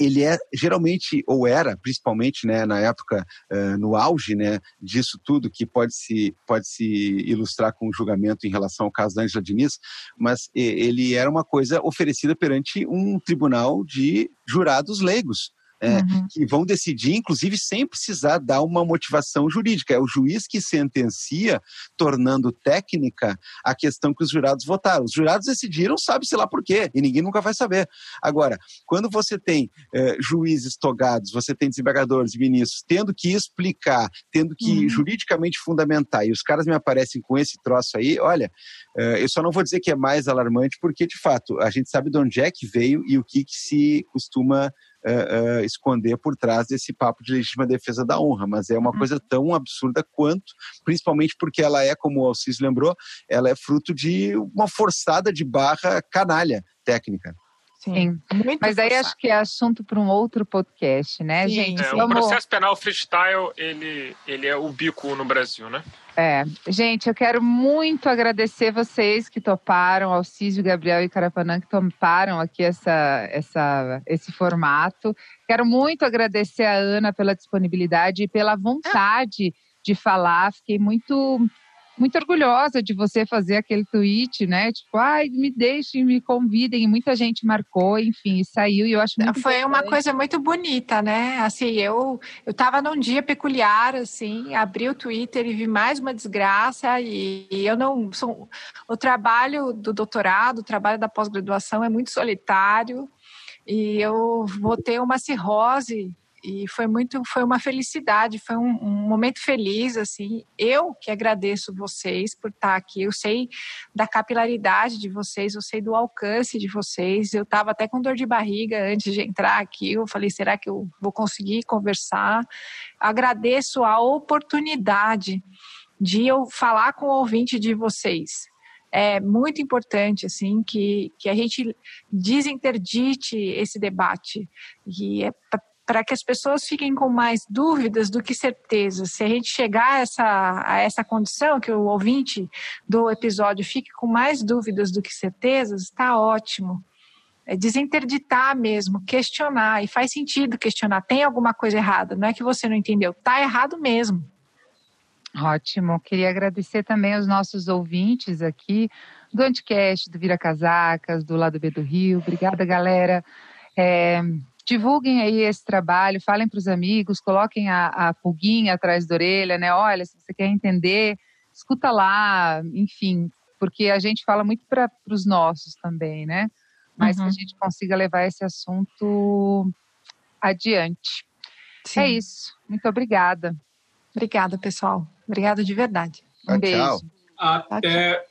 ele é geralmente ou era principalmente né na época uh, no auge né disso tudo que pode se pode se ilustrar com o julgamento em relação ao caso da Angela Diniz mas ele era uma coisa oferecida perante um tribunal de jurados leigos é, uhum. que vão decidir, inclusive, sem precisar dar uma motivação jurídica. É o juiz que sentencia, tornando técnica a questão que os jurados votaram. Os jurados decidiram, sabe-se lá por quê, e ninguém nunca vai saber. Agora, quando você tem é, juízes togados, você tem desembargadores e ministros tendo que explicar, tendo que uhum. juridicamente fundamentar, e os caras me aparecem com esse troço aí, olha, é, eu só não vou dizer que é mais alarmante, porque, de fato, a gente sabe de onde é que veio e o que, que se costuma uh, uh, esconder por trás desse papo de legítima defesa da honra, mas é uma uhum. coisa tão absurda quanto, principalmente porque ela é, como o Alcis lembrou, ela é fruto de uma forçada de barra canalha técnica. Sim, Muito mas aí acho que é assunto para um outro podcast, né, Sim. gente? É. O processo penal freestyle, ele, ele é o bico no Brasil, né? É, gente, eu quero muito agradecer vocês que toparam, Alcísio, Gabriel e Carapanã, que toparam aqui essa, essa, esse formato. Quero muito agradecer a Ana pela disponibilidade e pela vontade de falar. Fiquei muito muito orgulhosa de você fazer aquele tweet, né? Tipo, ai, me deixem, me convidem. E muita gente marcou, enfim, e saiu. E eu acho Foi uma coisa muito bonita, né? Assim, eu eu estava num dia peculiar, assim, abri o Twitter e vi mais uma desgraça. E, e eu não. Sou, o trabalho do doutorado, o trabalho da pós-graduação é muito solitário. E eu vou ter uma cirrose e foi muito, foi uma felicidade, foi um, um, momento feliz, assim. Eu que agradeço vocês por estar aqui. Eu sei da capilaridade de vocês, eu sei do alcance de vocês. Eu estava até com dor de barriga antes de entrar aqui. Eu falei, será que eu vou conseguir conversar? Agradeço a oportunidade de eu falar com o ouvinte de vocês é muito importante assim que, que a gente desinterdite esse debate e é para que as pessoas fiquem com mais dúvidas do que certezas. Se a gente chegar a essa, a essa condição, que o ouvinte do episódio fique com mais dúvidas do que certezas, está ótimo. É desinterditar mesmo, questionar. E faz sentido questionar. Tem alguma coisa errada? Não é que você não entendeu. Está errado mesmo. Ótimo. Queria agradecer também aos nossos ouvintes aqui do Anticast, do Vira Casacas, do Lado B do Rio. Obrigada, galera. É, divulguem aí esse trabalho, falem para os amigos, coloquem a, a pulguinha atrás da orelha, né? Olha, se você quer entender, escuta lá, enfim, porque a gente fala muito para os nossos também, né? Mas uhum. que a gente consiga levar esse assunto adiante. É Sim. É isso. Muito obrigada. Obrigada, pessoal. Obrigada de verdade. Um beijo. Até